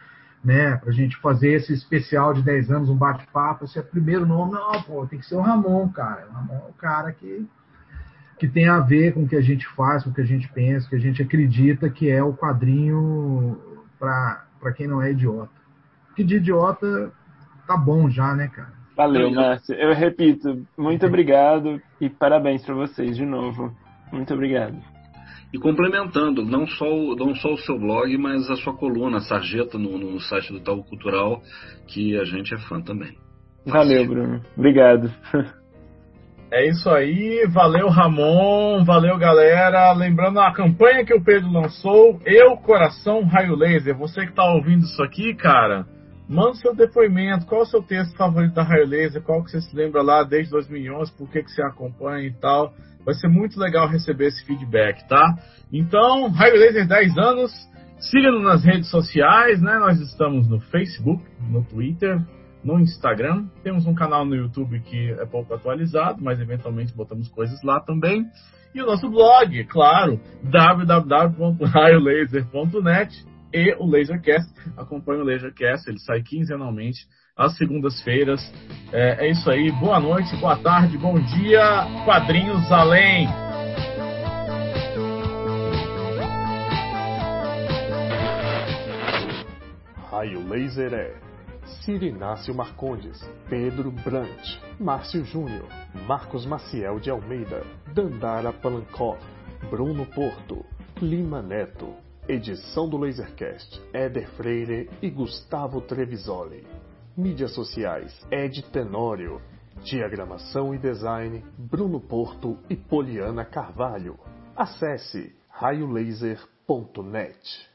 né, pra gente fazer esse especial de 10 anos, um bate-papo, esse é o primeiro nome, não, pô, tem que ser o Ramon, cara. O Ramon é o cara que, que tem a ver com o que a gente faz, com o que a gente pensa, que a gente acredita que é o quadrinho para quem não é idiota. Que de idiota tá bom já, né, cara? Valeu, Márcio. Eu repito, muito obrigado e parabéns para vocês de novo. Muito obrigado. E complementando, não só, o, não só o seu blog, mas a sua coluna, a Sarjeta, no, no site do Tal Cultural, que a gente é fã também. Valeu, Bruno. Obrigado. É isso aí, valeu Ramon, valeu galera. Lembrando a campanha que o Pedro lançou, Eu Coração Raio Laser. Você que está ouvindo isso aqui, cara, Manda seu depoimento, qual é o seu texto favorito da Raio Laser, qual que você se lembra lá desde 2011, por que, que você acompanha e tal. Vai ser muito legal receber esse feedback, tá? Então, Raio Laser 10 anos, siga-nos nas redes sociais, né? Nós estamos no Facebook, no Twitter, no Instagram, temos um canal no YouTube que é pouco atualizado, mas eventualmente botamos coisas lá também. E o nosso blog, claro, www.raiolaser.net e o Lasercast. Acompanhe o Lasercast, ele sai quinzenalmente às segundas-feiras. É, é, isso aí, boa noite, boa tarde, bom dia, quadrinhos além. Raio Laser é Cirinácio Marcondes, Pedro Brant, Márcio Júnior, Marcos Maciel de Almeida, Dandara Palancoff, Bruno Porto, Lima Neto, Edição do Lasercast, Éder Freire e Gustavo Trevisoli. Mídias sociais, Ed Tenório. Diagramação e design, Bruno Porto e Poliana Carvalho. Acesse raiolaser.net.